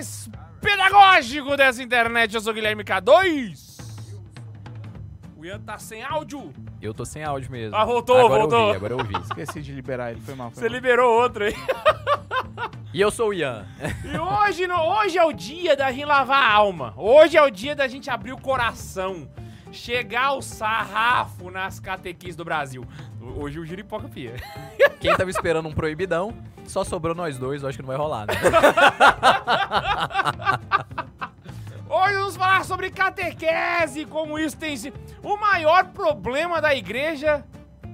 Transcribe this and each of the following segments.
mais pedagógico dessa internet. Eu sou Guilherme K2. O Ian tá sem áudio. Eu tô sem áudio mesmo. Ah, voltou, agora voltou. Eu ouvi, agora eu ouvi. Esqueci de liberar ele, foi mal. Foi Você mal. liberou outro aí. E eu sou o Ian. E hoje, no- hoje é o dia da gente lavar a alma. Hoje é o dia da gente abrir o coração. Chegar o sarrafo nas catequis do Brasil. Hoje o Giripoca Pia. Quem tava esperando um proibidão, só sobrou nós dois, eu acho que não vai rolar, né? Hoje vamos falar sobre catequese, como isso tem sido o maior problema da igreja.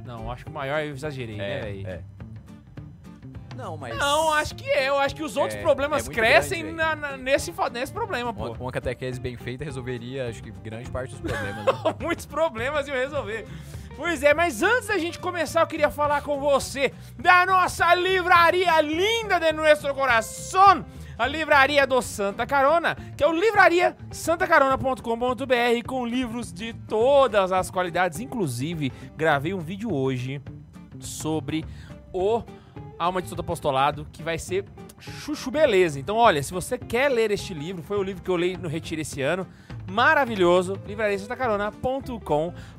Não, acho que o maior eu exagerei, né, velho? é. Não, mas... Não, acho que é. Eu acho que os outros É, problemas é muito crescem grande, na- na- nesse, fa- nesse problema, pô. Uma, uma catequese bem feita resolveria, acho que, grande parte dos problemas, né? Muitos problemas iam resolver. Pois é, mas antes da gente começar, eu queria falar com você da nossa livraria linda de nosso coração, a livraria do Santa Carona, que é o livrariasantacarona.com.br com livros de todas as qualidades. Inclusive, gravei um vídeo hoje sobre o Alma de Todo Apostolado, que vai ser chuchu beleza. Então, olha, se você quer ler este livro, foi o livro que eu li no Retiro esse ano, maravilhoso, livrariasantacarona.com.br.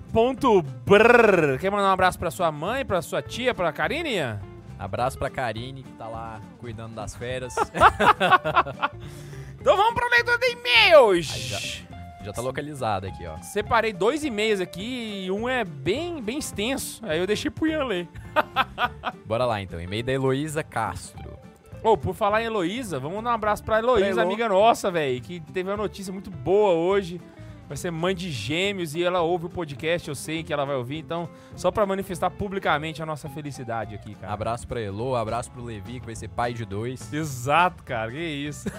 Quer mandar um abraço pra sua mãe, pra sua tia, pra Karine? Abraço pra Karine, que tá lá cuidando das férias. Então vamos pra leitura de e-mails. Aí Já tá localizado aqui, ó. Separei dois e-mails aqui e um é bem, bem extenso. Aí eu deixei pro Ian ler. Bora lá, então. E-mail da Heloísa Castro. Ô, por falar em Heloísa, vamos dar um abraço pra Heloísa, amiga nossa, velho, que teve uma notícia muito boa hoje. Vai ser mãe de gêmeos e ela ouve o podcast, eu sei que ela vai ouvir. Então, só pra manifestar publicamente a nossa felicidade aqui, cara. Abraço pra Elo, abraço pro Levi, que vai ser pai de dois. Exato, cara, que isso.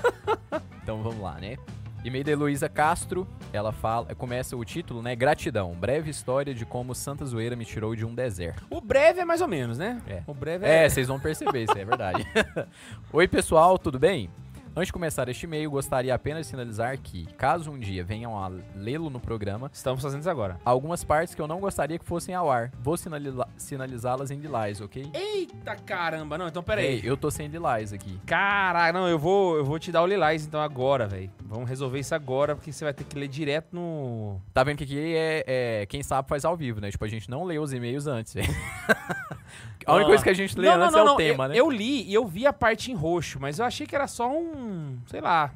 Então vamos lá, né? E-mail da Heloísa Castro, ela fala, começa o título, né? Gratidão, breve história de como Santa Zoeira me tirou de um deserto. O breve é mais ou menos, né? É. O breve é... É, vocês vão perceber, isso é verdade. Oi, pessoal, tudo bem? Antes de começar este e-mail, gostaria apenas de sinalizar que, caso um dia venham a lê-lo no programa, Estamos fazendo isso agora. há algumas partes que eu não gostaria que fossem ao ar. Vou sinaliza- sinalizá-las em lilás, ok? Eita caramba, não, então pera aí. Ei, eu tô sem lilás aqui. Caraca, não, eu vou, eu vou te dar o lilás então agora, velho. Vamos resolver isso agora, porque você vai ter que ler direto no... Tá vendo que aqui é, é- quem sabe faz ao vivo, né? Tipo, a gente não lê os e-mails antes. velho. a única coisa que a gente lê antes é o tema, eu, né? Eu li e eu vi a parte em roxo, mas eu achei que era só um. Sei lá.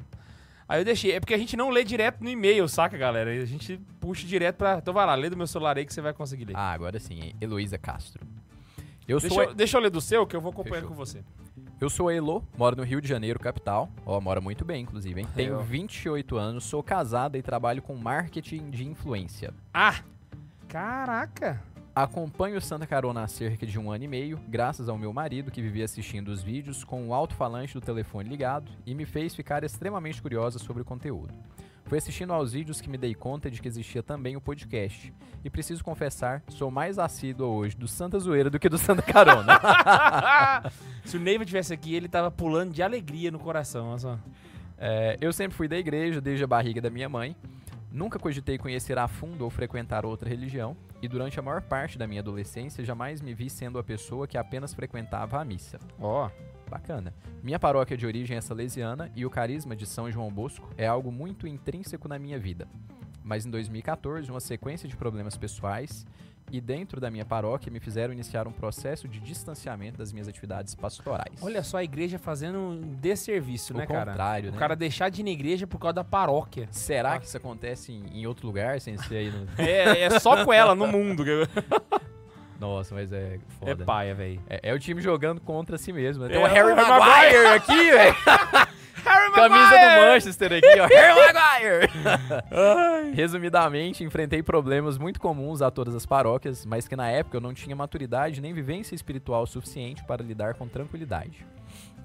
Aí eu deixei. É porque a gente não lê direto no e-mail, saca, galera? A gente puxa direto pra. Então vai lá, lê do meu celular aí que você vai conseguir ler. Ah, agora sim? Heloísa Castro. Eu deixa, sou, eu, deixa eu ler do seu, que eu vou acompanhando Fechou. com você. eu sou a Elo, moro no Rio de Janeiro, capital. Ó, mora muito bem, inclusive, hein? Tenho Eu. 28 anos, sou casada e trabalho com marketing de influência. Ah! Caraca! Acompanho o Santa Carona há cerca de um ano e meio, graças ao meu marido que vivia assistindo os vídeos com o alto-falante do telefone ligado e me fez ficar extremamente curiosa sobre o conteúdo. Foi assistindo aos vídeos que me dei conta de que existia também o podcast. E preciso confessar, sou mais assíduo hoje do Santa Zoeira do que do Santa Carona. Se o Neiva tivesse aqui, ele tava pulando de alegria no coração, olha só. É, eu sempre fui da igreja desde a barriga da minha mãe. Nunca cogitei conhecer a fundo ou frequentar outra religião, e durante a maior parte da minha adolescência jamais me vi sendo a pessoa que apenas frequentava a missa. Ó. Bacana. Minha paróquia de origem é salesiana e o carisma de São João Bosco é algo muito intrínseco na minha vida. Mas em 2014, uma sequência de problemas pessoais e dentro da minha paróquia me fizeram iniciar um processo de distanciamento das minhas atividades pastorais. Olha só a igreja fazendo um desserviço, o né, cara? contrário, O né? cara deixar de ir na igreja por causa da paróquia. Será que isso acontece em, em outro lugar sem ser aí no... É, é só com ela no mundo. Nossa, mas é foda. É né? paia, velho. É, é o time jogando contra si mesmo. né? Tem É, o Harry o Harry Maguire aqui, velho. Camisa do Manchester aqui, ó. Harry Maguire! Resumidamente, enfrentei problemas muito comuns a todas as paróquias, mas que na época eu não tinha maturidade nem vivência espiritual suficiente para lidar com tranquilidade.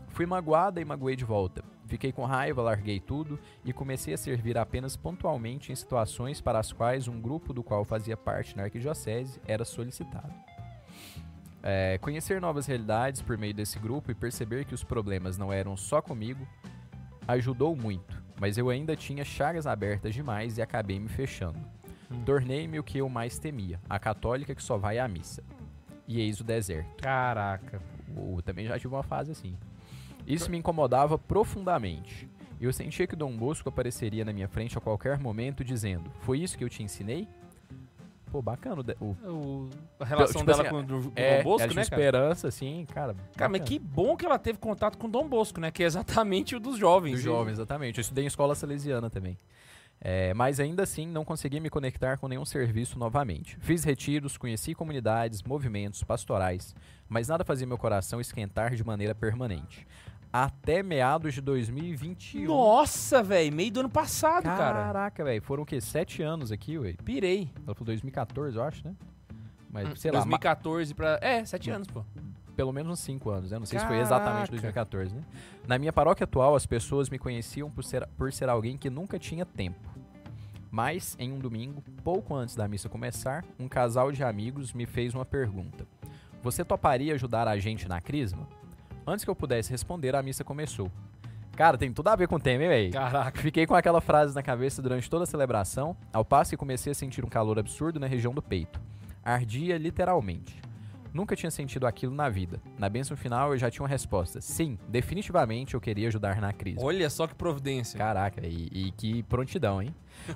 Fui magoada e magoei de volta. Fiquei com raiva, larguei tudo e comecei a servir apenas pontualmente em situações para as quais um grupo do qual fazia parte na arquidiocese era solicitado. É, conhecer novas realidades por meio desse grupo e perceber que os problemas não eram só comigo ajudou muito, mas eu ainda tinha chagas abertas demais e acabei me fechando. Tornei-me o que eu mais temia, a católica que só vai à missa. E eis o deserto. Caraca. Eu também já tive uma fase assim. Isso me incomodava profundamente. Eu sentia que Dom Bosco apareceria na minha frente a qualquer momento dizendo: Foi isso que eu te ensinei? Pô, bacana o. de- o a relação Tipo dela assim, com o é, Dom Bosco, ela tinha né, cara? esperança, assim, cara. Cara, mas que bom que ela teve contato com o Dom Bosco, né? Que é exatamente o dos jovens. Dos jovens, exatamente. Eu estudei em escola salesiana também. É, mas ainda assim não consegui me conectar com nenhum serviço novamente. Fiz retiros, conheci comunidades, movimentos, pastorais, mas nada fazia meu coração esquentar de maneira permanente. Até meados de 2021. Nossa, velho, meio do ano passado, cara. Caraca, velho. Foram o quê? Sete anos aqui, ué. Pirei. Ela falou 2014, eu acho, né? Mas, Hum, sei lá, ma- 2014 pra. É, sete anos, pô. pelo menos uns 5 anos, né? Não sei se foi exatamente Caraca. 2014, né? Na minha paróquia atual, as pessoas me conheciam por ser, por ser alguém que nunca tinha tempo. Mas, em um domingo, pouco antes da missa começar, um casal de amigos me fez uma pergunta. Você toparia ajudar a gente na crisma? Antes que eu pudesse responder, a missa começou. Cara, tem tudo a ver com o tema, hein, véi? Caraca. Fiquei com aquela frase na cabeça durante toda a celebração, ao passo que comecei a sentir um calor absurdo na região do peito. Ardia literalmente. Nunca tinha sentido aquilo na vida. Na bênção final eu já tinha uma resposta. Sim, definitivamente eu queria ajudar na crise. Olha só que providência. Caraca, e, e que prontidão, hein?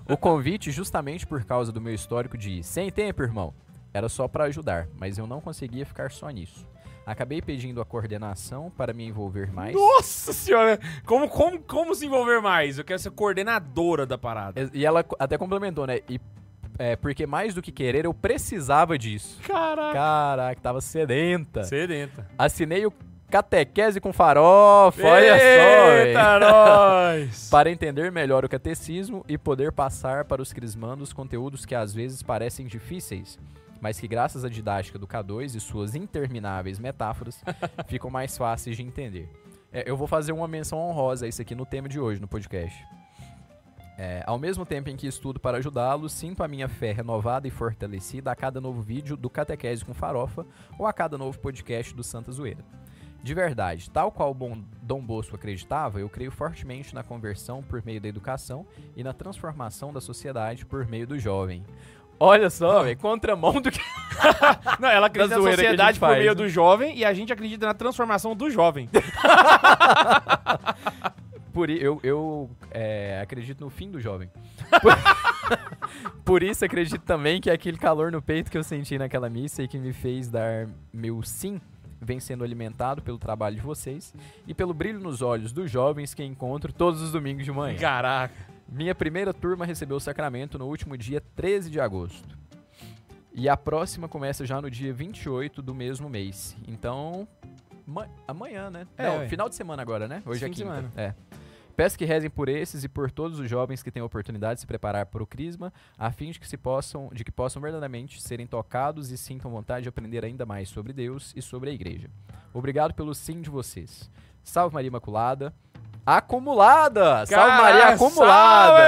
O convite, justamente por causa do meu histórico de sem tempo, irmão, era só pra ajudar, mas eu não conseguia ficar só nisso. Acabei pedindo a coordenação para me envolver mais. Nossa senhora! Como, como, como se envolver mais? Eu quero ser coordenadora da parada. E ela até complementou, né? E, é, porque mais do que querer, eu precisava disso. Caraca. Caraca, tava sedenta. Sedenta. Assinei o catequese com farofa, olha só, nós! Para entender melhor o catecismo e poder passar para os crismandos conteúdos que às vezes parecem difíceis, mas que graças à didática do K2 e suas intermináveis metáforas ficam mais fáceis de entender. É, eu vou fazer uma menção honrosa a isso aqui no tema de hoje, no podcast. É, ao mesmo tempo em que estudo para ajudá-los, sinto a minha fé renovada e fortalecida a cada novo vídeo do Catequese com Farofa ou a cada novo podcast do Santa Zoeira. De verdade, tal qual o bom Dom Bosco acreditava, eu creio fortemente na conversão por meio da educação e na transformação da sociedade por meio do jovem. Olha só, velho, contramão do que. Não, ela acredita na sociedade por faz, meio né? do jovem e a gente acredita na transformação do jovem. Por, eu eu é, acredito no fim do jovem. Por, por isso acredito também que aquele calor no peito que eu senti naquela missa e que me fez dar meu sim vem sendo alimentado pelo trabalho de vocês e pelo brilho nos olhos dos jovens que encontro todos os domingos de manhã. Caraca. Minha primeira turma recebeu o sacramento no último dia 13 de agosto. E a próxima começa já no dia 28 do mesmo mês. Então, ma- amanhã, né? É, Não, final de semana agora, né? Hoje Fim é de quinta. semana. É. Peço que rezem por esses e por todos os jovens que têm a oportunidade de se preparar para o crisma, a fim de que se possam, de que possam verdadeiramente serem tocados e sintam vontade de aprender ainda mais sobre Deus e sobre a igreja. Obrigado pelo sim de vocês. Salve Maria Imaculada. Acumulada! Salve Maria Cara, Acumulada!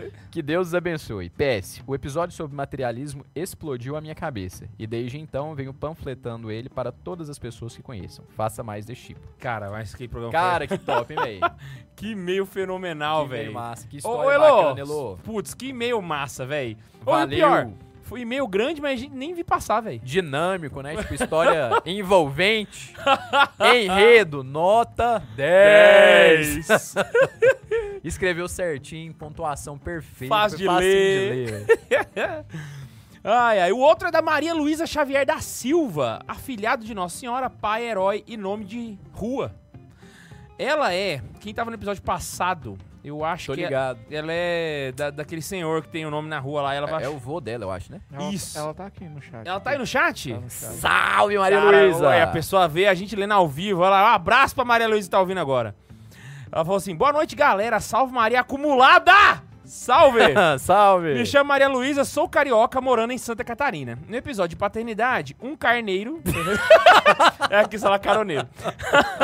salve! Que Deus os abençoe. PS, o episódio sobre materialismo explodiu a minha cabeça. E desde então venho panfletando ele para todas as pessoas que conheçam. Faça mais deste tipo. Cara, mas que programa Cara, que top, hein, velho? foi? Que e-mail fenomenal, Que meio velho. massa. Que história ô, Elô, bacana, Elô. Putz, que e-mail massa, velho. Valeu. pior, foi e-mail grande, mas a gente nem vi passar, velho. Dinâmico, né? Tipo, história envolvente. Enredo, nota 10. Escreveu certinho, pontuação perfeita. Fácil de ler. velho. Ai, ai. O outro é da Maria Luísa Xavier da Silva, afilhado de Nossa Senhora, pai, herói e nome de rua. Ela é, quem tava no episódio passado, eu acho Tô que é- ligado. ela é da- daquele senhor que tem o nome na rua lá. Ela vai... É, é o vô dela, eu acho, né? Ela, Isso. Ela tá aqui no chat. Ela tá aí no chat? Tá no chat. Salve, Maria Cara, Luísa! ué, a pessoa vê a gente lendo ao vivo. Ela, um abraço pra Maria Luísa que tá ouvindo agora. Ela falou assim: boa noite, galera. Salve Maria acumulada! Salve! Salve! Me chamo Maria Luísa, sou carioca, morando em Santa Catarina. No episódio de paternidade, um carneiro. é aqui, sei lá, caroneiro.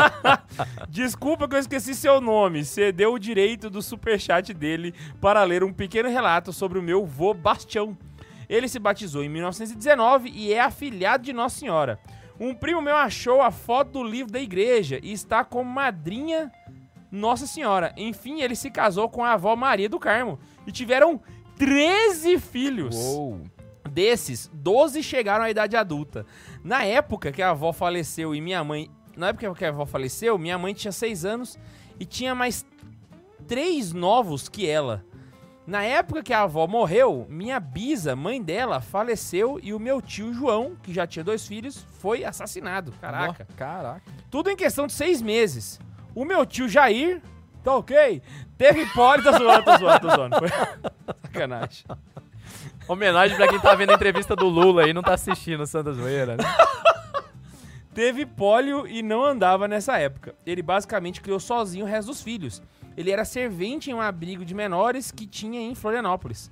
Desculpa que eu esqueci seu nome. Cedeu o direito do superchat dele para ler um pequeno relato sobre o meu vô Bastião. Ele se batizou em 1919 e é afilhado de Nossa Senhora. Um primo meu achou a foto do livro da igreja e está como madrinha Nossa Senhora. Enfim, ele se casou com a avó Maria do Carmo e tiveram 13 filhos. Uou! Desses, 12 chegaram à idade adulta. Na época que a avó faleceu e minha mãe na época que a avó faleceu, minha mãe tinha seis anos e tinha mais três novos que ela. Na época que a avó morreu, minha bisa, mãe dela, faleceu e o meu tio João, que já tinha dois filhos, foi assassinado. Caraca. Nó, Caraca. Tudo em questão de seis meses. O meu tio Jair, tá ok? Teve pólio, tá zoando, tá zoando, tá zoando. Foi sacanagem. Homenagem pra quem tá vendo a entrevista do Lula aí e não tá assistindo Santa Zoeira, né? Teve pólio e não andava nessa época. Ele basicamente criou sozinho o resto dos filhos. Ele era servente em um abrigo de menores que tinha em Florianópolis.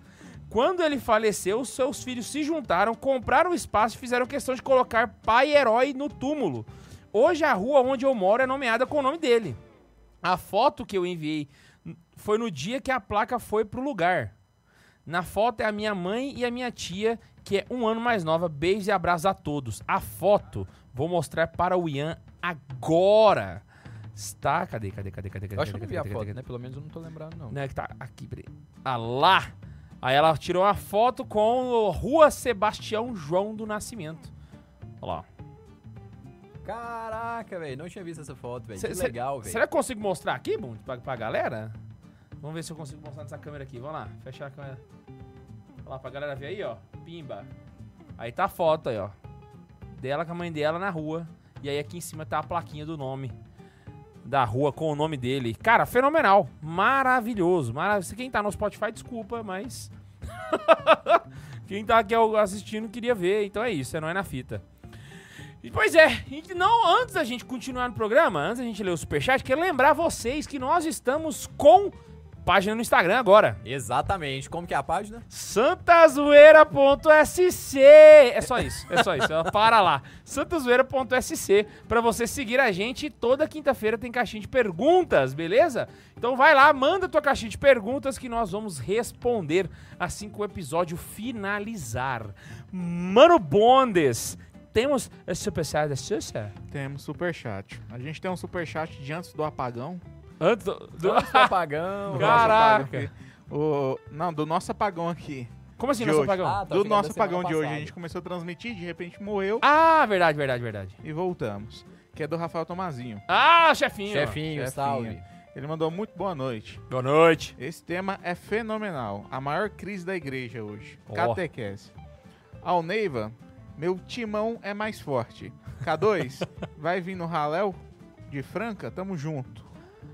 Quando ele faleceu, seus filhos se juntaram, compraram espaço e fizeram questão de colocar pai herói no túmulo. Hoje a rua onde eu moro é nomeada com o nome dele. A foto que eu enviei foi no dia que a placa foi pro lugar. Na foto é a minha mãe e a minha tia, que é um ano mais nova. Beijos e abraços a todos. A foto vou mostrar para o Ian agora. Está. Cadê, cadê, cadê, cadê, cadê? Eu acho que eu cadê, não vi a cadê, foto, cadê, né? Pelo menos eu não tô lembrando, não. Não é que tá aqui, peraí. Ah lá! Aí ela tirou uma foto com o Rua Sebastião João do Nascimento. Olha lá. Caraca, velho. Não tinha visto essa foto, velho. Que cê- legal, velho. Será que eu consigo mostrar aqui, Bum, pra, pra galera? Vamos ver se eu consigo mostrar nessa câmera aqui. Vamos lá, fechar a câmera. Olha lá, pra galera ver aí, ó. Pimba. Aí tá a foto aí, ó. Dela com a mãe dela na rua. E aí aqui em cima tá a plaquinha do nome da rua com o nome dele. Cara, fenomenal. Maravilhoso. Maravilhoso. Quem tá no Spotify, desculpa, mas. Quem tá aqui assistindo queria ver. Então é isso, é não é na fita. Pois é, e não, antes da gente continuar no programa, antes da gente ler o superchat, quero lembrar vocês que nós estamos com página no Instagram agora. Exatamente. Como que é a página? santazoeira.sc É só isso, é só isso. Para lá. santazoeira.sc pra você seguir a gente. Toda quinta-feira tem caixinha de perguntas, beleza? Então vai lá, manda tua caixinha de perguntas que nós vamos responder assim que o episódio finalizar. Mano Bondes, temos esse superchat da Xuxa? Temos superchat. A gente tem um superchat de antes do apagão. Antes do... do- Antes do apagão. Caraca. O, não, do nosso apagão aqui. Como assim, De nosso hoje. apagão? Ah, tá, do nosso apagão de hoje. A gente começou a transmitir, de repente morreu Ah, verdade, verdade, verdade. e voltamos. Que é do Rafael Tomazinho. Ah, chefinho. Chefinho, Chefinho. salve. Ele mandou muito boa noite. Boa noite. Esse tema é fenomenal. A maior crise da igreja hoje. Ó. Catequese. Ao Neiva, meu timão é mais forte. K2, vai vir no Raléu de Franca? Tamo junto.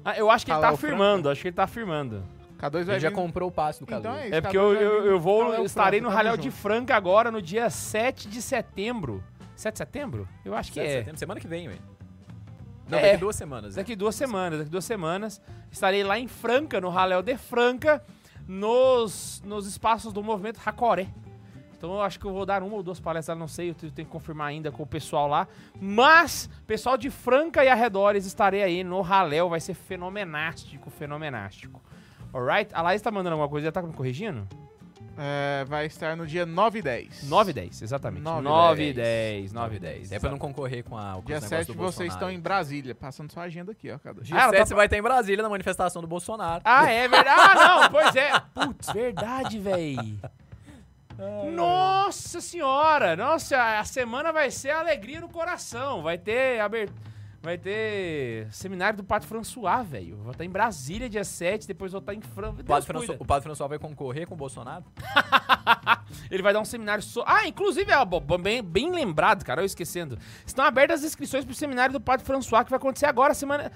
Ah, eu acho que ele tá afirmando, acho que ele tá afirmando. K2 vai Ele já vir... comprou o passe do Cadu. Então é isso. É porque K2 eu, eu, eu vou, Raléu estarei Franca, no Ralhau de. Franca agora no dia 7 de setembro. 7 de setembro? Eu acho que 7 de é. setembro, semana que vem, velho. Não, É. daqui duas semanas. né? Daqui duas semanas, daqui duas semanas. Estarei lá em Franca, no Ralhau de Franca, nos, nos espaços do movimento Racoré. Então eu acho que eu vou dar uma ou duas palestras, não sei, eu tenho que confirmar ainda com o pessoal lá. Mas, pessoal de Franca e arredores, estarei aí no Raléu, vai ser fenomenástico, fenomenástico. Alright? A Laís tá mandando alguma coisa, já tá me corrigindo? É, vai estar no dia 9 e 10. 9 e 10, exatamente. 9 e 9 e 10, 9 e 9 10. É pra não concorrer com, a, com Dia os negócios 7 do vocês Bolsonaro. estão em Brasília, passando sua agenda aqui, ó, K2. Dia Ah, ela 7 tá- você vai estar em Brasília na manifestação do Bolsonaro. Ah, é verdade. Ah, não, pois é. Putz, verdade, véi. Nossa senhora! Nossa, a semana vai ser alegria no coração. Vai ter abertura. Vai ter seminário do Padre François, velho. Vou estar em Brasília dia 7, depois vou estar em França. O Padre, François, o Padre François vai concorrer com o Bolsonaro? Ele vai dar um seminário so... Ah, inclusive, ó, bo- bem, bem lembrado, cara, eu esquecendo. Estão abertas as inscrições pro seminário do Padre François, que vai acontecer agora, semana.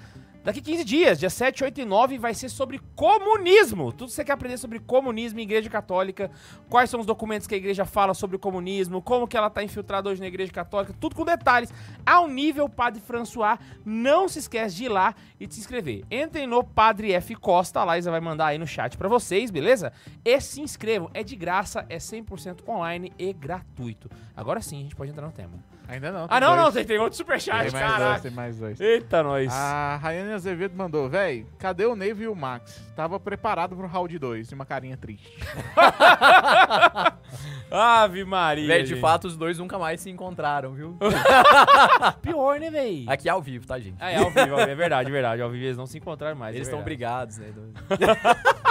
Daqui 15 dias, dia 7, 8 e 9, vai ser sobre comunismo. Tudo que você quer aprender sobre comunismo e igreja católica, quais são os documentos que a igreja fala sobre o comunismo, como que ela tá infiltrada hoje na igreja católica, tudo com detalhes, ao nível Padre François. Não se esquece de ir lá e de se inscrever. Entrem no Padre F Costa, a Laísa vai mandar aí no chat pra vocês, beleza? E se inscrevam, é de graça, é 100% online e gratuito. Agora sim, a gente pode entrar no tema. Ainda não. Ah, não, não, dois. tem, tem outro superchat, Tem mais dois, caraca. tem mais dois. Eita, nós. A Rayane Azevedo mandou, véi, cadê o Neiva e o Max? Tava preparado pro round 2, e uma carinha triste. Ave Maria. Velho, de gente. fato, os dois nunca mais se encontraram, viu? Pior, né, véi? Aqui é ao vivo, tá, gente? Ah, é ao vivo, é verdade, é verdade. Ao vivo eles não se encontraram mais. Eles é estão verdade. brigados, né?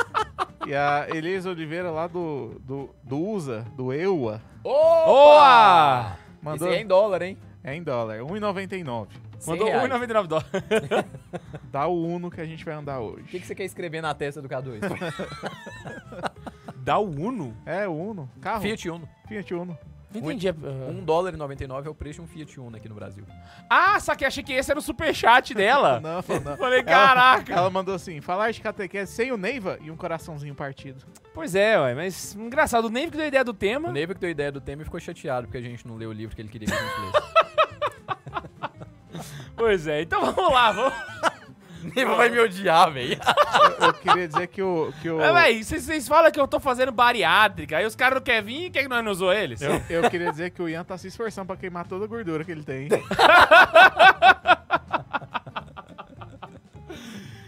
E a Elisa Oliveira lá do, do, do USA, do EUA, Boa! Mandou... Esse é em dólar, hein? É em dólar, 1,99. Mandou 100 reais. 1,99 dólares. Dá o Uno que a gente vai andar O que, hoje. que você quer escrever na testa do K2? Dá o Uno? É, o Uno. Carro. Fiat Uno. Fiat Uno. Não entendi. 1 dólar e 99 é o preço de um Fiat Uno aqui no Brasil. Ah, só que achei que esse era o superchat dela. Não, não. Falei, caraca. Ela mandou assim, falar de catequese sem o Neiva e um coraçãozinho partido. Pois é, ué, mas engraçado, o Ney que deu a ideia do tema. O Neiva que deu a ideia do tema e ficou chateado porque a gente não leu o livro que ele queria que a gente lesse. Pois é, então vamos lá, vamos. Neiva vai me odiar, velho. Eu, eu queria dizer que o... Que o Mas, véi, vocês- falam que eu tô fazendo bariátrica, aí os caras não querem vir e quer que nós não usou eles? eu, eu queria dizer que o Ian tá se esforçando pra queimar toda a gordura que ele tem.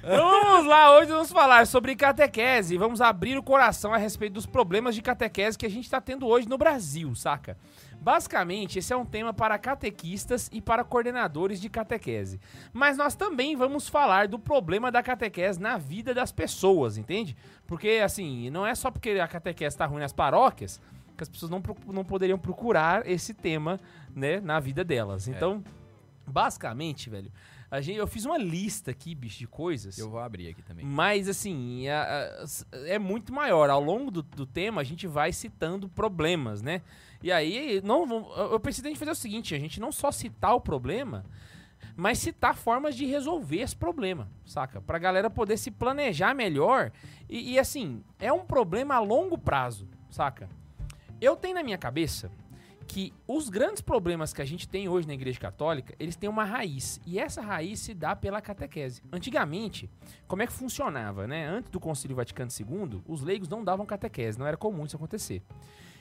Vamos lá, hoje vamos falar sobre catequese. Vamos abrir o coração a respeito dos problemas de catequese que a gente tá tendo hoje no Brasil, saca? Basicamente, esse é um tema para catequistas e para coordenadores de catequese. Mas nós também vamos falar do problema da catequese na vida das pessoas, entende? Porque, assim, não é só porque a catequese tá ruim nas paróquias que as pessoas não, não poderiam procurar esse tema, né, na vida delas. Então, basicamente, velho, a gente, eu fiz uma lista aqui, bicho, de coisas. Eu vou abrir aqui também. Mas, assim, a- a- é muito maior. Ao longo do, do tema, a gente vai citando problemas, né? E aí, não, eu pensei em fazer o seguinte: a gente não só citar o problema, mas citar formas de resolver esse problema, saca? Pra galera poder se planejar melhor. E, e, assim, é um problema a longo prazo, saca? Eu tenho na minha cabeça que os grandes problemas que a gente tem hoje na Igreja Católica, eles têm uma raiz. E essa raiz se dá pela catequese. Antigamente, como é que funcionava, né? Antes do Concílio Vaticano II, os leigos não davam catequese, não era comum isso acontecer.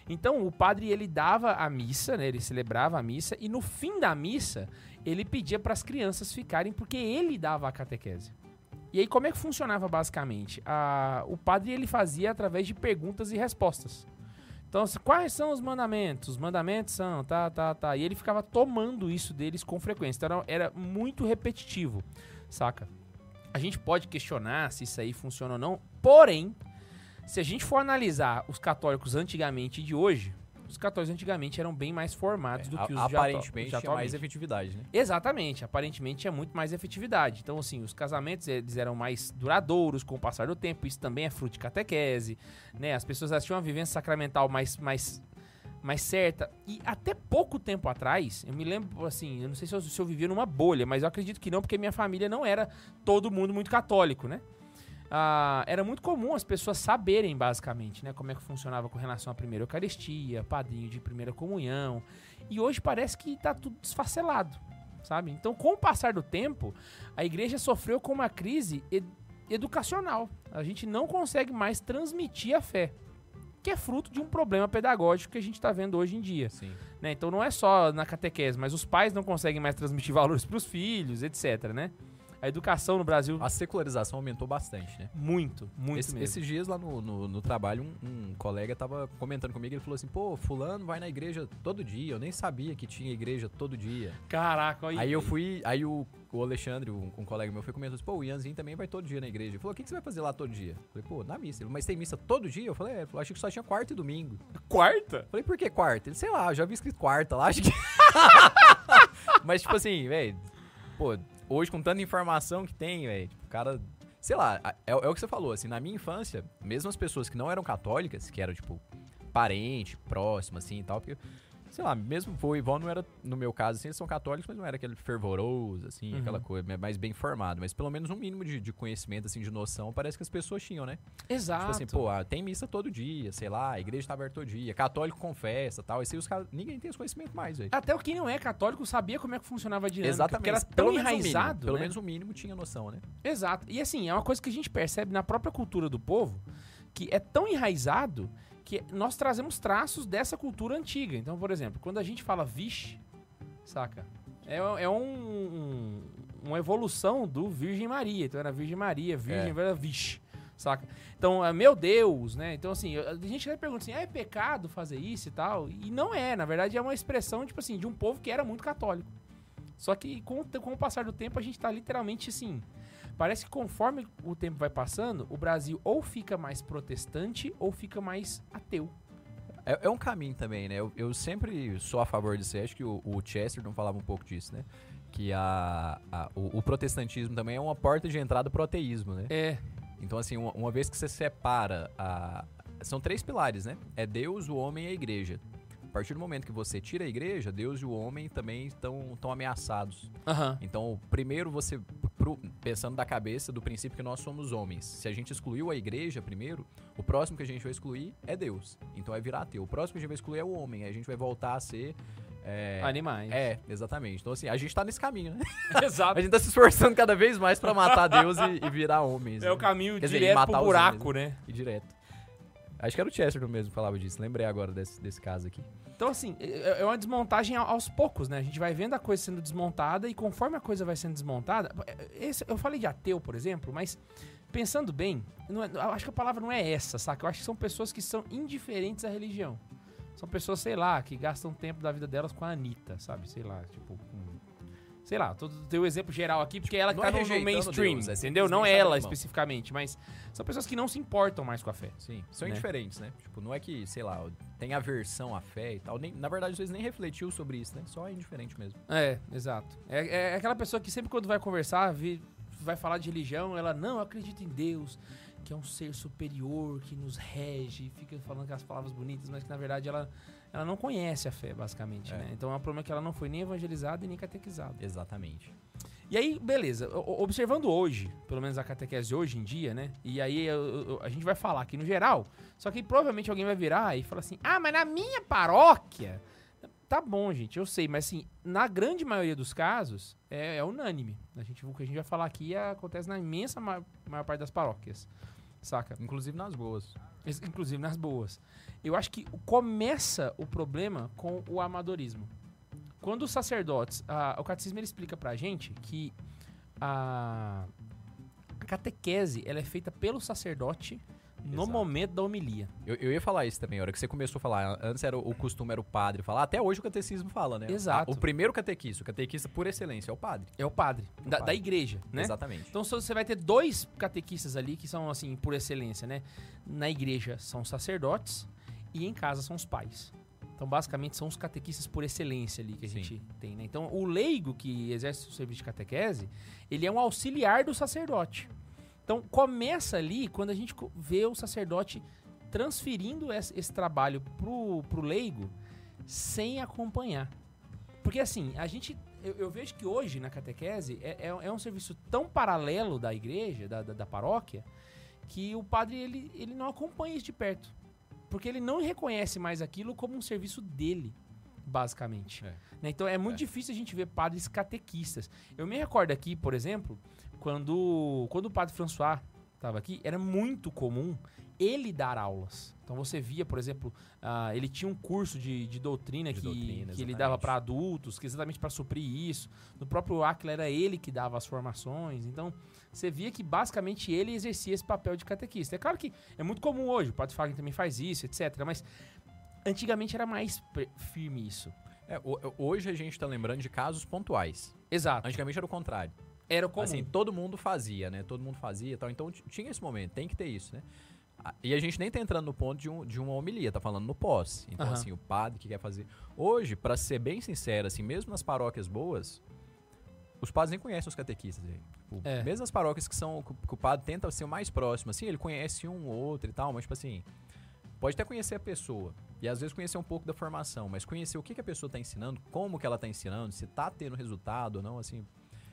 Então, o padre ele dava a missa, né? Ele celebrava a missa e no fim da missa, ele pedia para as crianças ficarem porque ele dava a catequese. E aí como é que funcionava basicamente? A- o padre ele fazia através de perguntas e respostas. Então, assim, quais são os mandamentos? Os mandamentos são, tá, tá, tá. E ele ficava tomando isso deles com frequência. Então, era, muito repetitivo, saca? A gente pode questionar se isso aí funciona ou não. Porém, se a gente for analisar os católicos antigamente e de hoje, os católicos antigamente eram bem mais formados do que os É, Aparentemente de tinha mais efetividade, né? Exatamente, aparentemente tinha muito mais efetividade. Então, assim, os casamentos eles eram mais duradouros com o passar do tempo. Isso também é fruto de catequese, né? As pessoas elas tinham uma vivência sacramental mais, mais, mais certa. E até pouco tempo atrás, eu me lembro, assim, eu não sei se eu, se eu vivia numa bolha, mas eu acredito que não, porque minha família não era todo mundo muito católico, né? Ah, era muito comum as pessoas saberem, basicamente, né? Como é que funcionava com relação à primeira Eucaristia, padrinho de primeira comunhão. E hoje parece que tá tudo desfacelado, sabe? Então, com o passar do tempo, a igreja sofreu com uma crise ed- educacional. A gente não consegue mais transmitir a fé, que é fruto de um problema pedagógico que a gente está vendo hoje em dia. Né? Então, não é só na catequese, mas os pais não conseguem mais transmitir valores para os filhos, etc, né? A educação no Brasil, A secularização aumentou bastante, né? muito, muito Esse- mesmo. esses dias lá no, no, no trabalho, um, um colega tava comentando comigo, ele falou assim, pô, fulano vai na igreja todo dia, eu nem sabia que tinha igreja todo dia. Caraca, olha Aí eu fui, aí o, o Alexandre, um, um colega meu, foi comentou assim, pô, o Ianzinho também vai todo dia na igreja. Ele falou, o que, que você vai fazer lá todo dia? Eu falei, pô, na missa. Ele, mas tem missa todo dia? Eu falei, é, falou, achei que só tinha quarta e domingo. Quarta? Eu falei, por que quarta? Ele, sei lá, eu já vi escrito quarta lá, acho que... mas, tipo assim, velho, pô, hoje com tanta informação que tem, velho, tipo, o cara... Sei lá, é, é o que você falou, assim, na minha infância, mesmo as pessoas que não eram católicas, que eram, tipo, parente, próximo, assim, e tal, porque... Sei lá, mesmo o Ivon não era, no meu caso, assim, eles são católicos, mas não era aquele fervoroso, assim, Uhum. aquela coisa, mais bem formado. Mas pelo menos um mínimo de, de conhecimento, assim, de noção, parece que as pessoas tinham, né? Exato. Tipo assim, pô, ah, tem missa todo dia, sei lá, a igreja tá aberta todo dia, católico confessa tal. Esse aí os caras. Ninguém tem esse conhecimento mais, velho. Até o que não é católico sabia como é que funcionava a dinâmica. Exatamente. Porque era pelo tão menos o mínimo, enraizado, Pelo né? menos o mínimo tinha noção, né? Exato. E assim, é uma coisa que a gente percebe na própria cultura do povo, que é tão enraizado que nós trazemos traços dessa cultura antiga. Então, por exemplo, quando a gente fala vixe, saca? É, é um, um- uma evolução do Virgem Maria. Então era Virgem Maria, Virgem, era vixe, saca? Então, é, meu Deus, né? Então, assim, a gente até pergunta assim, é pecado fazer isso e tal? E não é, na verdade é uma expressão, tipo assim, de um povo que era muito católico. Só que com, com o passar do tempo a gente tá literalmente assim. Parece que conforme o tempo vai passando, o Brasil ou fica mais protestante ou fica mais ateu. É, é um caminho também, né? Eu, eu sempre sou a favor disso. Acho que o, o Chesterton falava um pouco disso, né? que a, a- o, o protestantismo também é uma porta de entrada pro ateísmo, né? É. Então, assim, uma, uma vez que você separa a. São três pilares, né? É Deus, o homem e a igreja. A partir do momento que você tira a igreja, Deus e o homem também estão estão ameaçados. Aham. Então, primeiro você, pro- pensando da cabeça do princípio que nós somos homens, se a gente excluiu a igreja primeiro, o próximo que a gente vai excluir é Deus. Então vai virar ateu. O próximo que a gente vai excluir é o homem. Aí a gente vai voltar a ser. É, Animais. é, exatamente. Então, assim, a gente tá nesse caminho, né? Exato. A gente tá se esforçando cada vez mais pra matar Deus e, e virar homens. É né? o caminho Quer dizer, direto matar pro buraco, homens, né? E direto. Acho que era o Chesterton mesmo que falava disso. Lembrei agora desse, desse caso aqui. Então, assim, é é uma desmontagem aos poucos, né? A gente vai vendo a coisa sendo desmontada e conforme a coisa vai sendo desmontada. esse- eu falei de ateu, por exemplo, mas pensando bem, é- acho que a palavra não é essa, saca? Eu acho que são pessoas que são indiferentes à religião. São pessoas, sei lá, que gastam tempo da vida delas com a Anitta, sabe? Sei lá, tipo. com- Sei lá, tô, dei o exemplo geral aqui, porque é ela que não tá é no- no, mainstream, Deus, é entendeu? Não simplesmente ela especificamente, mas são pessoas que não se importam mais com a fé. Sim, são Né? indiferentes, né? Tipo, não é que, sei lá, tem aversão à fé e tal. Nem, na verdade, às vezes nem refletiu sobre isso, né? Só é indiferente mesmo. É, exato. É, é aquela pessoa que sempre quando vai conversar, vi- vai falar de religião, ela, não, eu acredito em Deus, que é um ser superior, que nos rege, fica falando aquelas palavras bonitas, mas que na verdade ela, ela não conhece a fé, basicamente, É. né? Então é um problema que ela não foi nem evangelizada e nem catequizada. Exatamente. E aí, beleza, observando hoje, pelo menos a catequese hoje em dia, né? E aí eu- eu- a gente vai falar aqui no geral, só que provavelmente alguém vai virar e falar assim: ah, mas na minha paróquia. Tá bom, gente, eu sei, mas assim, na grande maioria dos casos, é, é unânime. A gente, o que a gente vai falar aqui é- acontece na imensa ma- maior parte das paróquias. Saca? Inclusive nas boas. Inclusive nas boas. Eu acho que começa o problema com o amadorismo. Quando os sacerdotes. ah, o catecismo ele explica pra gente que a, a catequese ela é feita pelo sacerdote no Exato. momento da homilia. Eu, eu ia falar isso também, a hora que você começou a falar. Antes era o, o costume era o padre falar. Até hoje o catecismo fala, né? Exato. O primeiro catequista, o catequista por excelência, é o padre. É o padre, da, padre. da igreja, né? Exatamente. Então você vai ter dois catequistas ali que são assim por excelência, né? Na igreja são os sacerdotes e em casa são os pais. Então basicamente são os catequistas por excelência ali que a Sim. gente tem, né? Então o leigo que exerce o serviço de catequese, ele é um auxiliar do sacerdote. Então começa ali quando a gente vê o sacerdote transferindo esse, esse trabalho pro, pro leigo sem acompanhar. Porque assim, a gente. Eu, eu vejo que hoje na catequese é, é, é um serviço tão paralelo da igreja, da, da, da paróquia, que o padre ele, ele não acompanha isso de perto. Porque ele não reconhece mais aquilo como um serviço dele, basicamente. É. Né? Então é muito É. difícil a gente ver padres catequistas. Eu me recordo aqui, por exemplo, quando, quando o padre François estava aqui, era muito comum ele dar aulas. Então você via, por exemplo, ah, ele tinha um curso de, de doutrina De que, doutrina, que ele dava para adultos, que exatamente para suprir isso. No próprio Aquila era ele que dava as formações. Então você via que basicamente ele exercia esse papel de catequista. É claro que é muito comum hoje, o padre Fagner também faz isso, etc. Mas antigamente era mais firme isso. É, hoje a gente tá lembrando de casos pontuais. Exato. Antigamente era o contrário. Era comum. Assim, todo mundo fazia, né? Todo mundo fazia e tal. Então tinha esse momento, tem que ter isso, né? E a gente nem tá entrando no ponto de, um, de uma homilia, tá falando no pós. Então, Aham. assim, o padre que quer fazer. Hoje, pra ser bem sincero, assim, mesmo nas paróquias boas, os padres nem conhecem os catequistas. Tipo, É. Mesmo as paróquias que são. que o padre tenta ser o mais próximo, assim, ele conhece um ou outro e tal, mas, tipo assim. Pode até conhecer a pessoa. E às vezes conhecer um pouco da formação, mas conhecer o que, que a pessoa tá ensinando, como que ela tá ensinando, se tá tendo resultado ou não, assim.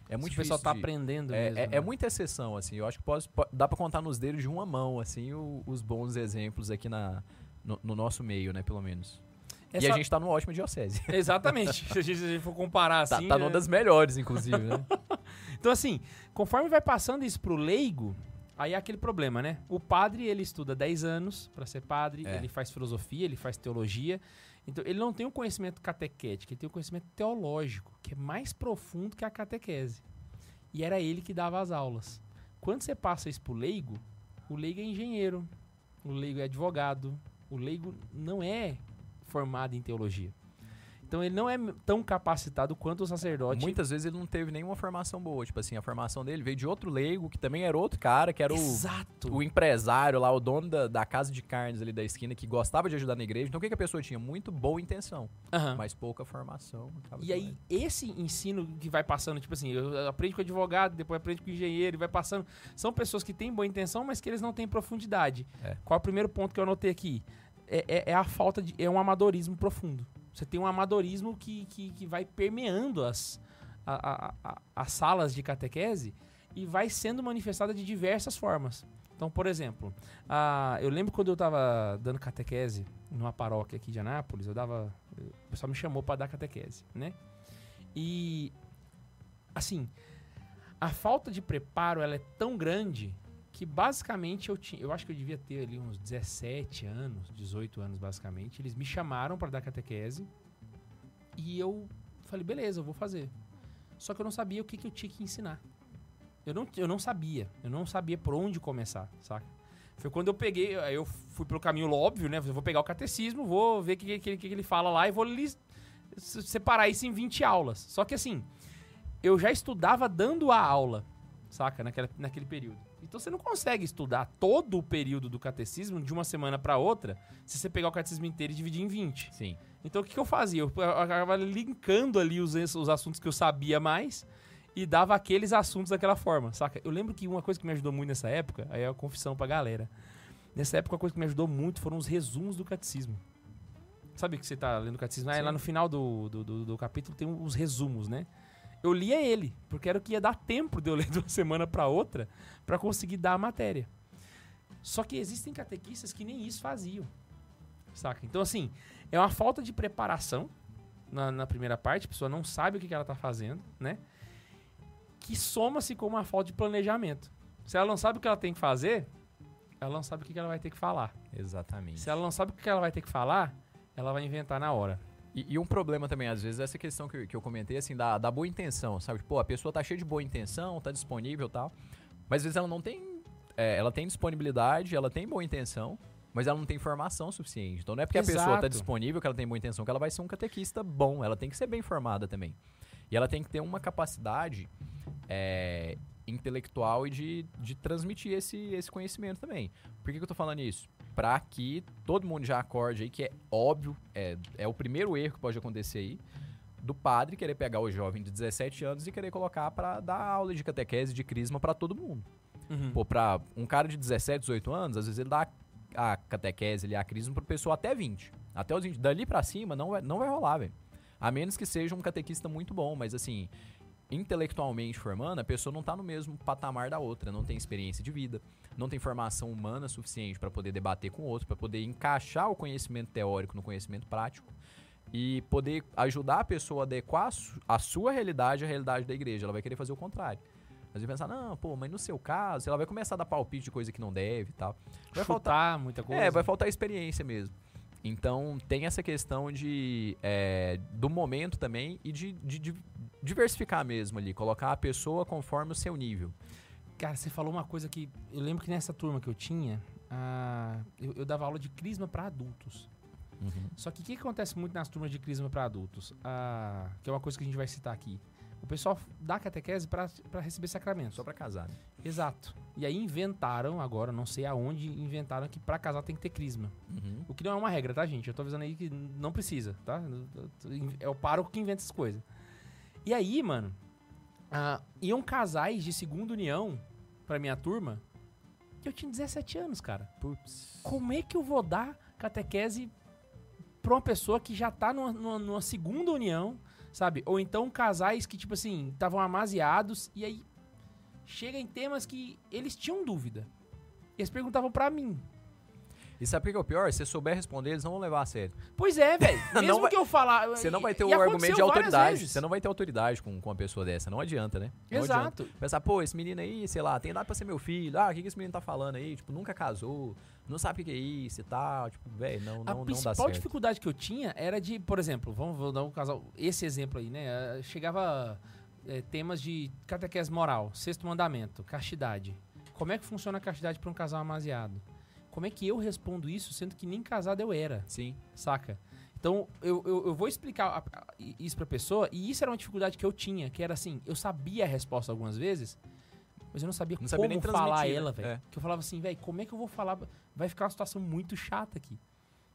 É muito o pessoal tá de- aprendendo é, mesmo. é, né? é muita exceção, assim. Eu acho que pode, po- dá pra contar nos dedos de uma mão, assim, o- os bons exemplos aqui na, no, no nosso meio, né, pelo menos. E Essa- a gente tá no ótima diocese. Exatamente. se, a gente, se a gente for comparar tá assim. tá né? numa das melhores, inclusive, né? Então, assim, conforme vai passando isso pro leigo, aí é aquele problema, né? O padre, ele estuda 10 anos pra ser padre, É. ele faz filosofia, ele faz teologia. Então, ele não tem um conhecimento catequético, ele tem um conhecimento teológico, que é mais profundo que a catequese. E era ele que dava as aulas. Quando você passa isso pro leigo, o leigo é engenheiro, o leigo é advogado, o leigo não é formado em teologia. Então, ele não é tão capacitado quanto o sacerdote. Muitas vezes ele não teve nenhuma formação boa. Tipo assim, a formação dele veio de outro leigo, que também era outro cara, que era o, Exato. o empresário lá, o dono da, da casa de carnes ali da esquina, que gostava de ajudar na igreja. Então o que, que a pessoa tinha? Muito boa intenção, Aham. mas pouca formação. E aí, esse ensino que vai passando, tipo assim, eu aprendo com advogado, depois aprendo com engenheiro, e vai passando. São pessoas que têm boa intenção, mas que eles não têm profundidade. É. Qual é o primeiro ponto que eu anotei aqui? É, é- é a falta de. É um amadorismo profundo. Você tem um amadorismo que, que, que vai permeando as, a- a- a- as salas de catequese e vai sendo manifestada de diversas formas. Então, por exemplo, ah, eu lembro quando eu tava dando catequese numa paróquia aqui de Anápolis, eu dava. O pessoal me chamou para dar catequese, né? E assim, a falta de preparo ela é tão grande que basicamente eu tinha, eu acho que eu devia ter ali uns 17 anos, 18 anos basicamente. Eles me chamaram para dar catequese e eu falei, beleza, eu vou fazer. Só que eu não sabia o que, que eu tinha que ensinar. Eu não, eu não sabia, eu não sabia por onde começar, saca? Foi quando eu peguei, eu fui pelo caminho óbvio, né? Eu vou pegar o catecismo, vou ver o que, que, que, ele fala lá e vou separar isso em 20 aulas. Só que assim, eu já estudava dando a aula, saca? Naquela, naquele período. Então você não consegue estudar todo o período do catecismo de uma semana para outra se você pegar o catecismo inteiro e dividir em 20. Sim. Então o que, que eu fazia? Eu acabava linkando ali os, os assuntos que eu sabia mais e dava aqueles assuntos daquela forma, saca? Eu lembro que uma coisa que me ajudou muito nessa época, aí é a confissão pra galera. Nessa época, uma coisa que me ajudou muito foram os resumos do catecismo. Sabe que você tá lendo o catecismo? Aí lá no final do, do, do- do capítulo tem os resumos, né? Eu lia ele, porque era o que ia dar tempo de eu ler de uma semana pra outra pra conseguir dar a matéria. Só que existem catequistas que nem isso faziam. Saca? Então, assim, é uma falta de preparação na, na primeira parte, a pessoa não sabe o que, que ela tá fazendo, né? Que soma-se com uma falta de planejamento. Se ela não sabe o que ela tem que fazer, ela não sabe o que, que ela vai ter que falar. Exatamente. Se ela não sabe o que ela vai ter que falar, ela vai inventar na hora. E, e um problema também, às vezes, é essa questão que, eu- que eu comentei, assim, da, da boa intenção, sabe? Pô, a pessoa tá cheia de boa intenção, tá disponível e tal, mas às vezes ela não tem... é, ela tem disponibilidade, ela tem boa intenção, mas ela não tem formação suficiente. Então não é porque a pessoa tá Exato. disponível, que ela tem boa intenção, que ela vai ser um catequista bom. Ela tem que ser bem formada também. E ela tem que ter uma capacidade é, intelectual e de, de transmitir esse, esse conhecimento também. Por que, que eu tô falando isso? Pra que todo mundo já acorde aí, que é óbvio, é, é o primeiro erro que pode acontecer aí, do padre querer pegar o jovem de 17 anos e querer colocar pra dar aula de catequese, de crisma pra todo mundo. Pô, pra um cara de 17, 18 anos, às vezes ele dá a catequese ali, a crisma pra pessoa até 20. Até os 20. Dali pra cima não vai, não vai rolar, velho. A menos que seja um catequista muito bom, mas assim, intelectualmente formando, a pessoa não tá no mesmo patamar da outra, não tem experiência de vida, não tem formação humana suficiente pra poder debater com o outro, pra poder encaixar o conhecimento teórico no conhecimento prático e poder ajudar a pessoa a adequar a su- a sua realidade à realidade da igreja. Ela vai querer fazer o contrário. Às vezes pensar, não, pô, mas no seu caso, ela vai começar a dar palpite de coisa que não deve e tal. Vai faltar, Chutar muita coisa. é, vai faltar experiência mesmo. Então tem essa questão de é, do momento também e de, de- de diversificar mesmo ali, colocar a pessoa conforme o seu nível. Cara, você falou uma coisa que. Eu lembro que nessa turma que eu tinha, eu, eu dava aula de crisma pra adultos. Só que o que acontece muito nas turmas de crisma para adultos? Que é uma coisa que a gente vai citar aqui. O pessoal dá catequese para receber sacramentos. Só pra casar. Né? Exato. E aí inventaram, agora, não sei aonde, inventaram que para casar tem que ter crisma. Uhum. O que não é uma regra, tá, gente? Eu tô avisando aí que não precisa, tá? É o pároco que inventa essas coisas. E aí, mano, ah, iam casais de segunda união pra minha turma eu tinha 17 anos, cara. Putz. Como é que eu vou dar catequese pra uma pessoa que já tá numa, numa- numa segunda união, sabe? Ou então casais que, tipo assim, estavam amaziados e aí chega em temas que eles tinham dúvida. E eles perguntavam pra mim. E sabe o que é o pior? Se você souber responder, eles não vão levar a sério. Pois é, velho. Mesmo vai- que eu falar. Você não vai ter o argumento de autoridade. Você não vai ter autoridade com, com uma pessoa dessa. Não adianta, né? Não Exato. Adianta. Pensar, pô, esse menino aí, sei lá, tem idade pra ser meu filho. Ah, o que, que esse menino tá falando aí? Tipo, nunca casou, não sabe o que, é isso e tal. Tipo, velho, não, A não, não dá principal certo. dificuldade que eu tinha era de, por exemplo, vamos vou dar um casal, esse exemplo aí, né? Eh, Chegava eh, temas de catequese moral, sexto mandamento, castidade. Como é que funciona a castidade para um casal amaziado? Como é que eu respondo isso, sendo que nem casado eu era? Sim. saca? Então, eu, eu, eu vou explicar isso pra pessoa, e isso era uma dificuldade que eu tinha, que era assim, eu sabia a resposta algumas vezes, mas eu não sabia Não sabia como nem falar ela, né? velho. É. Que eu falava assim, velho, como é que eu vou falar? Vai ficar uma situação muito chata aqui,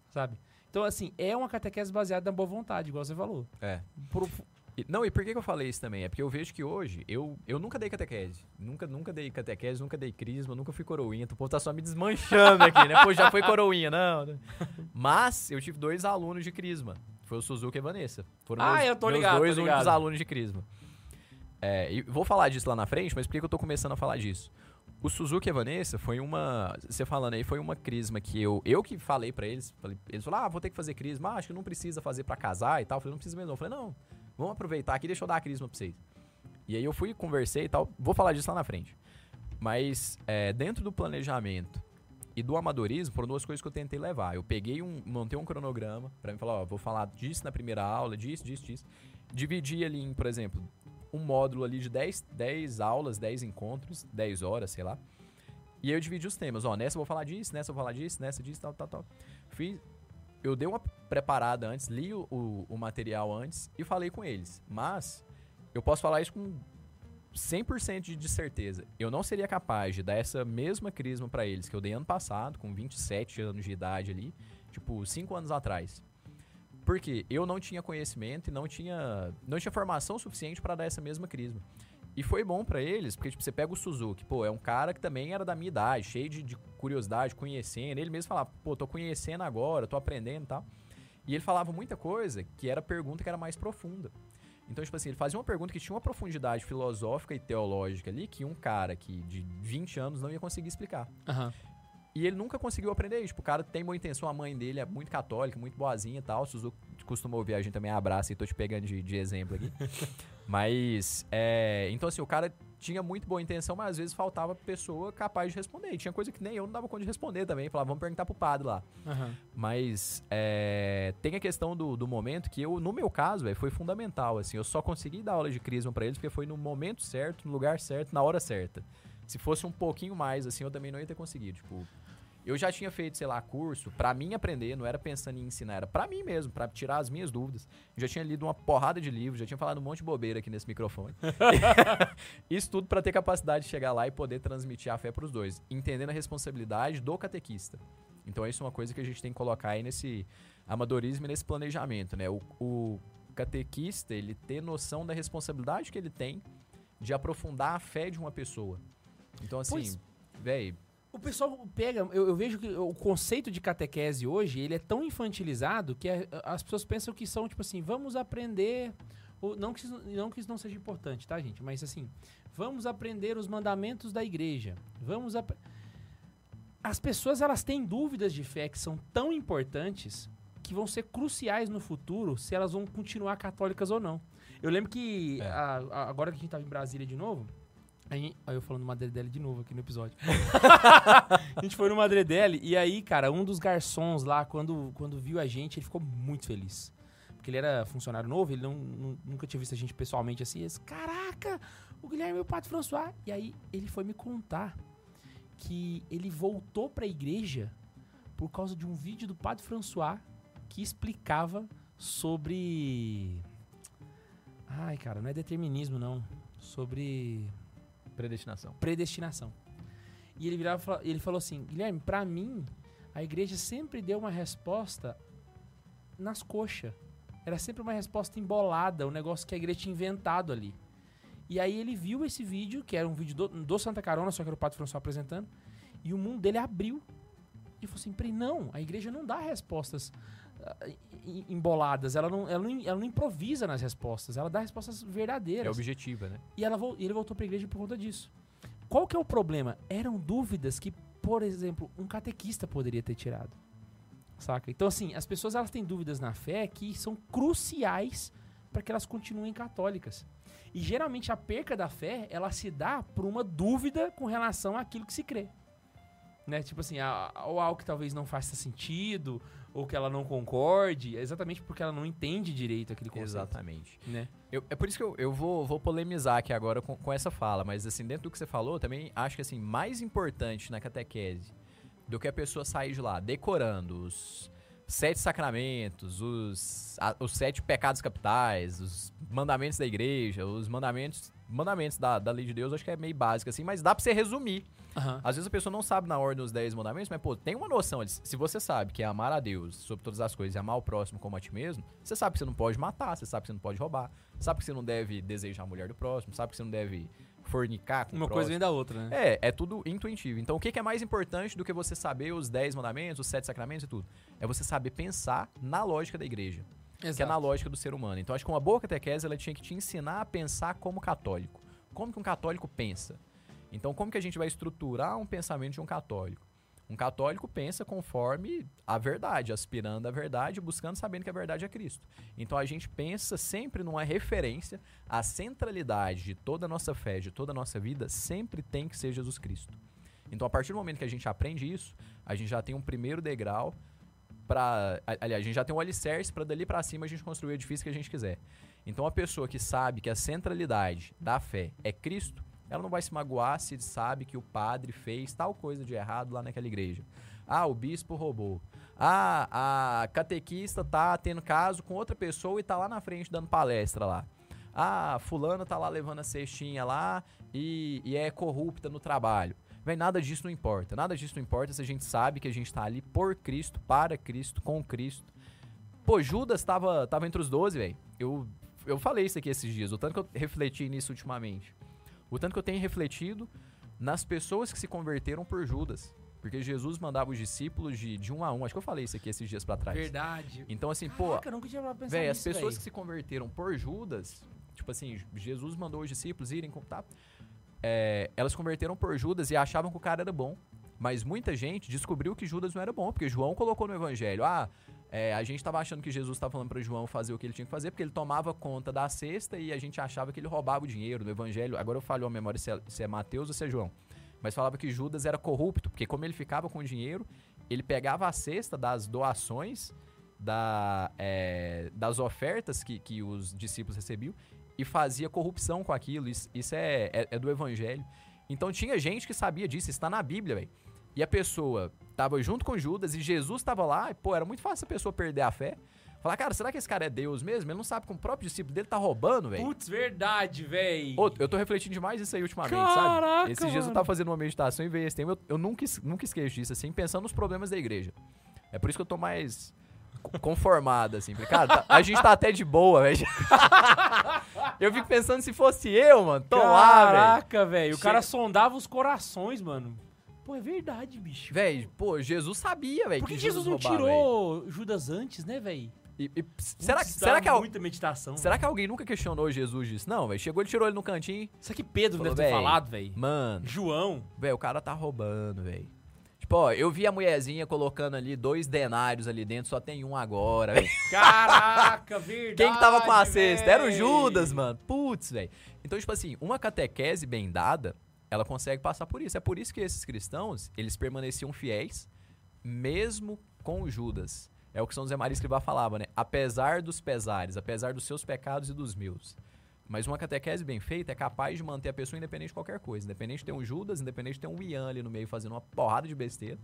sabe? Então, assim, é uma catequese baseada na boa vontade, igual você falou. É. Pro- Não, e por que, que eu falei isso também? É porque eu vejo que hoje, eu, eu nunca dei catequese. Nunca, nunca dei catequese, nunca dei crisma, nunca fui coroinha. O povo tá só me desmanchando aqui, né? Pô, já foi coroinha, não. né? Mas eu tive dois alunos de crisma. Foi o Suzuki e a Vanessa. Foram Ah, meus, eu tô ligado, dois tô únicos ligado. alunos de crisma. É, e vou falar disso lá na frente, mas por que, que eu tô começando a falar disso? O Suzuki e a Vanessa foi uma. Você falando aí, foi uma crisma que eu. Eu que falei pra eles. Falei, eles falaram, ah, vou ter que fazer crisma. Ah, acho que não precisa fazer pra casar e tal. Eu falei, não precisa mesmo. não. Eu falei, não, vamos aproveitar aqui, deixa eu dar a crisma pra vocês. E aí eu fui, conversei e tal. Vou falar disso lá na frente. Mas é, dentro do planejamento e do amadorismo foram duas coisas que eu tentei levar. Eu peguei um, montei um cronograma pra mim falar, ó, vou falar disso na primeira aula, disso, disso, disso. Dividi ali em, por exemplo, um módulo ali de 10, 10 aulas, 10 encontros, 10 horas, sei lá. E aí eu dividi os temas, ó, nessa eu vou falar disso, nessa eu vou falar disso, nessa disso, tal, tal, tal. Fiz, eu dei uma preparada antes, li o, o, o material antes e falei com eles. Mas eu posso falar isso com 100% de, de certeza. Eu não seria capaz de dar essa mesma crisma pra eles que eu dei ano passado, com 27 anos de idade ali, tipo, 5 anos atrás. Porque eu não tinha conhecimento e não tinha, não tinha formação suficiente pra dar essa mesma crisma. E foi bom pra eles, porque tipo, você pega o Suzuki, pô, é um cara que também era da minha idade, cheio de, de curiosidade, conhecendo. Ele mesmo falava, pô, tô conhecendo agora, tô aprendendo e tal. E ele falava muita coisa que era pergunta que era mais profunda. Então, tipo assim, ele fazia uma pergunta que tinha uma profundidade filosófica e teológica ali que um cara que de 20 anos não ia conseguir explicar. Aham. E ele nunca conseguiu aprender isso. Tipo, o cara tem boa intenção, a mãe dele é muito católica, muito boazinha e tal. O Suzuki costuma ouvir a gente também, abraça e tô te pegando de, de exemplo aqui. mas, é, então assim, o cara tinha muito boa intenção, mas às vezes faltava pessoa capaz de responder. E tinha coisa que nem eu não dava conta de responder também. Falava, vamos perguntar pro padre lá. Aham. Mas é, tem a questão do, do momento que eu, no meu caso, véio, foi fundamental. Assim, eu só consegui dar aula de crisma pra eles porque foi no momento certo, no lugar certo, na hora certa. Se fosse um pouquinho mais, assim, eu também não ia ter conseguido. Tipo, eu já tinha feito, sei lá, curso pra mim aprender, não era pensando em ensinar, era pra mim mesmo, pra tirar as minhas dúvidas. Eu já tinha lido uma porrada de livros, já tinha falado um monte de bobeira aqui nesse microfone. Isso tudo pra ter capacidade de chegar lá e poder transmitir a fé pros dois, entendendo a responsabilidade do catequista. Então isso é uma coisa que a gente tem que colocar aí nesse amadorismo e nesse planejamento, né? O, o catequista, ele ter noção da responsabilidade que ele tem de aprofundar a fé de uma pessoa. Então assim, Pois. O pessoal pega, eu, eu vejo que o conceito de catequese hoje, ele é tão infantilizado que a- as pessoas pensam que são, tipo assim, vamos aprender, ou, não, que isso, não que isso não seja importante, tá, gente? Mas assim, vamos aprender os mandamentos da igreja, vamos... ap- As pessoas, elas têm dúvidas de fé que são tão importantes que vão ser cruciais no futuro se elas vão continuar católicas ou não. Eu lembro que, É. a- a- agora que a gente tava em Brasília de novo, aí, aí eu falando Madre dele de novo aqui no episódio. a gente foi no Madre dele e aí, cara, um dos garçons lá, quando, quando viu a gente, ele ficou muito feliz. Porque ele era funcionário novo, ele não, nu- nunca tinha visto a gente pessoalmente assim. Disse, Caraca, o Guilherme é o Padre François. E aí ele foi me contar que ele voltou pra igreja por causa de um vídeo do Padre François que explicava sobre. Ai, cara, não é determinismo, não. Sobre predestinação. predestinação. E ele virava ele falou assim: Guilherme, pra mim, a igreja sempre deu uma resposta nas coxas. Era sempre uma resposta embolada, um negócio que a igreja tinha inventado ali. E aí ele viu esse vídeo, que era um vídeo do, do Santa Carona, só que era o Padre François apresentando, e o mundo dele abriu. E falou assim: não, a igreja não dá respostas emboladas, ela não, ela, não, ela não improvisa nas respostas, ela dá respostas É verdadeiras. objetiva, né? E ela ele voltou pra igreja por conta disso. Qual que é o problema? Eram dúvidas que, por exemplo, um catequista poderia ter tirado. Saca? Então, assim, as pessoas elas têm dúvidas na fé que são cruciais para que elas continuem católicas. E geralmente a perca da fé, ela se dá por uma dúvida com relação àquilo que se crê. Né? Tipo assim, a- ou algo que talvez não faça sentido, ou que ela não concorde, é exatamente porque ela não entende direito aquele conceito. Exatamente. Né? Eu- é por isso que eu, eu vou, vou polemizar aqui agora com, com essa fala, mas assim, dentro do que você falou, também acho que assim, mais importante na catequese do que a pessoa sair de lá decorando os sete sacramentos, os, a- os sete pecados capitais, os mandamentos da igreja, os mandamentos mandamentos da, da lei de Deus, acho que é meio básico assim, mas dá pra você resumir. Aham. Às vezes a pessoa não sabe na ordem dos 10 mandamentos, mas, pô, tem uma noção. Se você sabe que é amar a Deus sobre todas as coisas e amar o próximo como a ti mesmo, você sabe que você não pode matar, você sabe que você não pode roubar, sabe que você não deve desejar a mulher do próximo, sabe que você não deve fornicar com Uma coisa vem da outra, né? É, é tudo intuitivo. Então, o que que é mais importante do que você saber os 10 mandamentos, os 7 sacramentos e tudo? É você saber pensar na lógica da igreja, que é na lógica do ser humano. Então, acho que uma boa catequese, ela tinha que te ensinar a pensar como católico. Como que um católico pensa? Então, como que a gente vai estruturar um pensamento de um católico? Um católico pensa conforme a verdade, aspirando à verdade, buscando sabendo que a verdade é Cristo. Então a gente pensa sempre numa referência à centralidade de toda a nossa fé, de toda a nossa vida, sempre tem que ser Jesus Cristo. Então a partir do momento que a gente aprende isso, a gente já tem um primeiro degrau para, aliás, a gente já tem um alicerce para dali para cima a gente construir o edifício que a gente quiser. Então a pessoa que sabe que a centralidade da fé é Cristo, ela não vai se magoar se sabe que o padre fez tal coisa de errado lá naquela igreja. Ah, o bispo roubou. Ah, a catequista tá tendo caso com outra pessoa e tá lá na frente dando palestra lá. Ah, fulano tá lá levando a cestinha lá e, e é corrupta no trabalho. Vem, nada disso não importa. Nada disso não importa se a gente sabe que a gente tá ali por Cristo, para Cristo, com Cristo. Pô, Judas tava, tava entre os 12, velho. Eu, eu falei isso aqui esses dias, o tanto que eu refleti nisso ultimamente. O tanto que eu tenho refletido nas pessoas que se converteram por Judas. Porque Jesus mandava os discípulos de, de um a um. Acho que eu falei isso aqui esses dias pra trás. Verdade. Então, assim, pô, Caraca, eu nunca tinha pensado Véi, as pessoas véi. que se converteram por Judas, tipo assim, Jesus mandou os discípulos irem contar. É, elas converteram por Judas e achavam que o cara era bom. Mas muita gente descobriu que Judas não era bom, porque João colocou no evangelho. Ah, é, a gente tava achando que Jesus estava falando para João fazer o que ele tinha que fazer, porque ele tomava conta da cesta e a gente achava que ele roubava o dinheiro no evangelho. Agora eu falho a memória se é, se é Mateus ou se é João. Mas falava que Judas era corrupto, porque como ele ficava com o dinheiro, ele pegava a cesta das doações, da, é, das ofertas que, que os discípulos recebiam e fazia corrupção com aquilo. Isso, isso é, é, é do evangelho. Então tinha gente que sabia disso, isso tá na Bíblia, velho. E a pessoa tava junto com Judas e Jesus tava lá, e, pô, era muito fácil a pessoa perder a fé. Falar, cara, será que esse cara é Deus mesmo? Ele não sabe que o próprio discípulo dele tá roubando, velho. Putz, verdade. Ô, eu tô refletindo demais isso aí ultimamente, Caraca, sabe? Esses dias eu tava fazendo uma meditação e veio esse tema. Eu, eu nunca, nunca esqueço disso, assim, pensando nos problemas da igreja. É por isso que eu tô mais co- conformado, assim. Porque, cara, tá- a gente tá até de boa, velho. eu fico pensando se fosse eu, mano. Tô lá, velho. Caraca, velho. O cara sondava os corações, mano. Pô, é verdade, bicho. Velho, pô, Jesus sabia, velho. Por que, que Jesus não roubava, tirou Judas antes, né, velho? E- e será, Putz, será, que, al- muita meditação. será que alguém nunca questionou Jesus disso? Não, velho. Chegou, ele tirou ele no cantinho. Será que Pedro Falou, deve ter falado, velho? Mano, João. velho, o cara tá roubando, velho. Tipo, ó, eu vi a mulherzinha colocando ali dois denários ali dentro, só tem um agora, velho. Caraca, verdade. Quem que tava com a cesta? Era o. Judas, mano. Putz, velho. Então, tipo assim, uma catequese bem dada, ela consegue passar por isso. É por isso que esses cristãos, eles permaneciam fiéis, mesmo com o Judas. É o que São José Maria Escrivá falava, né? Apesar dos pesares, apesar dos seus pecados e dos meus. Mas uma catequese bem feita é capaz de manter a pessoa independente de qualquer coisa. Independente de ter um Judas, independente de ter um Ian ali no meio fazendo uma porrada de besteira.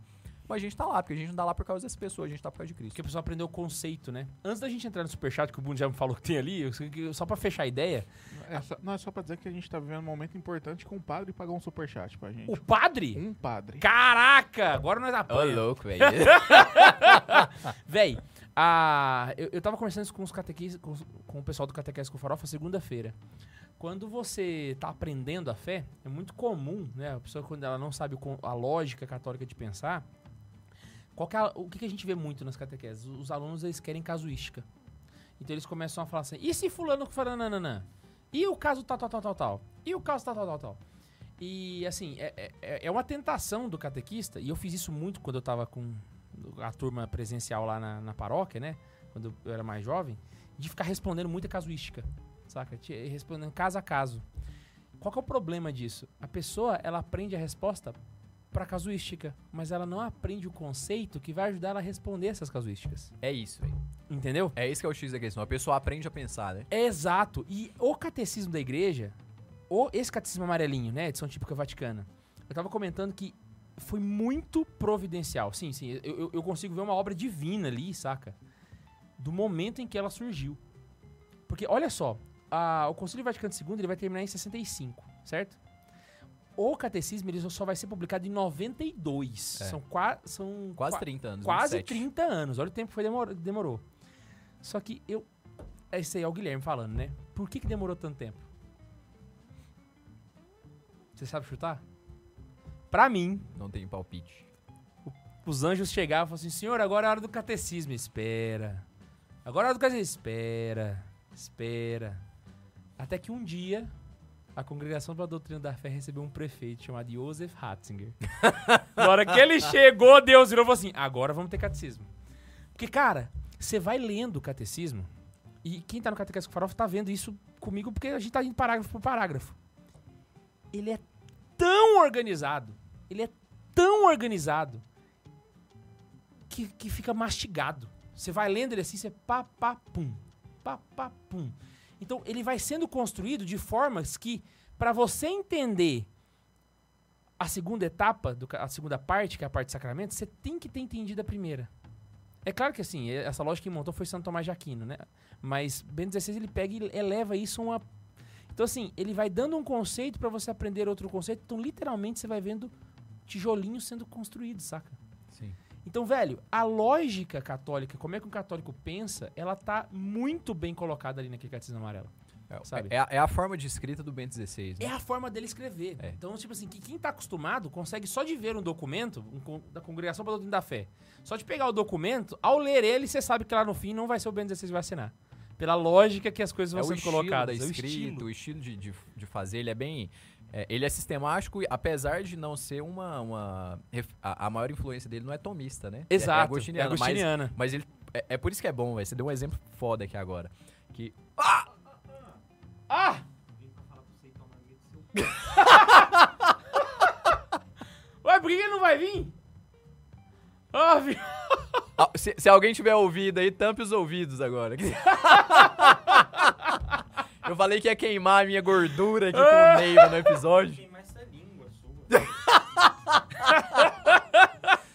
Mas a gente tá lá, porque a gente não tá lá por causa dessa pessoa, a gente tá por causa de Cristo. Porque a pessoa aprendeu o conceito, né? Antes da gente entrar no superchat, que o Bundo já me falou que tem ali, só pra fechar a ideia, É só, não, é só pra dizer que a gente tá vivendo um momento importante com o padre pagar um superchat pra gente. o padre... Um padre. Caraca! Agora nós Ô, apanhamos. louco, velho. Véi, a, eu, eu tava conversando com, os catequis, com, com o pessoal do Catequese com Farofa segunda-feira. Quando você tá aprendendo a fé, é muito comum, né? A pessoa, quando ela não sabe a lógica católica de pensar, qual que é o que, que a gente vê muito nas catequeses? Os alunos, eles querem casuística. Então eles começam a falar assim, e se fulano fala nananã? E o caso tal, tal, tal, tal, tal? E o caso tal, tal, tal, tal? E, assim, é, é, é uma tentação do catequista, e eu fiz isso muito quando eu tava com a turma presencial lá na, na paróquia, né? Quando eu era mais jovem, de ficar respondendo muita casuística, saca? Respondendo caso a caso. Qual que é o problema disso? A pessoa, ela aprende a resposta pra casuística, mas ela não aprende o conceito que vai ajudar ela a responder essas casuísticas. é isso, velho. Entendeu? É isso que é o X da questão. A pessoa aprende a pensar, né? É exato. E o catecismo da igreja, ou esse catecismo amarelinho, né, edição típica vaticana, eu tava comentando que foi muito providencial. Sim, sim, eu, eu- consigo ver uma obra divina ali, saca? Do momento em que ela surgiu. Porque, olha só, a- o Concílio Vaticano II ele vai terminar em 65, certo? O Catecismo ele só vai ser publicado em 92. É. São, qua, são Quase qua- 30 anos. quase 27. 30 anos. Olha o tempo que foi demor- demorou. Só que eu. Esse aí é o Guilherme falando, né? Por que, que demorou tanto tempo? Você sabe chutar? Pra mim, Não tem palpite. os anjos chegavam e falavam assim: Senhor, agora é a hora do catecismo. Espera. Agora é a hora do catecismo. Espera. Espera. Até que um dia. A Congregação para a Doutrina da Fé recebeu um prefeito chamado Joseph Ratzinger. Na hora que ele chegou, Deus virou e falou assim: agora vamos ter catecismo. Porque, cara, você vai lendo o catecismo, e quem tá no Catequese com Farofa tá vendo isso comigo, porque a gente tá indo parágrafo por parágrafo. Ele é tão organizado, ele é tão organizado, que, que fica mastigado. Você vai lendo ele assim, você pá, pá, pum, pá, pá, pum. Então, ele vai sendo construído de formas que, para você entender a segunda etapa, do a segunda parte, que é a parte de sacramento, você tem que ter entendido a primeira. É claro que assim, e- essa lógica que montou foi Santo Tomás de Aquino, né? Mas Bento XVI ele pega e eleva isso a uma. Então, assim, ele vai dando um conceito para você aprender outro conceito. Então, literalmente, você vai vendo tijolinhos sendo construídos, saca? Sim. Então, velho, a lógica católica, como é que um católico pensa, ela tá muito bem colocada ali naquele catecismo amarelo. É, Sabe? é a, é a forma de escrita do Bento XVI. É Né? a forma dele escrever. É. Então, tipo assim, que quem tá acostumado consegue só de ver um documento um da Congregação para Doutrina da Fé. Só de pegar o documento, ao ler ele, você sabe que lá no fim não vai ser o Bento XVI que vai assinar. Pela lógica que as coisas vão É sendo colocadas. da É o escrita, estilo. o estilo de, de, de fazer, ele é bem... é, ele é sistemático, e apesar de não ser uma... uma a, a maior influência dele não é tomista, né? É- Exato. É, É agostiniana, mas- agostiniana. Mas, ele... É, é por isso que é bom, velho. Você deu um exemplo foda aqui agora. Que Ah! Ué, por que ele não vai vir? Ah, vi- Ah, se, se alguém tiver ouvido aí, tampe os ouvidos agora. Eu falei que ia queimar a minha gordura aqui com o Neiva no episódio. Queimar essa língua sua.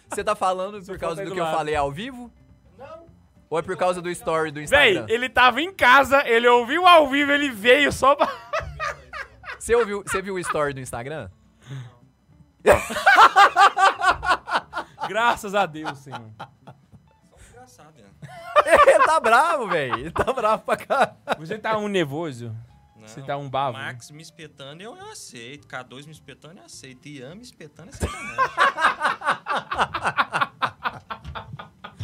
Você tá falando por causa do do que eu falei ao vivo? Não. Ou é por causa do story do Véi, Instagram? ele tava em casa, ele ouviu ao vivo, ele veio só pra. Você, ouviu, você viu o story do Instagram? Graças a Deus, senhor. Né? Ele tá bravo, velho. Ele tá bravo pra cá. Você tá um nervoso? Não, Você tá um bavo? Max me espetando, eu, eu aceito. K2 me espetando, eu aceito. Ian me espetando, é sacanagem.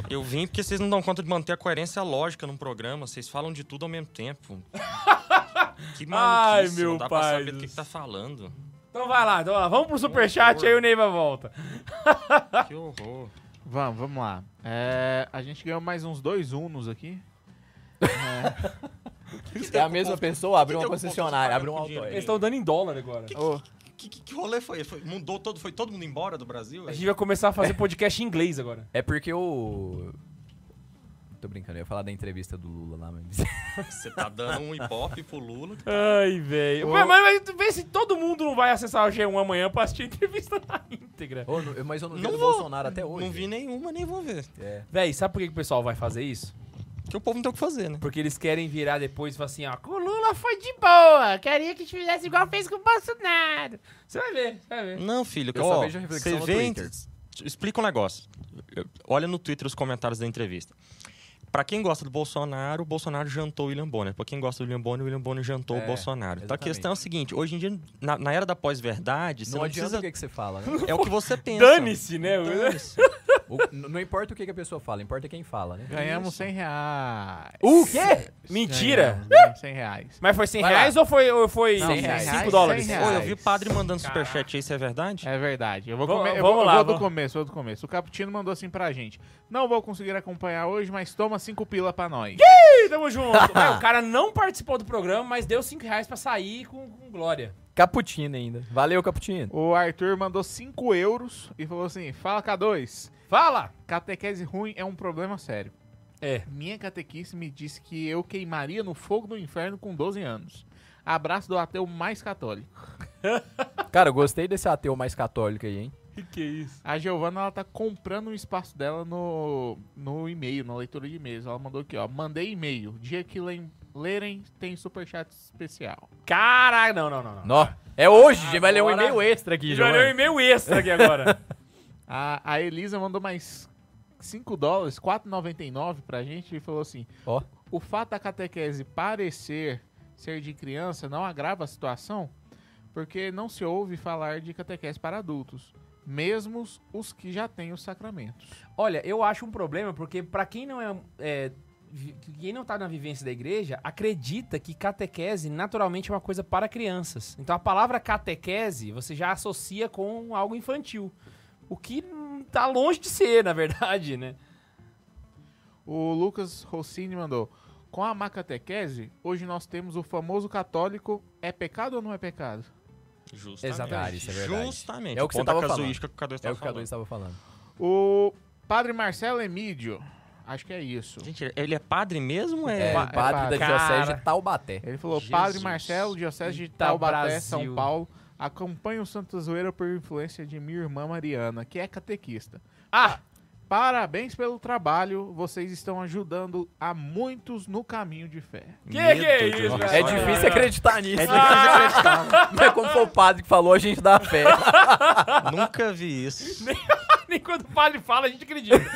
Eu vim porque vocês não dão conta de manter a coerência lógica num programa. Vocês falam de tudo ao mesmo tempo. Que Ai, maluquice, meu não dá pai pra saber do do que, que tá falando. Então vai lá, então vai lá. Vamos pro superchat aí o Neiva volta. Que horror. Vamos, vamos lá. É, a gente ganhou mais uns dois Unos aqui. É a mesma pessoa, abriu que uma concessionária, abriu um com auto. Eles estão dando em dólar agora. Ô, Que, que, que rolê foi? foi? Mudou todo, foi todo mundo embora do Brasil? A gente vai começar a fazer podcast em inglês agora. É porque o. Tô brincando, eu ia falar da entrevista do Lula lá, mas. Você tá dando um ibope pro Lula. Ai, velho. Mas, mas, mas tu vê se todo mundo não vai acessar o G1 amanhã pra assistir a entrevista na íntegra. Ô, não- mas eu não vi Não do vou. Bolsonaro até hoje. Não vi nenhuma, nem vou ver. É. Véi, sabe por que, que o pessoal vai fazer isso? Porque o povo não tem o que fazer, né? Porque eles querem virar depois e falar assim, ó, o Lula foi de boa, queria que fizesse igual fez com o Bolsonaro. Você vai ver, você vai ver. Não, filho. Eu só ó, vejo a reflexão você no vê, Twitter. Explica um negócio. Olha no Twitter os comentários da entrevista. Pra quem gosta do Bolsonaro, o Bolsonaro jantou o William Bonner. Pra quem gosta do William Bonner, o William Bonner jantou É, o Bolsonaro. Então a exatamente. questão é o seguinte: hoje em dia, na, na era da pós-verdade, você Não não, adianta precisa. o que, que você fala, né? É o que você pensa. Dane-se, né? Dane-se. O- n- não importa o que, que a pessoa fala, importa quem fala, né? ganhamos 100 reais. O quê? Mentira. Ganhamos, ganhamos 100 reais. Mas foi 100 Vai lá. reais ou foi, ou foi Não, 100 5 reais. dólares? 100 Ô, eu reais. vi o padre mandando superchat aí, isso é verdade? É verdade. Eu vou, Vamos- comer, eu vamos vou, eu lá, vou do vamos. começo, vou do começo. O Caputino mandou assim pra gente. Não vou conseguir acompanhar hoje, mas toma 5 pila pra nós. Ih, Tamo junto. Véi, o cara não participou do programa, mas deu 5 reais pra sair com, com glória. Caputino ainda. Valeu, Caputino. O Arthur mandou 5 euros e falou assim: Fala K2, Fala! catequese ruim é um problema sério. É. Minha catequista me disse que eu queimaria no fogo do inferno com 12 anos. Abraço do ateu mais católico. Cara, eu gostei desse ateu mais católico aí, hein? Que que é isso? A Giovana, ela tá comprando um espaço dela no, no e-mail, na leitura de e-mails. Ela mandou aqui, ó. Mandei e-mail. Dia que lem- lerem, tem superchat especial. Caralho, não, não, não. não. Nó. É hoje, a gente vai ler um Agora- e-mail extra aqui, Já Giovanni. leu um e-mail extra aqui agora. A, a Elisa mandou mais 5 dólares, 4,99 pra gente e falou assim: Ó. O fato da catequese parecer ser de criança não agrava a situação, porque não se ouve falar de catequese para adultos, mesmo os que já têm os sacramentos. Olha, eu acho um problema porque pra quem não é, é, quem não tá na vivência da igreja, acredita que catequese naturalmente é uma coisa para crianças. Então a palavra catequese você já associa com algo infantil, o que tá longe de ser, na verdade, né? O Lucas Rossini mandou: Com a má catequese, hoje nós temos o famoso católico: é pecado ou não é pecado? Justamente. Exatamente. Isso é verdade. Justamente. É o que você ponto da tava falando. casuística que o Cadu É estava o que o Cadu falando. estava falando. O Padre Marcelo Emídio, acho que é isso. Gente, ele é padre mesmo? É, É, padre padre. da Diocese de Taubaté. Ele falou: Jesus. Padre Marcelo, Diocese de Taubaté, Brasil. São Paulo, acompanha o Santa Zoeira por influência de minha irmã Mariana, que é catequista. Ah, Parabéns pelo trabalho, vocês estão ajudando a muitos no caminho de fé. que que é Medo isso, velho? É difícil acreditar nisso. É difícil acreditar. Mas como foi o padre que falou, a gente dá fé. Nunca vi isso. Nem quando o padre fala, a gente acredita.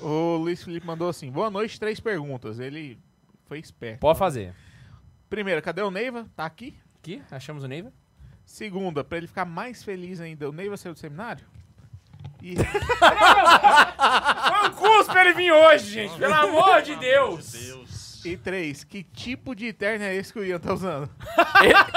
O Luiz Felipe mandou assim: Boa noite, três perguntas. Ele foi esperto. Pode fazer. Primeira, cadê o Neiva? Tá aqui? Aqui, achamos o Neiva. Segunda, pra ele ficar mais feliz ainda, o Neiva saiu do seminário? E Foi um curso pra ele vir hoje, gente. Pelo amor de Deus. Deus. E três, que tipo de terno é esse que o Ian tá usando?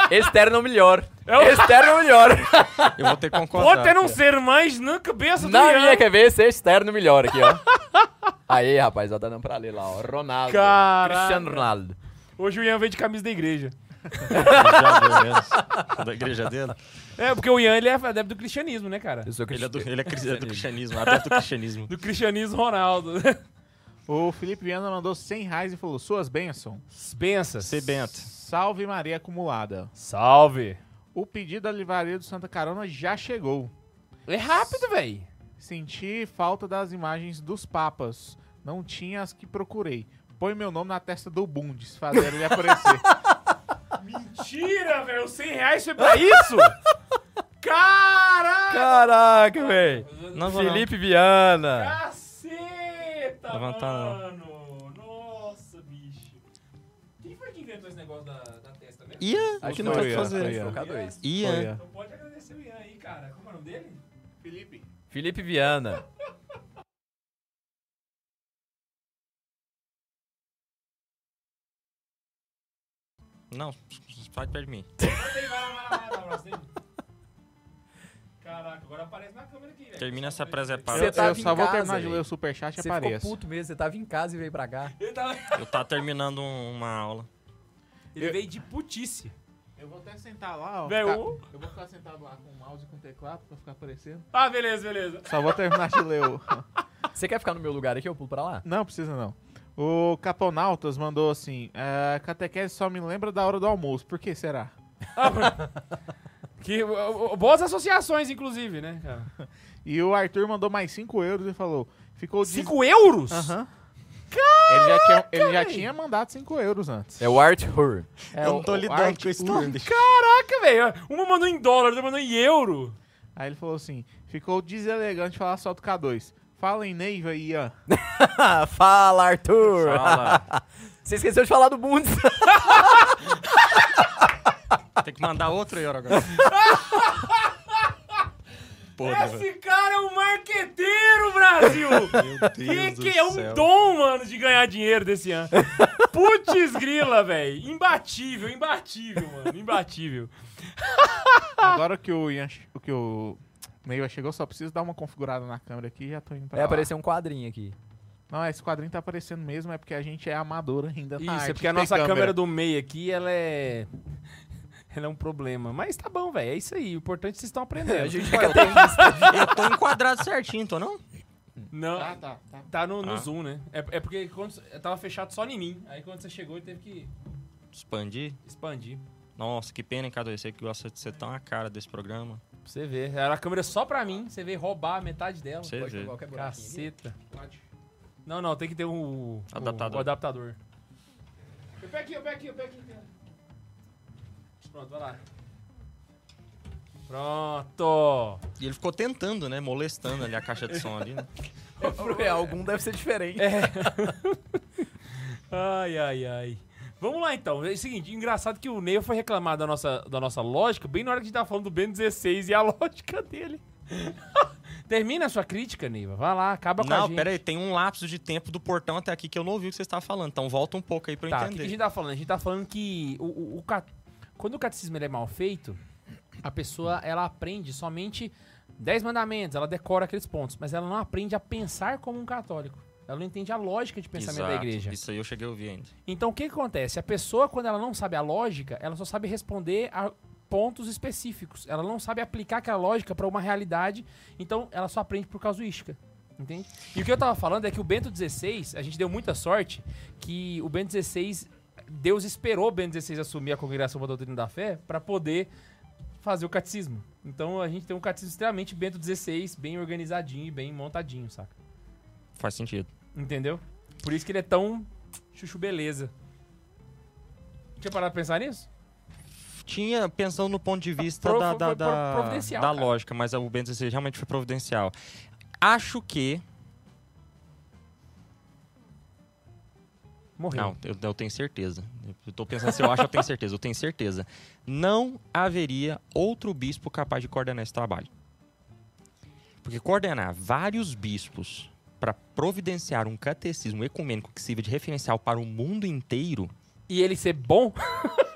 E- Externo melhor. É o- Externo melhor. Eu vou ter que concordar. Pode não aqui. ser mais na cabeça do Na Ian. minha quer ver esse externo melhor aqui, ó. Aí, rapaz, ó, tá dando pra ler lá, ó. Ronaldo. Caraca. Cristiano Ronaldo. Hoje o Ian veio de camisa da igreja. Já mesmo. Da igreja dele. É, porque o Ian ele é adepto do cristianismo, né, cara? Eu sou Ele é do, cristiano. ele é cri- é do cristianismo, adepto do cristianismo. Do cristianismo Ronaldo. O Felipe Viana mandou 100 reais e falou: Suas bênçãos. Bênçãos. Ser Bento. Salve Maria acumulada. Salve. O pedido da livraria do Santa Carona já chegou. É rápido, velho. Senti falta das imagens dos papas. Não tinha as que procurei. Põe meu nome na testa do Bundes, fazer ele aparecer. Mentira, velho. 100 reais foi pra isso? Caraca! Caraca, velho. Felipe Viana. Caceta, Levantar não. mano. Nossa, bicho. Quem foi que inventou esse negócio da, da testa mesmo? Ian, Acho que não pode Ian, fazer. Ian. Ian. É. Então pode agradecer o Ian aí, cara. Como é o nome dele? Felipe. Felipe Viana. Não, sai perto de mim. Vai lá, vai lá, vai lá, vai lá, abraço dele. Caraca, agora aparece na câmera aqui, velho. Termina essa Eu, presepada. Você eu só vou terminar de ler o superchat e Você apareço. ficou puto mesmo, você tava em casa e veio pra cá. Tava- Eu tava terminando um- uma aula. ele veio de putice. Eu vou até sentar lá, ó. Velho, ficar- Eu vou ficar sentado lá com o mouse e com o teclado pra ficar aparecendo. Ah, beleza, beleza. Só vou terminar de ler o. Você quer ficar no meu lugar aqui? Eu pulo pra lá? Não, precisa não. O Caponautas mandou assim: "É, catequese só me lembra da hora do almoço. Por que será? Que, o- o- boas associações, inclusive, né, cara? E o Arthur mandou mais 5 euros e falou: ficou. de- 5 euros? Aham. Ele já, tinha, ele já tinha mandado 5 euros antes. É o Arthur. É, eu o- não tô o lidando Arthur. com isso não, bicho. Caraca, velho. Uma mandou em dólar, outra mandou em euro. Aí ele falou assim: ficou deselegante falar só do K2. Fala em Neiva e Ian. Fala, Arthur. Fala. Você esqueceu de falar do Bundes. Tem que mandar outro euro agora. Velho. Esse cara é um marqueteiro, Brasil! Meu que Deus que do é um céu. dom, mano, de ganhar dinheiro desse ano. Putz grila, velho. Imbatível, imbatível, mano. Imbatível. Agora que o Ian, o que o Neiva chegou, só preciso dar uma configurada na câmera aqui e já tô indo pra Vai lá. aparecer um quadrinho aqui. Não, esse quadrinho tá aparecendo mesmo, é porque a gente é amador ainda na Isso, arte é porque a nossa câmera. do meio aqui, ela é. Ela é um problema. Mas tá bom, velho. É isso aí. O importante é que vocês estão aprendendo. A gente quer ter isso. Eu tô enquadrado certinho, tô não? Não. Tá, tá, tá. Tá no, no Ah. zoom, né? É, é porque quando, tava fechado só em mim. Aí quando você chegou, ele teve que Expandir. expandir. Nossa, que pena, hein, Cadu? Você que gosta de ser tão a cara desse programa. Pra você ver. Era a câmera só pra mim. Você veio roubar metade dela. Você vê. qualquer buraquinho aqui. Caceta. Não, não, tem que ter um o- Adaptador. O, adaptador. Eu pego aqui, eu pego aqui, eu pego aqui. Pronto, vai lá. Pronto. E ele ficou tentando, né? Molestando ali a caixa de som ali, né? É, algum deve ser diferente. Ai, ai, ai. Vamos lá então. É o seguinte, engraçado que o Ney foi reclamar da nossa, da nossa lógica bem na hora que a gente tava falando do Ben 16 e a lógica dele. Termina a sua crítica, Neiva. Vai lá, acaba com a Não, gente. pera aí, tem um lapso de tempo do portão até aqui que eu não ouvi o que você estava falando. Então volta um pouco aí pra eu Tá, o que, entender. a gente tá falando? A gente tá falando que o, o- o ca- quando o catecismo é mal feito, a pessoa ela aprende somente 10 mandamentos, ela decora aqueles pontos, mas ela não aprende a pensar como um católico. Ela não entende a lógica de pensamento da Exato, igreja. Isso aí eu cheguei a ouvir ainda. Então o que, que acontece? A pessoa, quando ela não sabe a lógica, ela só sabe responder a pontos específicos. Ela não sabe aplicar aquela lógica para uma realidade, então ela só aprende por casuística. Entende? E o que eu tava falando é que o Bento XVI, a gente deu muita sorte que o Bento XVI, Deus esperou o Bento XVI assumir a congregação para a doutrina da fé para poder fazer o catecismo. Então a gente tem um catecismo extremamente Bento XVI, bem organizadinho e bem montadinho, saca? Faz sentido. Entendeu? Por isso que ele é tão chuchu beleza. Tinha parado pra pensar nisso? Tinha, pensando no ponto de vista Pro- da, da, da, da cara. lógica, mas o Ben 16 realmente foi providencial. Acho que. Morreu. Não, eu, eu tenho certeza. Eu tô pensando se eu acho, eu tenho certeza. Eu tenho certeza. Não haveria outro bispo capaz de coordenar esse trabalho. Porque coordenar vários bispos para providenciar um catecismo ecumênico que sirva de referencial para o mundo inteiro E ele ser bom?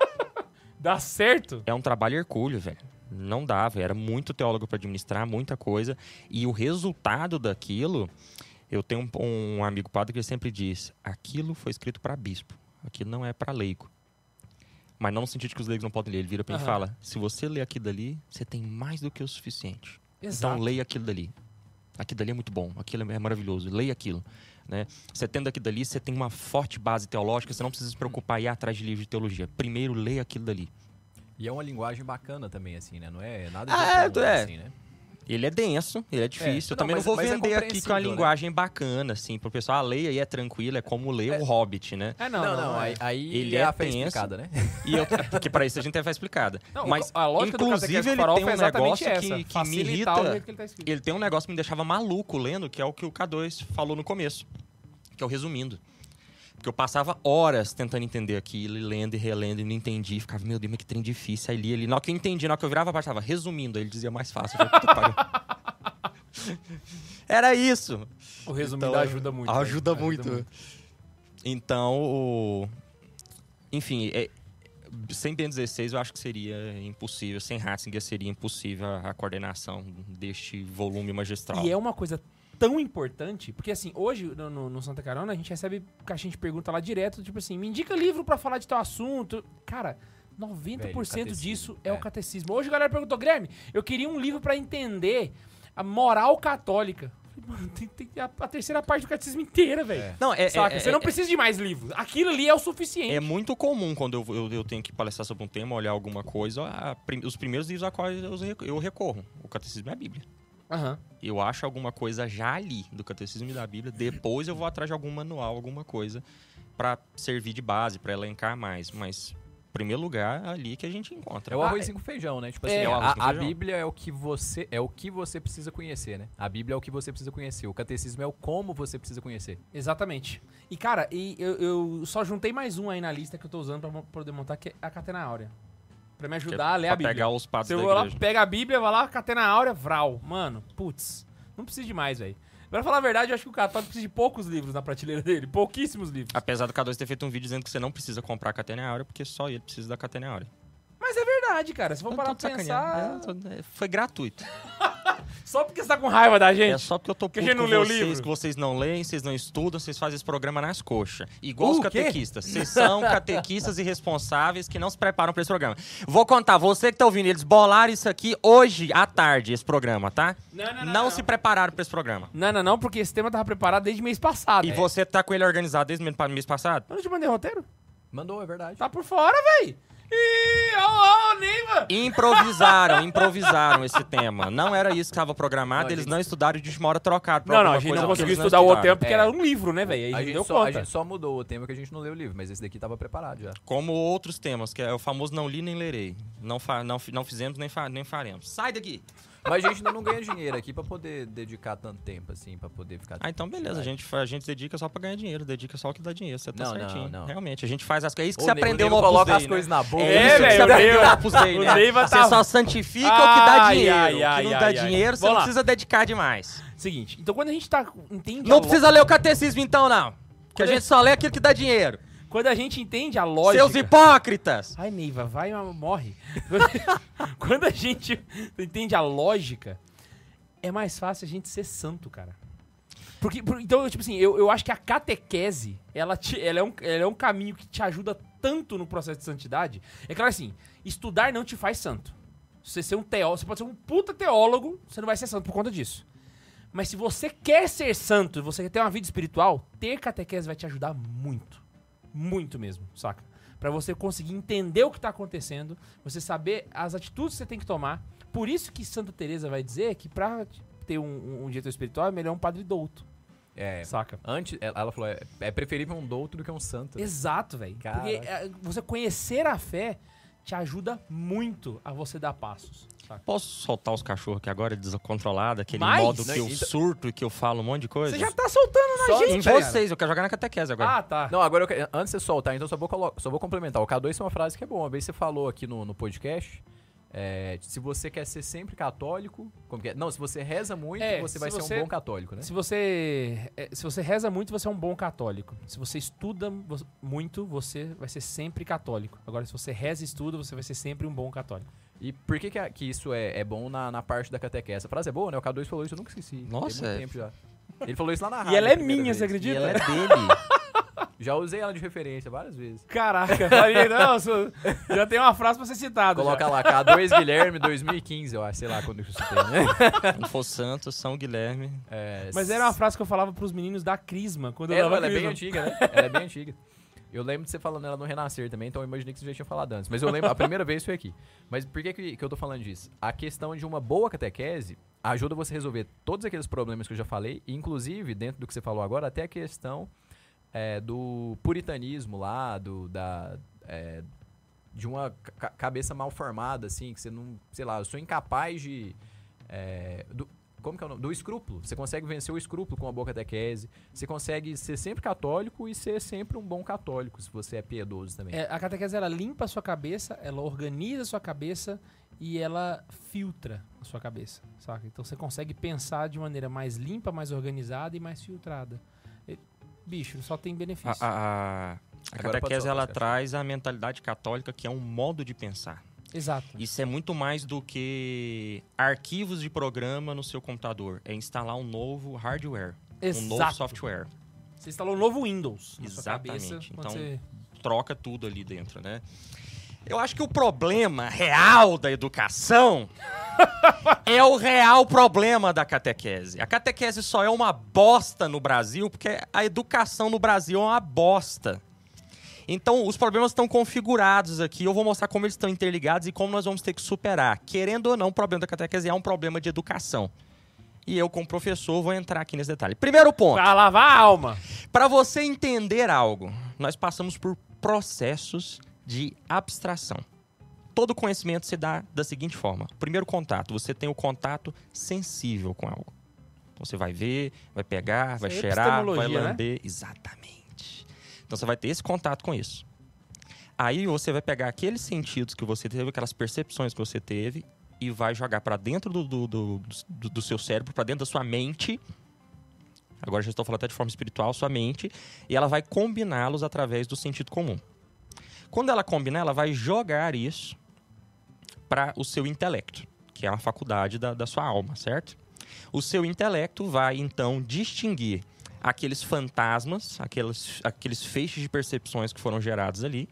Dá certo? é um trabalho hercúleo, velho. Não dava, era muito teólogo para administrar, muita coisa. E o resultado daquilo, eu tenho um, um amigo padre que sempre diz: aquilo foi escrito para bispo, aquilo não é para leigo. Mas não no sentido de que os leigos não podem ler. Ele vira para mim e fala: se você ler aquilo dali, você tem mais do que o suficiente. Exato. Então leia aquilo dali. Aquilo dali é muito bom, aquilo é maravilhoso. Leia aquilo. Né? Você tendo aquilo dali, você tem uma forte base teológica, você não precisa se preocupar em ir atrás de livros de teologia. Primeiro, leia aquilo dali. E é uma linguagem bacana também, assim, né? Não é nada Ah, de outro, é. assim, né? Ele é denso, ele é difícil. não, eu também mas- não vou é vender aqui com a né? linguagem bacana, assim, pro pessoal. A lei aí é tranquila, é como ler o Hobbit, né? É, Não, não, é. aí, aí Ele é é a fé tenso. explicada, né? E eu, porque para isso a gente tem a fé explicada. Não, Mas, a lógica do inclusive, catequese ele tem um é negócio essa, que, que me irrita. que ele tá. Ele tem um negócio que me deixava maluco lendo, que é o que o K2 falou no começo, que é o resumindo. Porque eu passava horas tentando entender aquilo, e lendo e relendo, e não entendi. Ficava, meu Deus, mas que trem difícil. Aí li ali. Na hora que eu entendi, na hora que eu virava a tava resumindo. Aí ele dizia mais fácil. Eu falei. Era isso. O resumo Então, ajuda muito. Ajuda velho. muito. Então, o... enfim, é... sem Ben 16 eu acho que seria impossível. Sem Ratzinger seria impossível a a coordenação deste volume magistral. E é uma coisa tão importante, porque assim, hoje no, no- no Santa Carona a gente recebe caixinha de pergunta lá direto, tipo assim, me indica livro pra falar de tal assunto. Cara, 90% Velho, disso é, é. o catecismo. Hoje a galera perguntou, Guilherme, eu queria um livro pra entender a moral católica. Eu falei, Mano, tem, tem a, a terceira parte do catecismo inteira, velho. É. Não, é, Saca? é- Você não é- precisa de mais livros. Aquilo ali é o suficiente. É muito comum quando eu, eu, eu tenho que palestrar sobre um tema, olhar alguma coisa, a prim- os primeiros livros a quais eu, eu recorro. O catecismo é a Bíblia. Aham. Eu acho alguma coisa já ali do catecismo e da Bíblia, depois eu vou atrás de algum manual, alguma coisa pra servir de base, pra elencar mais. Mas, em primeiro lugar, é ali que a gente encontra. É o Ah, arrozinho com feijão, né? Tipo é, assim, é o arroz a, com a. Bíblia é o que você é o que você precisa conhecer, né? A Bíblia é o que você precisa conhecer. O catecismo é o como você precisa conhecer. Exatamente. E, cara, e eu, eu só juntei mais um aí na lista que eu tô usando pra mo- poder montar, que é a Catena Áurea. Pra me Que é ajudar a ler a Bíblia. pegar os padres Você da vai lá, pega a Bíblia, vai lá, Catena Áurea, Vral. Mano, putz, não precisa de mais, velho. Pra falar a verdade, eu acho que o católico precisa de poucos livros na prateleira dele. Pouquíssimos livros. Apesar do K2 ter feito um vídeo dizendo que você não precisa comprar a Catena Áurea, porque só ele precisa da Catena Áurea. Mas é verdade, cara. Se for parar pra pensar... É, tô- é, Foi gratuito. Só porque você tá com raiva da gente. É só porque eu tô Que puto gente não com leu o vocês, livro. que vocês não leem, vocês não estudam, vocês fazem esse programa nas coxas. Igual O os quê? catequistas. Vocês são catequistas irresponsáveis que não se preparam pra esse programa. Vou contar, você que tá ouvindo, eles bolaram isso aqui hoje à tarde, esse programa, tá? Não, não, Não, não, não. se prepararam pra esse programa. Não, não, não, porque esse tema tava preparado desde mês passado. E É. você tá com ele organizado desde o mês passado? Eu não te mandei roteiro? Mandou, é verdade. Tá por fora, véi. Ih, Neiva! Improvisaram, improvisaram esse tema. Não era isso que estava programado, Não, a eles gente- não estudaram e de última hora trocaram. pra Não, não, a gente não que conseguiu estudar o tempo porque É. era um livro, né, velho? Aí A não gente, deu só, a gente só mudou o tema que a gente não leu o livro, mas esse daqui tava preparado já. Como outros temas, que é o famoso não li nem lerei. Não, fa não, não fizemos nem, fa nem faremos. Sai daqui! Mas a gente ainda não ganha dinheiro aqui pra poder dedicar tanto tempo, assim, pra poder ficar... Ah, então beleza, a gente, a gente dedica só pra ganhar dinheiro, dedica só o que dá dinheiro, você tá Não, não, certinho. não. Realmente, a gente faz as coisas. É isso que você aprendeu no coloca as coisas na boca. É, É, isso que velho, você tá- só santifica o que dá dinheiro. o que não dá dinheiro, você não precisa dedicar demais. Seguinte, então quando a gente tá. Entende Não precisa ler o catecismo então, não. Que a gente só lê aquilo que dá dinheiro. Quando a gente entende a lógica. Seus hipócritas! Ai, Neiva, vai, morre. Quando a gente entende a lógica, é mais fácil a gente ser santo, cara. Porque, por- então, tipo assim, eu, eu acho que a catequese, ela, te- ela, é um, ela é um caminho que te ajuda tanto no processo de santidade. É claro assim, estudar não te faz santo. Você ser um teólogo, você pode ser um puta teólogo, você não vai ser santo por conta disso. Mas se você quer ser santo, você quer ter uma vida espiritual, ter catequese vai te ajudar muito. Muito mesmo, saca? Pra você conseguir entender o que tá acontecendo, você saber as atitudes que você tem que tomar. Por isso que Santa Teresa vai dizer que pra ter um, um, um diretor espiritual é melhor um padre douto, É, saca? antes, ela ela falou, é, é preferível um douto do que um santo. Exato, velho. Porque é, você conhecer a fé te ajuda muito a você dar passos, saca? Posso soltar os cachorros aqui agora, descontrolado, aquele Mais? modo que Não, eu então- surto e que eu falo um monte de coisa? Você já tá soltando na Só gente, Em cara. vocês, eu quero jogar na catequese agora. Ah, tá. Não, agora, eu antes de você soltar, então só vou, colo- só vou complementar. O K2 tem uma frase que é boa. Uma vez você falou aqui no, no podcast, é, se você quer ser sempre católico, como que é? Não, se você reza muito, É, você se vai ser você- um bom católico, né? Se você, é, se você reza muito, você é um bom católico. Se você estuda muito, você vai ser sempre católico. Agora, se você reza e estuda, você vai ser sempre um bom católico. E por que que, a- que isso é, é bom na, na parte da catequese? A frase é boa, né? O K2 falou isso, eu nunca esqueci. Tem Nossa, muito é. tempo já. Ele falou isso lá na rádio. E ela é minha, vez. você E acredita? ela é dele. Já usei ela de referência várias vezes. Caraca, falei, não, sou- já tem uma frase pra ser citada. Coloca já. lá, K2 Guilherme 2015, eu acho, sei lá quando isso tem, né? Não for Santos, São Guilherme. É, Mas era uma frase que eu falava pros meninos da Crisma, quando eu É, dava ela é bem antiga, né? Ela é bem antiga. Eu lembro de você falando ela no Renascer também, então eu imaginei que você já tinha falado antes. Mas eu lembro, a primeira vez foi aqui. Mas por que, que, que eu tô falando disso? A questão de uma boa catequese ajuda você a resolver todos aqueles problemas que eu já falei, e inclusive, dentro do que você falou agora, até a questão é, do puritanismo lá, do, da, é, de uma ca- cabeça mal formada, assim, que você não, sei lá, eu sou incapaz de... é, do, como que é o nome? Do escrúpulo. Você consegue vencer o escrúpulo com a boa catequese. Você consegue ser sempre católico e ser sempre um bom católico, se você é piedoso também. É, a catequese, ela limpa a sua cabeça, ela organiza a sua cabeça e ela filtra a sua cabeça, saca? Então você consegue pensar de maneira mais limpa, mais organizada e mais filtrada. Bicho, só tem benefício. a, a, a catequese, ela traz a mentalidade católica, que é um modo de pensar. Exato. Isso é muito mais do que arquivos de programa no seu computador. É instalar um novo hardware, um novo Exato. software. Você instalou um novo Windows na sua Exatamente. cabeça. Então, você- Troca tudo ali dentro, né? Eu acho que o problema real da educação é o real problema da catequese. A catequese só é uma bosta no Brasil porque a educação no Brasil é uma bosta. Então, os problemas estão configurados aqui. Eu vou mostrar como eles estão interligados e como nós vamos ter que superar. Querendo ou não, o problema da catequese é um problema de educação. E eu, como professor, vou entrar aqui nesse detalhe. Primeiro ponto. Pra lavar a alma. Para você entender algo, nós passamos por processos de abstração. Todo conhecimento se dá da seguinte forma: primeiro contato, você tem o contato sensível com algo. Então você vai ver, vai pegar, vai Isso é cheirar, vai né? lamber. Exatamente. Então você vai ter esse contato com isso. Aí você vai pegar aqueles sentidos que você teve, aquelas percepções que você teve, e vai jogar para dentro do, do, do, do- do seu cérebro, para dentro da sua mente. Agora já estou falando até de forma espiritual, sua mente, e ela vai combiná-los através do sentido comum. Quando ela combinar, ela vai jogar isso para o seu intelecto, que é uma faculdade da, da sua alma, certo? O seu intelecto vai então distinguir aqueles fantasmas, aqueles, aqueles feixes de percepções que foram gerados ali,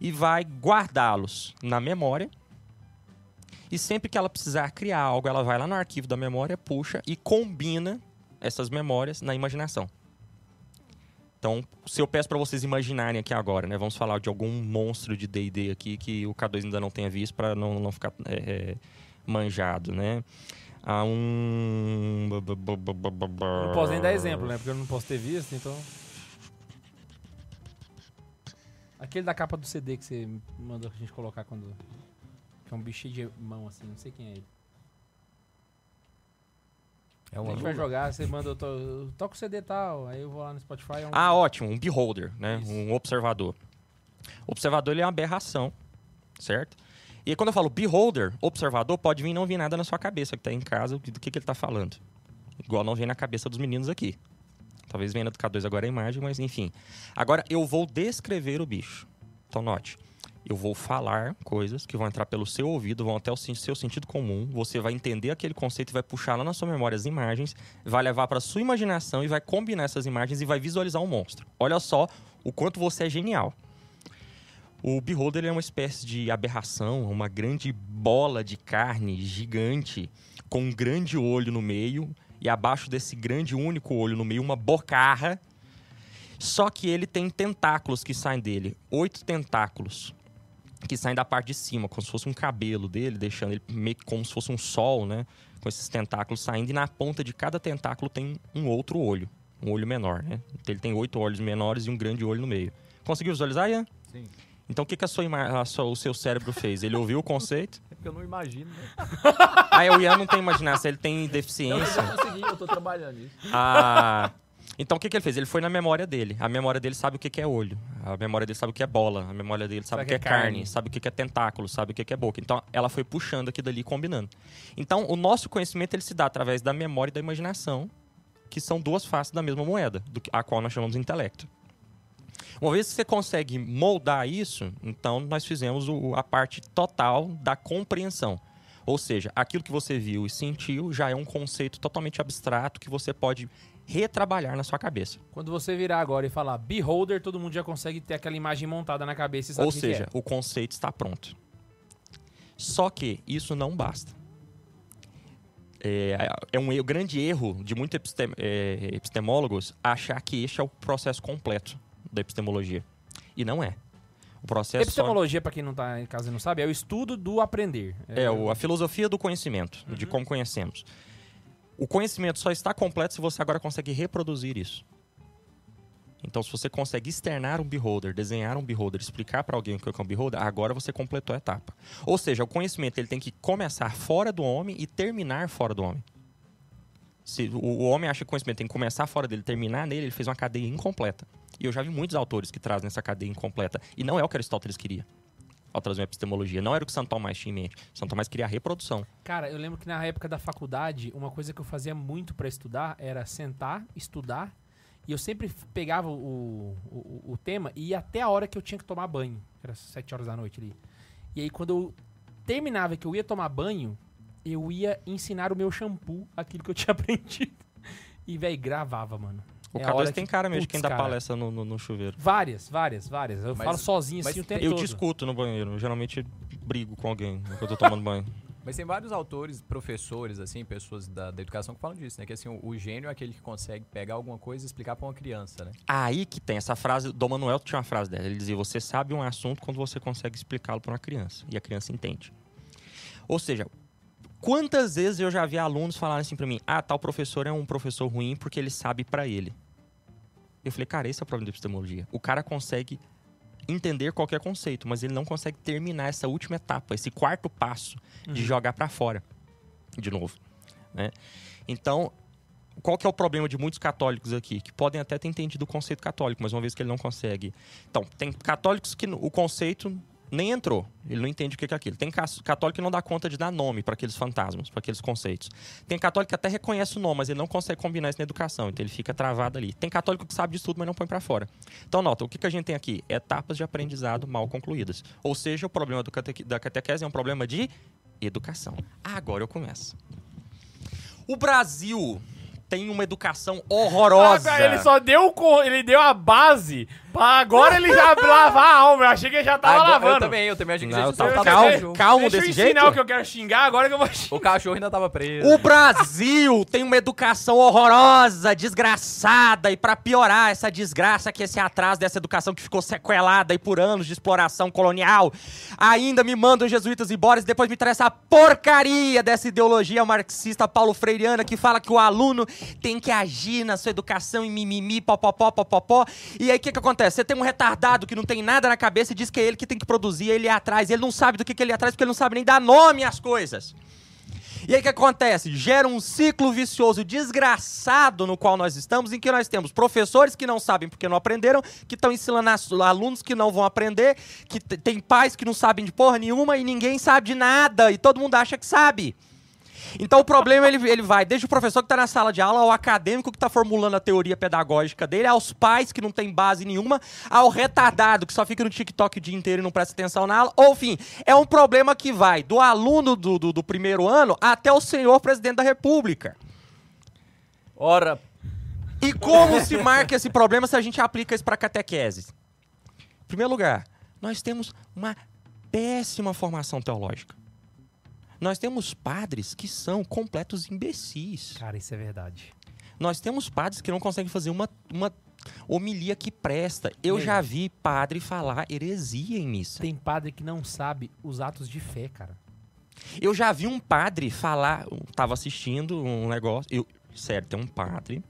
e vai guardá-los na memória. E sempre que ela precisar criar algo, ela vai lá no arquivo da memória, puxa e combina essas memórias na imaginação. Então, se eu peço para vocês imaginarem aqui agora, né? Vamos falar de algum monstro de D&D aqui que o K2 ainda não tenha visto para não, não ficar é, é, manjado, né? Um... Não posso nem dar exemplo, né? Porque eu não posso ter visto, então... Aquele da capa do CD que você mandou a gente colocar quando... Que é um bicho de mão, assim, não sei quem é ele. É a gente vai jogar, você manda, eu to, eu toco o CD e tal, aí eu vou lá no Spotify... É um... Ah, ótimo, um beholder, né? Isso. Um observador. O observador ele é uma aberração, certo? E quando eu falo beholder, observador, pode vir não vir nada na sua cabeça que tá em casa, do que, que ele tá falando. Igual não vem na cabeça dos meninos aqui. Talvez venha do K2 agora a imagem, mas enfim. Agora eu vou descrever o bicho. Então note, eu vou falar coisas que vão entrar pelo seu ouvido, vão até o seu sentido comum. Você vai entender aquele conceito e vai puxar lá na sua memória as imagens, vai levar para sua imaginação e vai combinar essas imagens e vai visualizar um monstro. Olha só o quanto você é genial. O Beholder é uma espécie de aberração, uma grande bola de carne gigante com um grande olho no meio e abaixo desse grande único olho no meio uma bocarra. Só que ele tem tentáculos que saem dele, oito tentáculos que saem da parte de cima, como se fosse um cabelo dele, deixando ele meio que como se fosse um sol, né? Com esses tentáculos saindo e na ponta de cada tentáculo tem um outro olho, um olho menor, né? Ele tem oito olhos menores e um grande olho no meio. Conseguiu visualizar, Ian? Sim. Então o que, que a sua a sua- o seu cérebro fez? Ele ouviu o conceito? É porque eu não imagino, né? Aí o Ian não tem imaginação, ele tem Eu deficiência. já consegui, eu tô trabalhando nisso. Ah, então o que, que ele fez? Ele foi na memória dele. A memória dele sabe o que, que é olho. A memória dele sabe o que é bola. A memória dele sabe, o que é carne, sabe o que, que é tentáculo, sabe o que, que é boca. Então ela foi puxando aqui dali, combinando. Então o nosso conhecimento ele se dá através da memória e da imaginação, que são duas faces da mesma moeda, do a qual nós chamamos de intelecto. Uma vez que você consegue moldar isso, então nós fizemos o- a parte total da compreensão. Ou seja, aquilo que você viu e sentiu já é um conceito totalmente abstrato que você pode retrabalhar na sua cabeça. Quando você virar agora e falar Beholder, todo mundo já consegue ter aquela imagem montada na cabeça e sabe Ou seja, é. o conceito está pronto. Só que isso não basta. É, é um erro- grande erro de muitos epistem- é, epistemólogos achar que este é o processo completo da epistemologia. E não é. O processo só- Epistemologia, pra quem não tá em casa e não sabe, é o estudo do aprender. É o- a filosofia do conhecimento, de como conhecemos. O conhecimento só está completo se você agora consegue reproduzir isso. Então, se você consegue externar um beholder, desenhar um beholder, explicar para alguém o que é um beholder, agora você completou a etapa. Ou seja, o conhecimento ele tem que começar fora do homem e terminar fora do homem. Se o, homem acha que o conhecimento tem que começar fora dele, terminar nele, ele fez uma cadeia incompleta. E eu já vi muitos autores que trazem essa cadeia incompleta. E não é o que Aristóteles queria ao trazer uma epistemologia. Não era o que Santo Tomás tinha em mente. Santo Tomás queria a reprodução. Cara, eu lembro que na época da faculdade, uma coisa que eu fazia muito pra estudar era sentar, estudar, e eu sempre pegava o, o, o tema e ia até a hora que eu tinha que tomar banho. Era sete horas da noite ali. E aí, quando eu terminava que eu ia tomar banho, eu ia ensinar o meu shampoo, aquilo que eu tinha aprendido. E, velho, gravava, mano. O É a hora K2 tem que- cara mesmo de putz, quem dá cara. palestra no, no- no chuveiro. Várias, várias, várias. Eu Mas- falo sozinho assim o tempo Eu todo. discuto no banheiro. Eu geralmente brigo com alguém quando eu tô tomando banho. Mas tem vários autores, professores, assim, pessoas da, da educação que falam disso, né? Que assim, o, o gênio é aquele que consegue pegar alguma coisa e explicar pra uma criança, né? Aí que tem essa frase. Dom Manuel tinha uma frase dela. Ele dizia: Você sabe um assunto quando você consegue explicá-lo para uma criança. E a criança entende. Ou seja, quantas vezes eu já vi alunos falarem assim para mim: Ah, tal professor é um professor ruim porque ele sabe para ele. Eu falei: Cara, esse é o problema da epistemologia. O cara consegue entender qualquer conceito, mas ele não consegue terminar essa última etapa, esse quarto passo de jogar para fora de novo, né? Então, qual que é o problema de muitos católicos aqui? Que podem até ter entendido o conceito católico, mas uma vez que ele não consegue. Então, tem católicos que o conceito nem entrou. Ele não entende o que é aquilo. Tem ca- católico que não dá conta de dar nome para aqueles fantasmas, para aqueles conceitos. Tem católico que até reconhece o nome, mas ele não consegue combinar isso na educação, então ele fica travado ali. Tem católico que sabe disso tudo, mas não põe para fora. Então, nota, o que, que a gente tem aqui? Etapas de aprendizado mal concluídas. Ou seja, o problema da catequese é um problema de educação. Agora eu começo. O Brasil tem uma educação horrorosa. Ah, ele só deu, ele deu a base Agora ele já lavar a alma. Eu achei que ele já tava Agora- lavando. Eu também, eu também achei que Não, já tava calma, preso. calma Deixa eu desse ensinar jeito. o que eu quero xingar, agora que eu vou xingar. O cachorro ainda tava preso. O Brasil tem uma educação horrorosa, desgraçada, e pra piorar essa desgraça que esse atraso dessa educação que ficou sequelada aí por anos de exploração colonial, ainda me mandam jesuítas embora e depois me traz essa porcaria dessa ideologia marxista paulo freireana que fala que o aluno tem que agir na sua educação em mimimi, popopó, popopó. E aí o que que acontece? Você tem um retardado que não tem nada na cabeça e diz que é ele que tem que produzir, ele é atrás, ele não sabe do que, que ele é atrás porque ele não sabe nem dar nome às coisas. E aí o que acontece? Gera um ciclo vicioso desgraçado no qual nós estamos, em que nós temos professores que não sabem porque não aprenderam, que estão ensinando alunos que não vão aprender, que tem pais que não sabem de porra nenhuma e ninguém sabe de nada, e todo mundo acha que sabe. Então o problema ele, ele vai desde o professor que está na sala de aula, ao acadêmico que está formulando a teoria pedagógica dele, aos pais que não tem base nenhuma, ao retardado que só fica no TikTok o dia inteiro e não presta atenção na aula. Ou, enfim, é um problema que vai do aluno do, do, do primeiro ano até o senhor presidente da república. Ora, E como se marca esse problema se a gente aplica isso para catequese? Em primeiro lugar, nós temos uma péssima formação teológica. Nós temos padres que são completos imbecis. Cara, isso é verdade. Nós temos padres que não conseguem fazer uma, uma homilia que presta. Eu Mesmo. já vi padre falar heresia em missa. Tem padre que não sabe os atos de fé, cara. Eu já vi um padre falar, eu tava assistindo um negócio, eu, sério, tem um padre,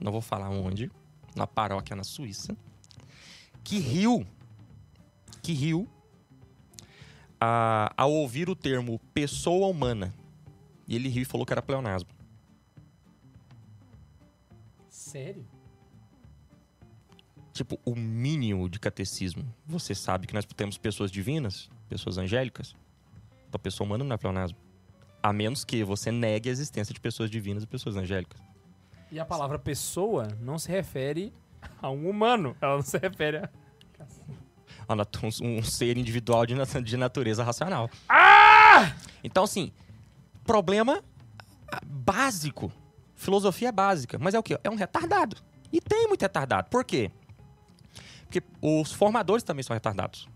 não vou falar onde, na paróquia na Suíça, que riu, que riu a- ao ouvir o termo pessoa humana. E ele riu e falou que era pleonasmo. Sério? Tipo, o mínimo de catecismo. Você sabe que nós temos pessoas divinas, pessoas angélicas. Então, pessoa humana não é pleonasmo. A menos que você negue a existência de pessoas divinas e pessoas angélicas. E a palavra pessoa não se refere a um humano. Ela não se refere a. um, um ser individual de, de natureza racional. Então, assim, problema ah, básico. Filosofia básica. Mas é o quê? É um retardado. E tem muito retardado. Por quê? Porque os formadores também são retardados.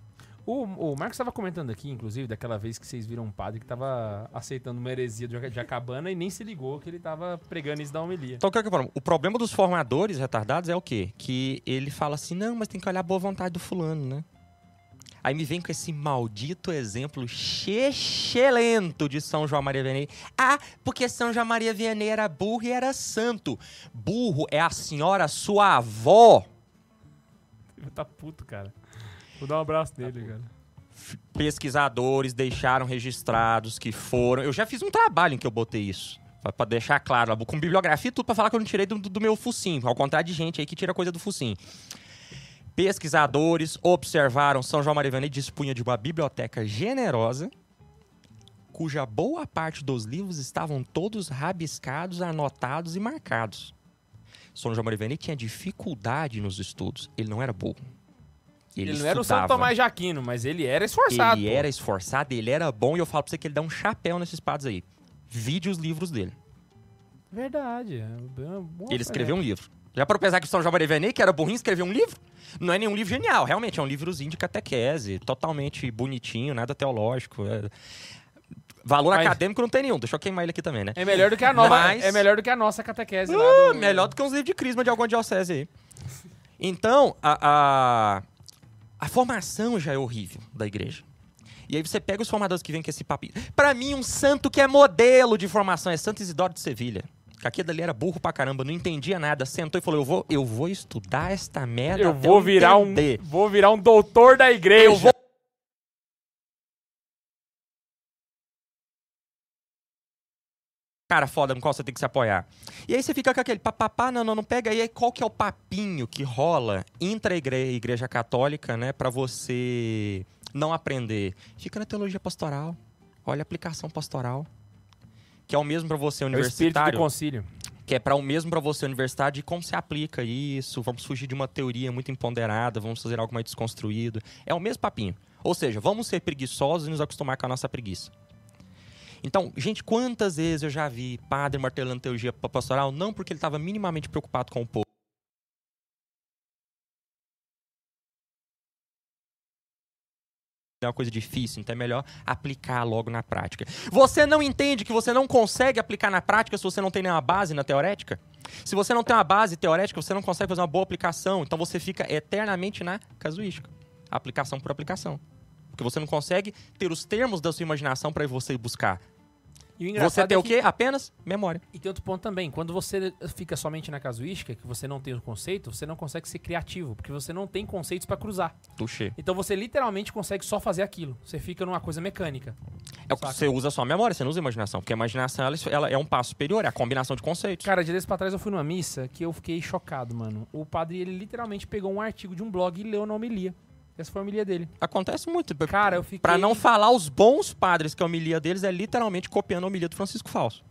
O, o Marcos estava comentando aqui, inclusive, daquela vez que vocês viram um padre que estava aceitando uma heresia do Jaca- Jacabana e nem se ligou que ele estava pregando isso da homilia. Então, o que é que? O problema dos formadores retardados é o quê? Que ele fala assim, não, mas tem que olhar a boa vontade do fulano, né? Aí me vem com esse maldito exemplo chechelento de São João Maria Vianney. Ah, porque São João Maria Vianney era burro e era santo. Burro é a senhora sua avó. Tá puto, cara. Vou dar um abraço nele, cara. Pesquisadores deixaram registrados que foram... Eu já fiz um trabalho em que eu botei isso. Pra- Pra deixar claro, com bibliografia e tudo pra falar que eu não tirei do, do meu focinho. Ao contrário de gente aí que tira coisa do focinho. Pesquisadores observaram São João Maria Vianney dispunha de uma biblioteca generosa, cuja boa parte dos livros estavam todos rabiscados, anotados e marcados. São João Maria Vianney tinha dificuldade nos estudos. Ele não era burro. Ele, Ele, não era o Santo. Tomás Jaquino, mas ele era esforçado. Ele pô. era esforçado, ele era bom, e eu falo pra você que ele dá um chapéu nesses padres aí. Vide os livros dele. Verdade. é Ele escreveu um livro. Já para pensar que o São João Maria Vianney, que era burrinho, escreveu um livro? Não é nenhum livro genial, realmente, é um livrozinho de catequese, totalmente bonitinho, nada teológico. é- Valor Mas- acadêmico não tem nenhum, deixa eu queimar ele aqui também, né? É melhor do que a nova. Mas- É melhor do que a nossa catequese lá. Ah, do- melhor do que uns livros de crisma de alguma diocese aí. Então, a, a, a formação já é horrível da igreja. E aí você pega os formadores que vêm com esse papinho. Pra mim, um santo que é modelo de formação é Santo Isidoro de Sevilha. Que aquele dali era burro pra caramba, não entendia nada. Sentou e falou: Eu vou, eu vou estudar esta merda. Eu vou virar um. entender. Vou virar um doutor da igreja. Eu vou cara foda no qual você tem que se apoiar. E aí você fica com aquele papapá, não, não, não pega. aí qual que é o papinho que rola intra igre- igreja católica, né, pra você não aprender? Fica na teologia pastoral. Olha a aplicação pastoral. Que é o mesmo pra você É o espírito do universitário, concílio. que é para o mesmo pra você universidade e como se aplica isso. Vamos fugir de uma teoria muito empoderada, vamos fazer algo mais desconstruído. É o mesmo papinho. Ou seja, vamos ser preguiçosos e nos acostumar com a nossa preguiça. Então, gente, quantas vezes eu já vi padre martelando teologia pastoral, não porque ele estava minimamente preocupado com o povo, é uma coisa difícil, então é melhor aplicar logo na prática. Você não entende que você não consegue aplicar na prática se você não tem nenhuma base na teorética? Se você não tem uma base teorética, você não consegue fazer uma boa aplicação, então você fica eternamente na casuística. Aplicação por aplicação. Porque você não consegue ter os termos da sua imaginação para você buscar. E o Você tem é o que- quê? Apenas memória. E tem outro ponto também. Quando você fica somente na casuística, que você não tem o conceito, você não consegue ser criativo, porque você não tem conceitos pra cruzar. Touché. Então você literalmente consegue só fazer aquilo. Você fica numa coisa mecânica. É o que você usa só a memória, você não usa a imaginação. Porque a imaginação ela, ela é um passo superior, é a combinação de conceitos. Cara, de vez pra trás eu fui numa missa que eu fiquei chocado, mano. O padre, ele literalmente pegou um artigo de um blog e leu na homilia. Essa foi a homilia dele. Acontece muito. Cara, eu fiquei... Pra não falar os bons padres que a homilia deles é literalmente copiando a homilia do Francisco Falso.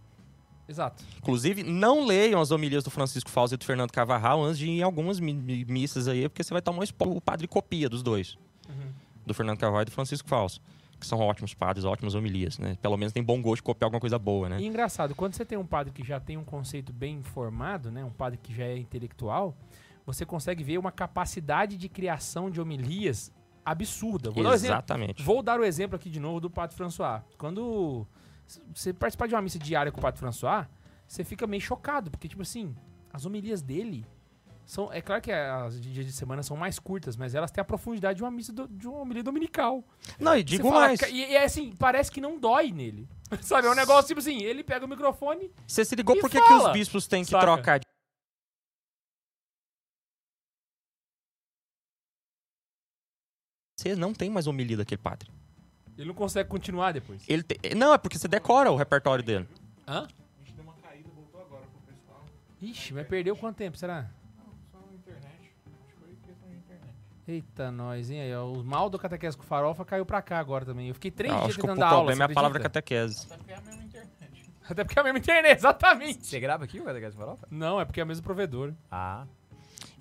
Exato. Inclusive, não leiam as homilias do Francisco Falso e do Fernando Cavarral antes de ir em algumas mi- mi- missas aí, porque você vai tomar um spoiler. O padre copia dos dois. Uhum. Do Fernando Cavarral e do Francisco Falso. Que são ótimos padres, ótimas homilias, né? Pelo menos tem bom gosto de copiar alguma coisa boa, né? E engraçado, quando você tem um padre que já tem um conceito bem formado, né, um padre que já é intelectual, você consegue ver uma capacidade de criação de homilias absurda. Vou dar, um Exatamente. vou dar o exemplo aqui de novo do padre François. Quando você participar de uma missa diária com o padre François, você fica meio chocado, porque, tipo assim, as homilias dele são... É claro que as de dia de semana são mais curtas, mas elas têm a profundidade de uma missa, do- de uma homilia dominical. Não, e digo fala, mais. E, e é assim, parece que não dói nele. Sabe, é um negócio tipo assim, ele pega o microfone Você se ligou por que, os bispos têm que Saca. trocar de. Você não tem mais homilia daquele padre. Ele não consegue continuar depois. Ele te- Não, é porque você decora o repertório dele. Hã? A gente deu uma caída, voltou agora pro pessoal. Ixi, vai perder quanto tempo, será? Não, só na internet. Acho que foi questão de internet. Eita, nós, hein? Aí, ó, o mal do catequese com farofa caiu pra cá agora também. Eu fiquei três Ah, dias o tentando dar aula, problema é a palavra catequese. Até porque é a mesma internet. Até porque é a mesma internet, exatamente. Você grava aqui o Catequese Farofa? Não, é porque é o mesmo provedor. Ah.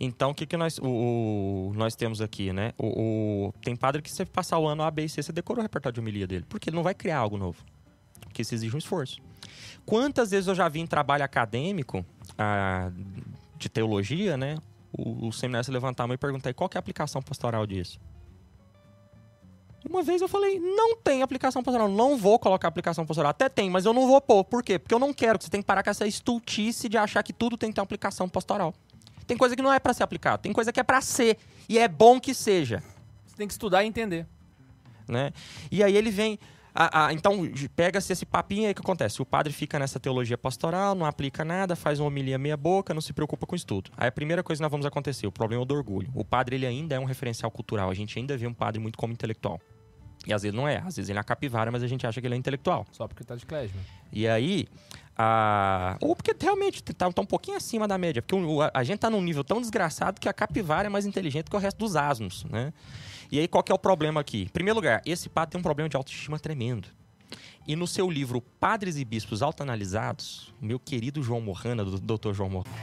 Então, o que, que nós, o, o- nós temos aqui, né? O, o- tem padre que você passar o ano A, B e C, você decorou o repertório de homilia dele. Porque ele não vai criar algo novo. Porque isso exige um esforço. Quantas vezes eu já vi em trabalho acadêmico ah, de teologia, né? O, o seminário se levantar a mão e perguntar qual é a aplicação pastoral disso. Uma vez eu falei, não tem aplicação pastoral, não vou colocar aplicação pastoral. Até tem, mas eu não vou pôr. Por quê? Porque eu não quero que você tem que parar com essa estultice de achar que tudo tem que ter uma aplicação pastoral. Tem coisa que não é pra ser aplicado, tem coisa que é pra ser. E é bom que seja, Você tem que estudar e entender. né? E aí ele vem... a- a- então, pega-se esse papinho aí que acontece. O padre fica nessa teologia pastoral, não aplica nada, faz uma homilia meia boca, não se preocupa com estudo. Aí a primeira coisa que nós vamos acontecer, o problema é o do orgulho. O padre, ele ainda é um referencial cultural. A gente ainda vê um padre muito como intelectual. E às vezes não é. Às vezes ele é a capivara, mas a gente acha que ele é intelectual. Só porque tá de Klesmer. E aí, a... ou porque realmente tá, tá um pouquinho acima da média. Porque a, a gente tá num nível tão desgraçado que a capivara é mais inteligente que o resto dos asnos, né? E aí, qual que é o problema aqui? Em primeiro lugar, esse padre tem um problema de autoestima tremendo. E no seu livro Padres e Bispos Autoanalisados, meu querido João Morrana, do Dr. João Morrana,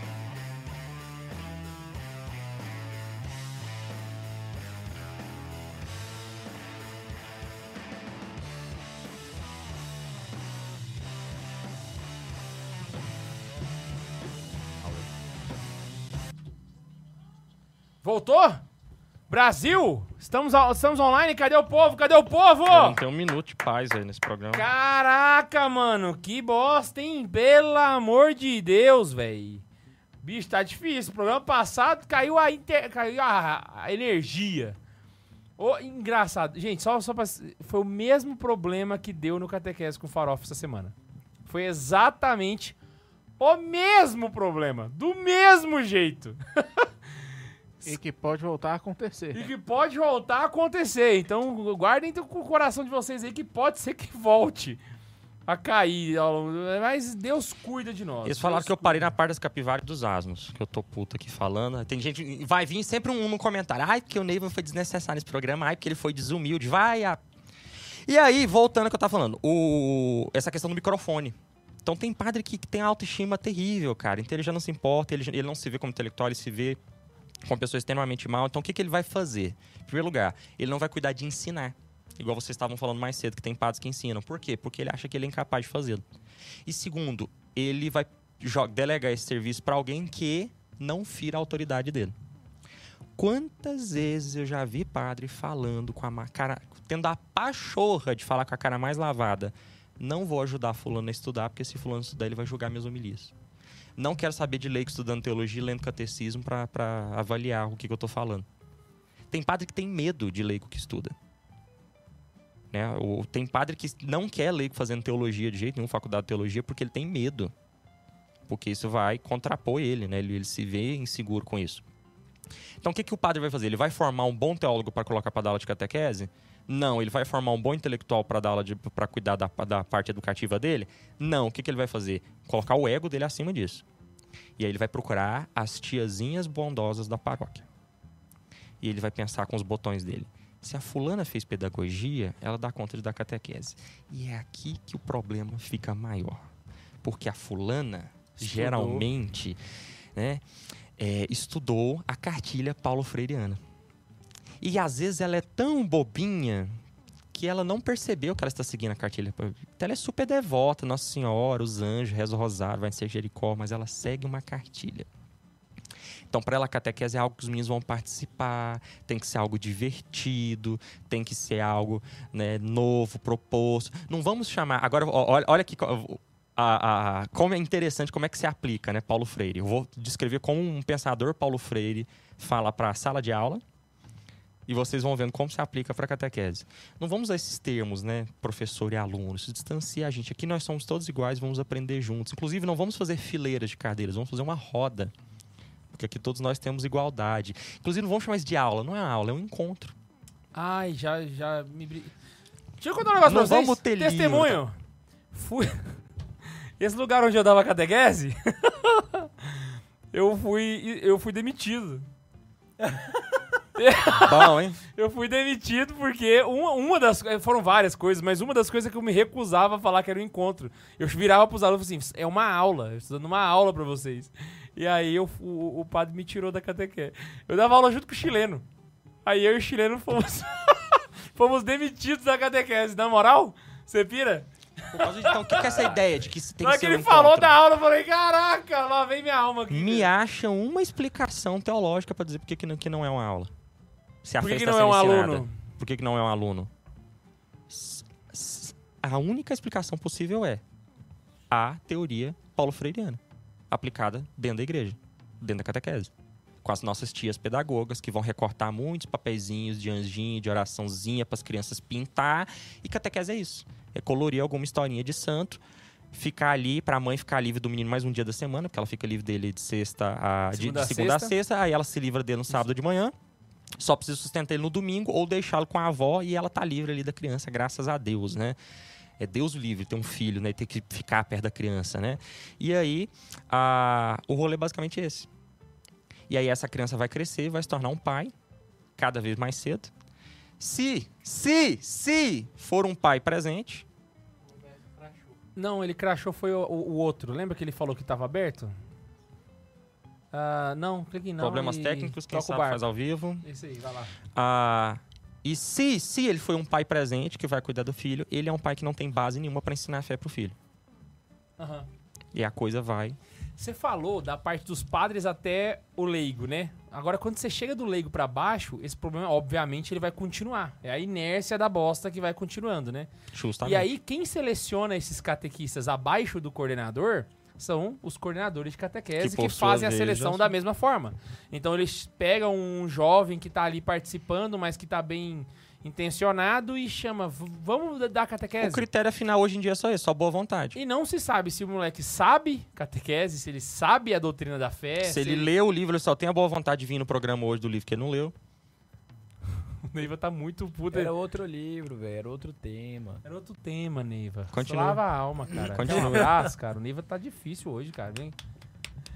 Voltou? Brasil? Estamos, estamos online? Cadê o povo? Cadê o povo? não tem um minuto de paz aí nesse programa. Caraca, mano, que bosta, hein? Pelo amor de Deus, velho. Bicho, tá difícil. O programa passado caiu a, inter- caiu a, a energia. Ô, engraçado. Gente, só, só pra... Foi o mesmo problema que deu no Catequese com Farofa essa semana. Foi exatamente o mesmo problema. Do mesmo jeito. E que pode voltar a acontecer. E que pode voltar a acontecer. Então, guardem com o coração de vocês aí que pode ser que volte a cair. Mas Deus cuida de nós. Eles falaram Deus que eu parei cuida. na parte das capivaras dos asnos, que eu tô puto aqui falando. Tem gente. Vai vir sempre um no comentário. Ai, porque o Neiva foi desnecessário nesse programa. Ai, porque ele foi desumilde. Vai. A... E aí, voltando ao que eu tava falando, o... essa questão do microfone. Então tem padre que, que tem autoestima terrível, cara. Então ele já não se importa, ele, ele não se vê como intelectual, ele se vê como pessoa extremamente mal. Então o que, que ele vai fazer? Em primeiro lugar, ele não vai cuidar de ensinar. Igual vocês estavam falando mais cedo, que tem padres que ensinam. Por quê? Porque ele acha que ele é incapaz de fazê-lo. E segundo, ele vai delegar esse serviço para alguém que não fira a autoridade dele. Quantas vezes eu já vi padre falando com a cara, tendo a pachorra de falar com a cara mais lavada. Não vou ajudar fulano a estudar, porque se fulano estudar, ele vai julgar minhas homilias. Não quero saber de leigo estudando teologia e lendo catecismo para avaliar o que, que eu estou falando. Tem padre que tem medo de leigo que estuda. Né? Ou tem padre que não quer leigo fazendo teologia de jeito nenhum, faculdade de teologia, porque ele tem medo. Porque isso vai contrapor ele, né? Ele, ele se vê inseguro com isso. Então, o que, que o padre vai fazer? Ele vai formar um bom teólogo para colocar para dar aula de catequese? Não. Ele vai formar um bom intelectual para dar aula para cuidar da, da parte educativa dele? Não. O que, que ele vai fazer? Colocar o ego dele acima disso. E aí ele vai procurar as tiazinhas bondosas da paróquia. E ele vai pensar com os botões dele. Se a fulana fez pedagogia, ela dá conta de dar catequese. E é aqui que o problema fica maior. Porque a fulana, Estudou. geralmente, né, é, estudou a cartilha Paulo Freireana. E às vezes ela é tão bobinha que ela não percebeu que ela está seguindo a cartilha. Ela é super devota, Nossa Senhora, os anjos, reza o rosário, vai ser Jericó, mas ela segue uma cartilha. Então, para ela, a catequese é algo que os meninos vão participar, tem que ser algo divertido, tem que ser algo né, novo, proposto. Não vamos chamar. Agora, olha, olha co- a, a- como é interessante, como é que se aplica, né, Paulo Freire. Eu vou descrever como um pensador Paulo Freire fala para a sala de aula e vocês vão vendo como se aplica para a catequese. Não vamos usar esses termos, né, professor e aluno, isso distancia a gente. Aqui nós somos todos iguais, vamos aprender juntos. Inclusive, não vamos fazer fileiras de cadeiras, vamos fazer uma roda. Porque aqui todos nós temos igualdade. Inclusive, não vamos chamar isso de aula, não é aula, é um encontro. Ai, já, já me... Deixa eu contar um negócio Não pra vocês. vamos ter Testemunho. Fui... Esse lugar onde eu dava catequese, eu fui, eu fui demitido. Bom, hein? Eu fui demitido porque uma, uma das... Foram várias coisas, mas uma das coisas é que eu me recusava a falar que era um encontro. Eu virava pros alunos e falava assim, é uma aula, eu estou dando uma aula pra vocês. E aí eu, o, o padre me tirou da catequese. Eu dava aula junto com o chileno. Aí eu e o chileno fomos, fomos demitidos da catequese. Na moral, você pira? Por causa de, então, o que, que é essa ideia de que tem hora que que ele um falou encontro? da aula, eu falei, caraca, lá vem minha alma aqui. Me acham uma explicação teológica para dizer por que, que, não, que não é uma aula. Se a Por que, que não é um ensinada. aluno? Por que, que não é um aluno? A única explicação possível é a teoria paulo freiriana, aplicada dentro da igreja, dentro da catequese. Com as nossas tias pedagogas, que vão recortar muitos papeizinhos de anjinho, de oraçãozinha para as crianças pintar. E catequese é isso. É colorir alguma historinha de santo, ficar ali, para a mãe ficar livre do menino mais um dia da semana, porque ela fica livre dele de sexta a, de- Segunda de a segunda a sexta. sexta, aí ela se livra dele no sábado de manhã. Só precisa sustentar ele no domingo ou deixá-lo com a avó e ela tá livre ali da criança, graças a Deus, né? É Deus livre ter um filho, né? E ter que ficar perto da criança, né? E aí, a... o rolê é basicamente esse. E aí essa criança vai crescer, vai se tornar um pai, cada vez mais cedo. Se, se, se for um pai presente, Não, ele crachou foi o, o- outro. Lembra que ele falou que tava aberto? Ah, não, clique não. problemas e técnicos, quem sabe faz ao vivo. Esse aí, vai lá. Ah, e se, se ele foi um pai presente que vai cuidar do filho, ele é um pai que não tem base nenhuma para ensinar a fé pro filho. Aham. E a coisa vai. Você falou da parte dos padres até o leigo, né? Agora, quando você chega do leigo pra baixo, esse problema, obviamente, ele vai continuar. É a inércia da bosta que vai continuando, né? Justamente. E aí, quem seleciona esses catequistas abaixo do coordenador são os coordenadores de catequese Que, que, fazem a vez, seleção da mesma forma. Então, eles pegam um jovem que tá ali participando, mas que tá bem intencionado e chama, "V- vamos dar O catequese? critério final hoje em dia é só esse, só boa vontade. E não se sabe se o moleque sabe catequese, se ele sabe a doutrina da fé. se ele lê o livro, ele só tem a boa vontade de vir no programa hoje do livro que ele não leu. O Neiva tá muito puta. Era outro livro, velho, era outro tema. Era outro tema, Neiva. Continua. Lava a alma, cara. Continua. Um abraço, cara. O Neiva tá difícil hoje, cara. Vem.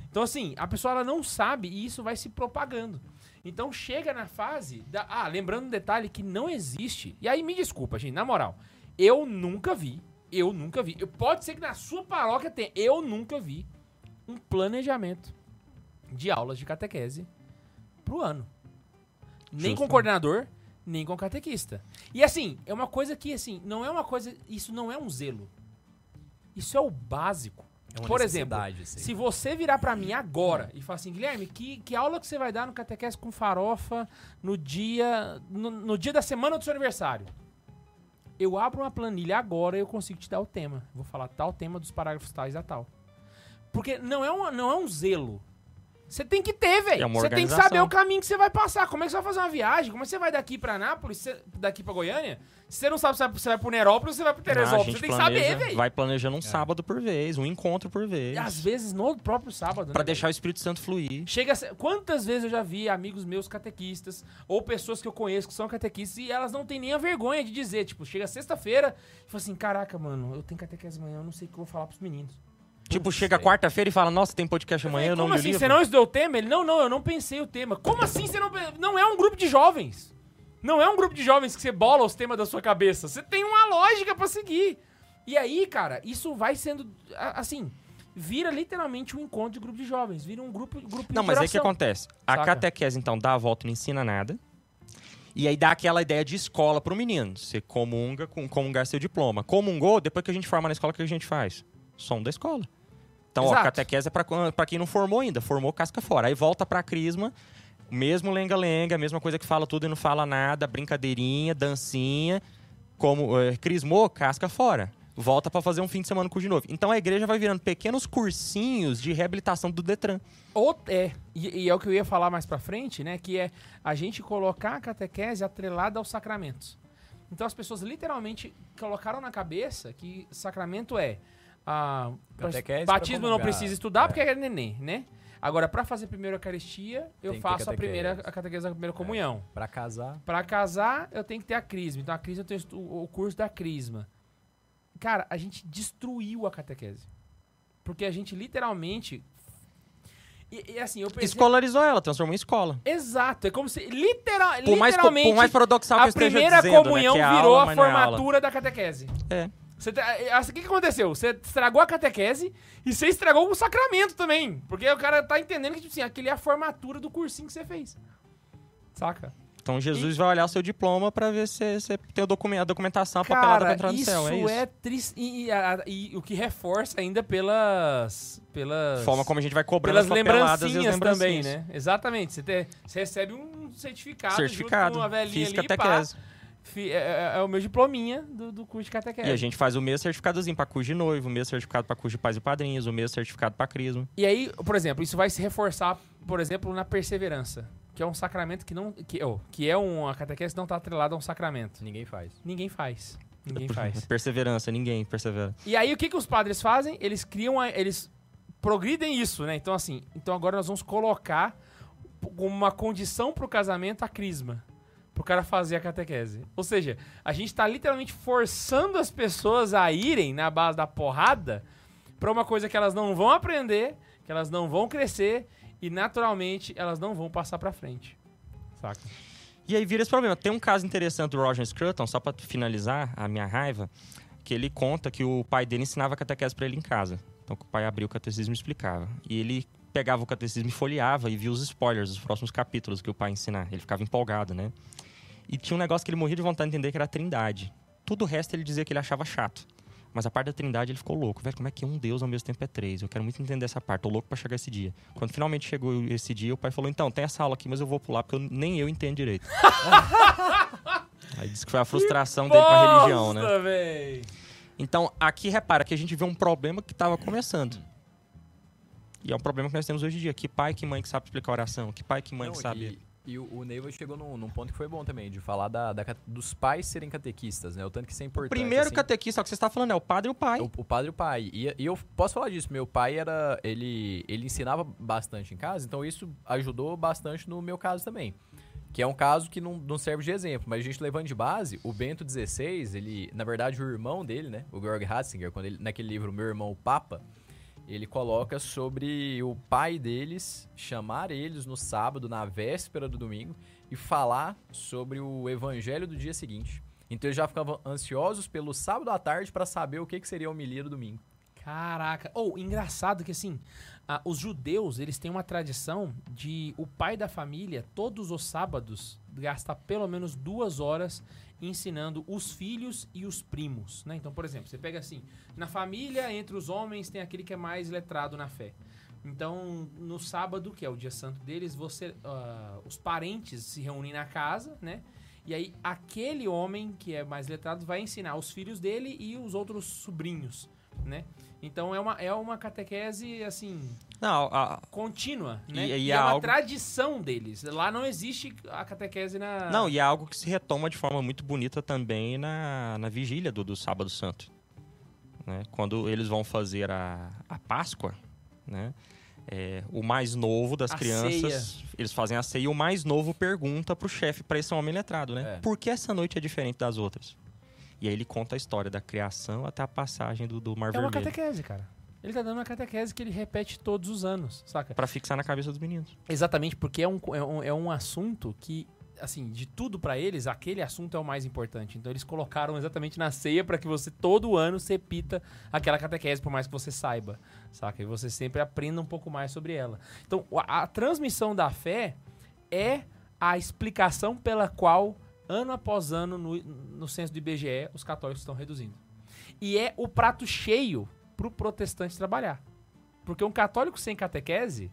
Então, assim, a pessoa ela não sabe e isso vai se propagando. Então, chega na fase. Da... Ah, lembrando um detalhe que não existe. E aí, me desculpa, gente, na moral. Eu nunca vi. Eu nunca vi. Eu- Pode ser que na sua paróquia tenha. Eu nunca vi um planejamento de aulas de catequese pro ano. Nem com Justo. coordenador, nem com catequista. E assim, é uma coisa que, assim, não é uma coisa. Isso não é um zelo. Isso é o básico. É uma Por exemplo, assim. Se você virar pra mim agora e falar assim, Guilherme, que, que aula que você vai dar no Catequese com farofa no dia, no, no dia da semana do seu aniversário? Eu abro uma planilha agora e eu consigo te dar o tema. Vou falar tal tema dos parágrafos tais a tal. Porque não é, uma, não é um zelo. Você tem que ter, velho. É uma Você tem que saber o caminho que você vai passar. Como é que você vai fazer uma viagem? Como é que você vai daqui pra Anápolis, você- daqui pra Goiânia? Se você não sabe se você vai pro Nerópolis ou você vai pro Teresópolis. Você tem que planeja- saber, velho. Vai planejando um sábado por vez, um encontro por vez. Às vezes no próprio sábado. Pra né, deixar o Espírito Santo fluir. Chega ser- Quantas vezes eu já vi amigos meus catequistas ou pessoas que eu conheço que são catequistas e elas não têm nem a vergonha de dizer, tipo, chega sexta-feira e fala assim: caraca, mano, eu tenho catequese amanhã, eu não sei o que eu vou falar pros meninos. Tipo, chega quarta-feira e fala, nossa, tem podcast amanhã, eu não Como assim? Você não estudou o tema? Ele, não, não, eu não pensei o tema. Como assim você não. Não é um grupo de jovens. Não é um grupo de jovens que você bola os temas da sua cabeça. Você tem uma lógica pra seguir. E aí, cara, isso vai sendo. Assim, vira literalmente um encontro de grupo de jovens. Vira um grupo, grupo Não, de mas aí o que acontece? A Saca? catequese, então, dá a volta e não ensina nada. E aí dá aquela ideia de escola pro menino. Você comunga com comungar seu diploma. Comungou, depois que a gente forma na escola, o que a gente faz? Som da escola. Então, ó, Exato. catequese é pra quem não formou ainda. Formou, casca fora. Aí volta pra crisma, mesmo lenga-lenga, mesma coisa que fala tudo e não fala nada, brincadeirinha, dancinha. Como é, crismou, casca fora. Volta pra fazer um fim de semana com de novo. Então a igreja vai virando pequenos cursinhos de reabilitação do Detran. Ou é, e, e é o que eu ia falar mais pra frente, né? Que é a gente colocar a catequese atrelada aos sacramentos. Então as pessoas literalmente colocaram na cabeça que sacramento é. Ah, Catequese pra batismo não precisa estudar É. porque é neném, né? Agora, pra fazer primeira Eucaristia, eu faço a catequese. primeira a catequese da primeira comunhão. Pra casar. Pra casar, eu tenho que ter a crisma. Então, a crisma eu tenho o curso da crisma. Cara, a gente destruiu a catequese. Porque a gente literalmente. E, e assim, eu pensei. Escolarizou ela, transformou em escola. Exato, é como se. Literal, Por mais, literalmente. por mais paradoxal que eu a esteja primeira dizendo, comunhão né? que é virou aula, a não é aula. formatura da catequese. É. Você tá- é, assim, O que, que aconteceu? Você estragou a catequese e você estragou o sacramento também. Porque o cara tá entendendo que, tipo assim, aquele é a formatura do cursinho que você fez. Saca? Então Jesus vai olhar seu diploma pra ver se você tem o documen- a documentação papelada pra Cara, entrar no céu. É isso. é triste. E, e a- e o que reforça ainda pelas. pelas Forma como a gente vai cobrando pelas as e as lembrancinhas também, lembrancinhas. né? Exatamente. Você, te- você recebe um certificado, Certificado, junto com uma velhinha fiz ali, pá. É, é- é o meu diplominha do, do curso de catequese. E a gente faz o mesmo certificadozinho pra curso de noivo, o mesmo certificado pra curso de pais e padrinhos, o mesmo certificado pra crisma. E aí, por exemplo, isso vai se reforçar, por exemplo, na perseverança, que é um sacramento que não. que, oh, que é uma catequese que não está atrelada a um sacramento. Ninguém faz. Ninguém faz. Ninguém faz. Perseverança, ninguém persevera. E aí, o que, que os padres fazem? Eles criam. a- eles progridem isso, né? Então, assim, então agora nós vamos colocar como uma condição pro casamento a crisma. Pro cara fazer a catequese. Ou seja, a gente tá literalmente forçando as pessoas a irem na base da porrada pra uma coisa que elas não vão aprender, que elas não vão crescer e naturalmente elas não vão passar pra frente. Saca? E aí vira esse problema. Tem um caso interessante do Roger Scruton, só pra finalizar a minha raiva, que ele conta que o pai dele ensinava catequese pra ele em casa. Então o pai abria o catecismo e explicava. E ele pegava o catecismo e folheava e via os spoilers dos próximos capítulos que o pai ensinar. Ele ficava empolgado, né? E tinha um negócio que ele morria de vontade de entender que era a trindade. Tudo o resto ele dizia que ele achava chato. Mas a parte da trindade ele ficou louco. Velho, como é que um Deus ao mesmo tempo é três? Eu quero muito entender essa parte. Tô louco pra chegar esse dia. Quando finalmente chegou esse dia, o pai falou: Então, tem essa aula aqui, mas eu vou pular porque eu- nem eu entendo direito. Aí disse que foi a frustração dele com a religião, né? Véi! Então, aqui repara que a gente vê um problema que estava começando. E é um problema que nós temos hoje em dia. Que pai, que mãe que sabe explicar oração? Que pai, que mãe Não, que sabe. E, e o, o Neiva chegou num, num ponto que foi bom também, de falar da, da dos pais serem catequistas, né? O tanto que isso é importante. Primeiro assim. catequista, é o que você está falando, é o padre e o pai. O, o padre e o pai. E, e eu posso falar disso. Meu pai era. Ele, ele ensinava bastante em casa, então isso ajudou bastante no meu caso também. Que é um caso que não, não serve de exemplo, mas a gente levando de base, o Bento XVI, ele, na verdade, o irmão dele, né? O Georg Ratzinger, quando ele, naquele livro Meu Irmão o Papa, ele coloca sobre o pai deles chamar eles no sábado, na véspera do domingo, e falar sobre o evangelho do dia seguinte. Então eles já ficavam ansiosos pelo sábado à tarde para saber o que, que seria a homilia do domingo. Caraca. Ou, engraçado que assim, os judeus, eles têm uma tradição de o pai da família, todos os sábados, gastar pelo menos duas horas ensinando os filhos e os primos, né? Então, por exemplo, você pega assim, na família, entre os homens, tem aquele que é mais letrado na fé. Então, no sábado, que é o dia santo deles, você, ah, os parentes se reúnem na casa, né? E aí, aquele homem que é mais letrado vai ensinar os filhos dele e os outros sobrinhos, né? Então, é uma, é uma catequese, assim, Não, a- contínua, E- né? e E, é é uma algo- tradição deles. Lá não existe a catequese na... não, e é algo que se retoma de forma muito bonita também na, na vigília do, do Sábado Santo. né? Quando eles vão fazer a, a Páscoa, né? É, o mais novo das A crianças, eles fazem a ceia e o mais novo pergunta pro chefe, para esse homem letrado, né? É. Por que essa noite é diferente das outras? E aí ele conta a história da criação até a passagem do, do Mar É uma Vermelho. catequese, cara. Ele tá dando uma catequese que ele repete todos os anos, saca? Pra fixar na cabeça dos meninos. Exatamente, porque é um, é um, é um assunto que, assim, de tudo pra eles, aquele assunto é o mais importante. Então eles colocaram exatamente na ceia pra que você todo ano se repita aquela catequese, por mais que você saiba, saca? E você sempre aprenda um pouco mais sobre ela. Então a, a transmissão da fé é a explicação pela qual, ano após ano, no, no censo do IBGE, os católicos estão reduzindo. E é o prato cheio pro protestante trabalhar. Porque um católico sem catequese,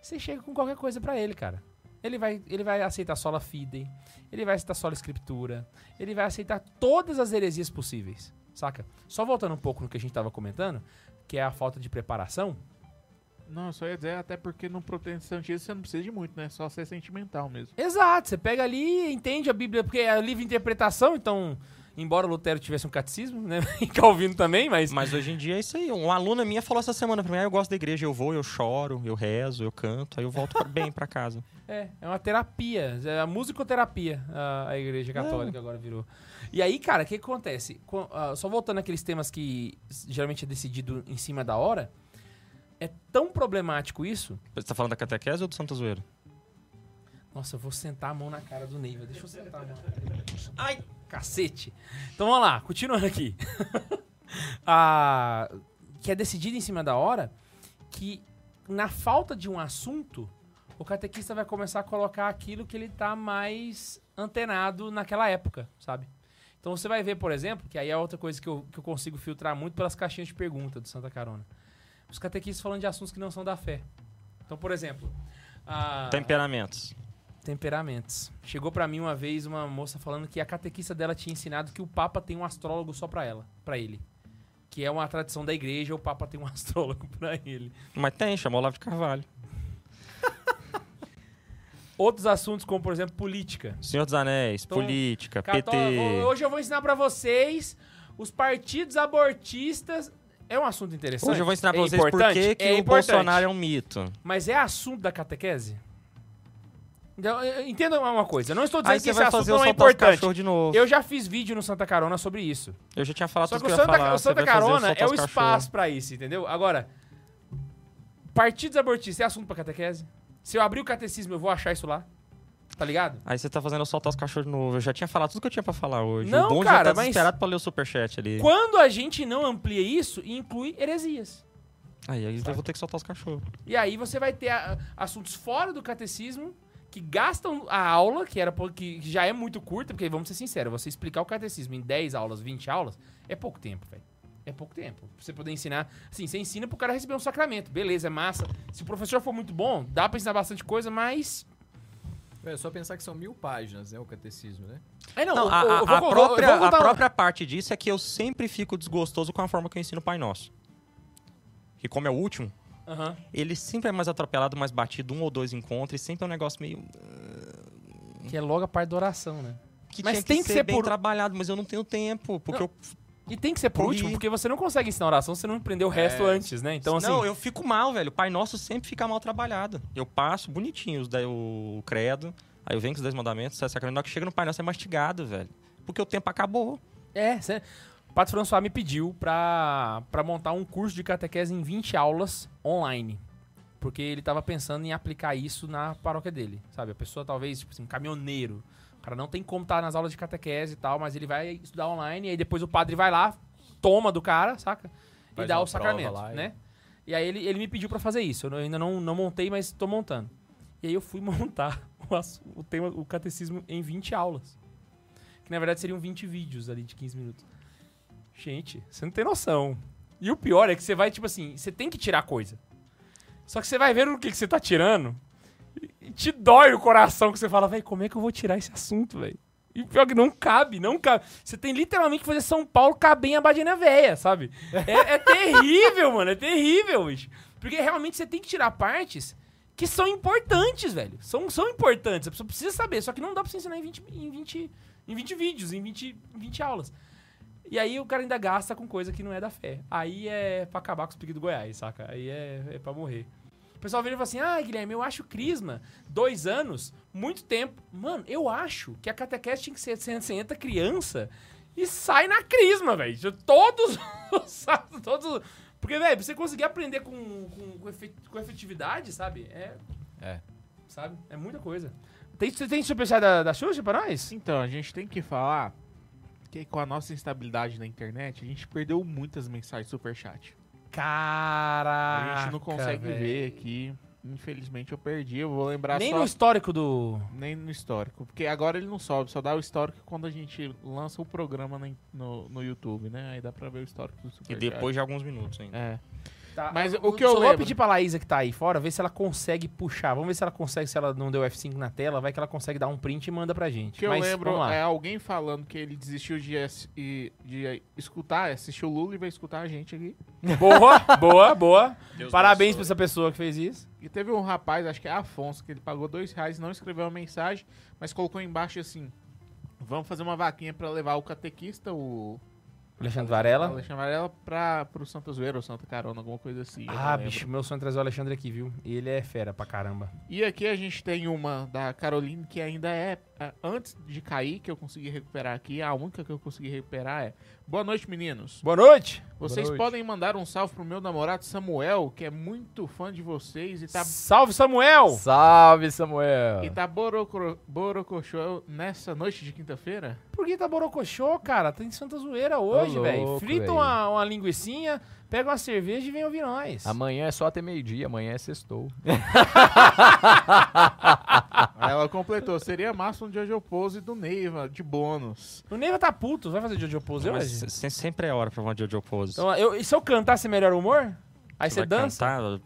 você chega com qualquer coisa pra ele, cara. Ele vai, ele vai aceitar sola fide, ele vai aceitar sola escritura, ele vai aceitar todas as heresias possíveis, saca? Só voltando um pouco no que a gente tava comentando, que é a falta de preparação. Não, eu só ia dizer, até porque no protestantismo você não precisa de muito, né? Só ser sentimental mesmo. Exato, você pega ali, entende a Bíblia, porque é livre interpretação, então, embora Lutero tivesse um catecismo, né? E Calvino também, mas. Mas hoje em dia é isso aí. Uma aluna minha falou essa semana pra mim, ah, eu gosto da igreja, eu vou, eu choro, eu rezo, eu canto, aí eu volto bem pra casa. É, é uma terapia. É a musicoterapia a, a igreja católica agora virou. E aí, cara, o que, que acontece? Co- ah, só voltando àqueles temas que geralmente é decidido em cima da hora, é tão problemático isso. Você tá falando da catequese ou do Santa Zoeira? Nossa, eu vou sentar a mão na cara do Neiva. Deixa eu sentar a mão. Ai! Cacete! Então vamos lá, continuando aqui. Ah, que é decidido em cima da hora que, na falta de um assunto, o catequista vai começar a colocar aquilo que ele tá mais antenado naquela época, sabe? Então você vai ver, por exemplo, que aí é outra coisa que eu, que eu consigo filtrar muito pelas caixinhas de pergunta do Santa Carona. Os catequistas falando de assuntos que não são da fé. Então, por exemplo, a- Temperamentos. Temperamentos. Chegou pra mim uma vez uma moça falando que a catequista dela tinha ensinado que o Papa tem um astrólogo só pra ela, para ele. Que é uma tradição da igreja, o Papa tem um astrólogo pra ele. Mas tem, chamou Olavo de Carvalho. Outros assuntos, como por exemplo, política. Senhor dos Anéis, Então, política, Cató- PT. Hoje eu vou ensinar pra vocês os partidos abortistas. É um assunto interessante. Hoje eu vou ensinar pra É vocês por que que É o. Bolsonaro é um mito. Mas é assunto da catequese? Então, entenda uma coisa. Eu não estou dizendo Aí que você esse vai assunto fazer o não é importante. de novo. Eu já fiz vídeo no Santa Carona sobre isso. Eu já tinha falado Só que o que ia Santa, falar. o Santa Carona soltar é o espaço pra isso, entendeu? Agora, partidos abortistas é assunto pra catequese? Se eu abrir o catecismo, eu vou achar isso lá? Tá ligado? Aí você tá fazendo eu soltar os cachorros de novo. Eu já tinha falado tudo que eu tinha pra falar hoje. Não, o cara, já tá mas- desesperado pra ler o superchat ali. Quando a gente não amplia isso, inclui heresias. Aí, aí eu vou ter que soltar os cachorros. E aí você vai ter a- assuntos fora do catecismo que gastam a aula, que, era, que já é muito curta, porque vamos ser sinceros, você explicar o catecismo em 10 aulas, 20 aulas, é pouco tempo, velho. É pouco tempo. Pra você poder ensinar. Assim, você ensina pro cara receber um sacramento. Beleza, é massa. Se o professor for muito bom, dá pra ensinar bastante coisa, mas. É só pensar que são mil páginas, né? O catecismo, né? É, não, Não, eu- a, eu- vou- a própria, a própria parte disso é que eu sempre fico desgostoso com a forma que eu ensino o Pai Nosso. Que como é o último, Aham. ele sempre é mais atropelado, mais batido, um ou dois encontros, e sempre é um negócio meio... Que é logo a parte da oração, né? Que Mas tinha tem que ser bem por- trabalhado, mas eu não tenho tempo, porque Não, eu... E tem que ser por último, porque você não consegue ensinar oração se você não aprender o resto É. antes, né? Então, assim. não, eu fico mal, velho. O Pai Nosso sempre fica mal trabalhado. Eu passo bonitinho os da- o credo, aí eu venho com os 10 mandamentos, sai sacramento, na hora que chega no Pai Nosso é mastigado, velho. Porque o tempo acabou. É, cê... o Pato François me pediu pra, pra montar um curso de catequese em 20 aulas online. Porque ele tava pensando em aplicar isso na paróquia dele, sabe? A pessoa talvez, tipo assim, um caminhoneiro. O cara não tem como estar nas aulas de catequese e tal, mas ele vai estudar online e aí depois o padre vai lá, toma do cara, saca? E Faz dá uma o sacramento, lá e- né? E aí ele, ele me pediu pra fazer isso. Eu ainda não, não montei, mas tô montando. E aí eu fui montar o, o tema, o catecismo em 20 aulas. que na verdade seriam 20 vídeos ali de 15 minutos. Gente, você não tem noção. E o pior é que você vai, tipo assim, você tem que tirar coisa. Só que você vai ver o que, que você tá tirando e te dói o coração que você fala, velho, como é que eu vou tirar esse assunto, velho? E pior que não cabe, não cabe. Você tem literalmente que fazer São Paulo caber em Abadina Véia, sabe? É, é terrível, mano, é terrível, bicho. Porque realmente você tem que tirar partes que são importantes, velho. São, são importantes, a pessoa precisa saber, só que não dá pra você ensinar em 20, em 20, em 20 vídeos, em 20, em 20 aulas. E aí o cara ainda gasta com coisa que não é da fé. Aí é pra acabar com os piques do Goiás, saca? Aí é, é pra morrer. O pessoal vira e fala assim: ah, Guilherme, eu acho Crisma, dois anos, muito tempo. Mano, eu acho que a catequese tinha que ser você entra criança e sai na Crisma, velho. Todos, todos. Porque, velho, pra você conseguir aprender com, com, com, efet- com efetividade, sabe? É. É. Sabe? É muita coisa. Tem, você tem superchat da, da Xuxa pra nós? Então, a gente tem que falar que com a nossa instabilidade na internet, a gente perdeu muitas mensagens superchat. Caraca. A gente não consegue ver aqui. Infelizmente eu perdi, eu vou lembrar Nem só... no histórico do. Nem no histórico. Porque agora ele não sobe, só dá o histórico quando a gente lança o programa in- no, no YouTube, né? Aí dá pra ver o histórico do E Superchat. depois de alguns minutos ainda. É. Tá, Mas eu- o que eu só vou lembro- pedir pra Laísa que tá aí fora, ver se ela consegue puxar. Vamos ver se ela consegue, se ela não deu F5 na tela, vai que ela consegue dar um print e manda pra gente. O que eu Mas, lembro vamos lá. é alguém falando que ele desistiu de, e- de escutar, assistiu o Lula e vai escutar a gente aqui. Boa, boa, boa. Deus Parabéns pra essa pessoa que fez isso. E teve um rapaz, acho que é Afonso, que ele pagou dois reais, não escreveu a mensagem, mas colocou embaixo assim: Vamos fazer uma vaquinha pra levar o catequista, o Alexandre Varela. Alexandre Varela, pra, pro Santa Zoeira ou Santa Carona, alguma coisa assim. Ah, bicho, meu sonho é trazer o Alexandre aqui, viu? Ele é fera pra caramba. E aqui a gente tem uma da Caroline que ainda é, antes de cair, que eu consegui recuperar aqui. A única que eu consegui recuperar é: Boa noite, meninos. Boa noite! Vocês noite. podem mandar um salve pro meu namorado Samuel, que é muito fã de vocês e tá, Salve, Samuel! Salve, Samuel! e tá borocro, borocochô nessa noite de quinta-feira? Por que tá borocochô, cara? Tá em Santa Zoeira hoje, velho. Frita uma, uma linguicinha, pega uma cerveja e vem ouvir nós. Amanhã é só até meio-dia, amanhã é sextou. Aí ela completou: seria massa um Jojo Pose do Neiva, de bônus. O Neiva tá puto, vai fazer Jojo Pose Mas hoje? se- sempre é hora pra uma Jojo Pose. Então, eu, e se eu cantar, você melhora o humor? Aí você, vai dança? cantar?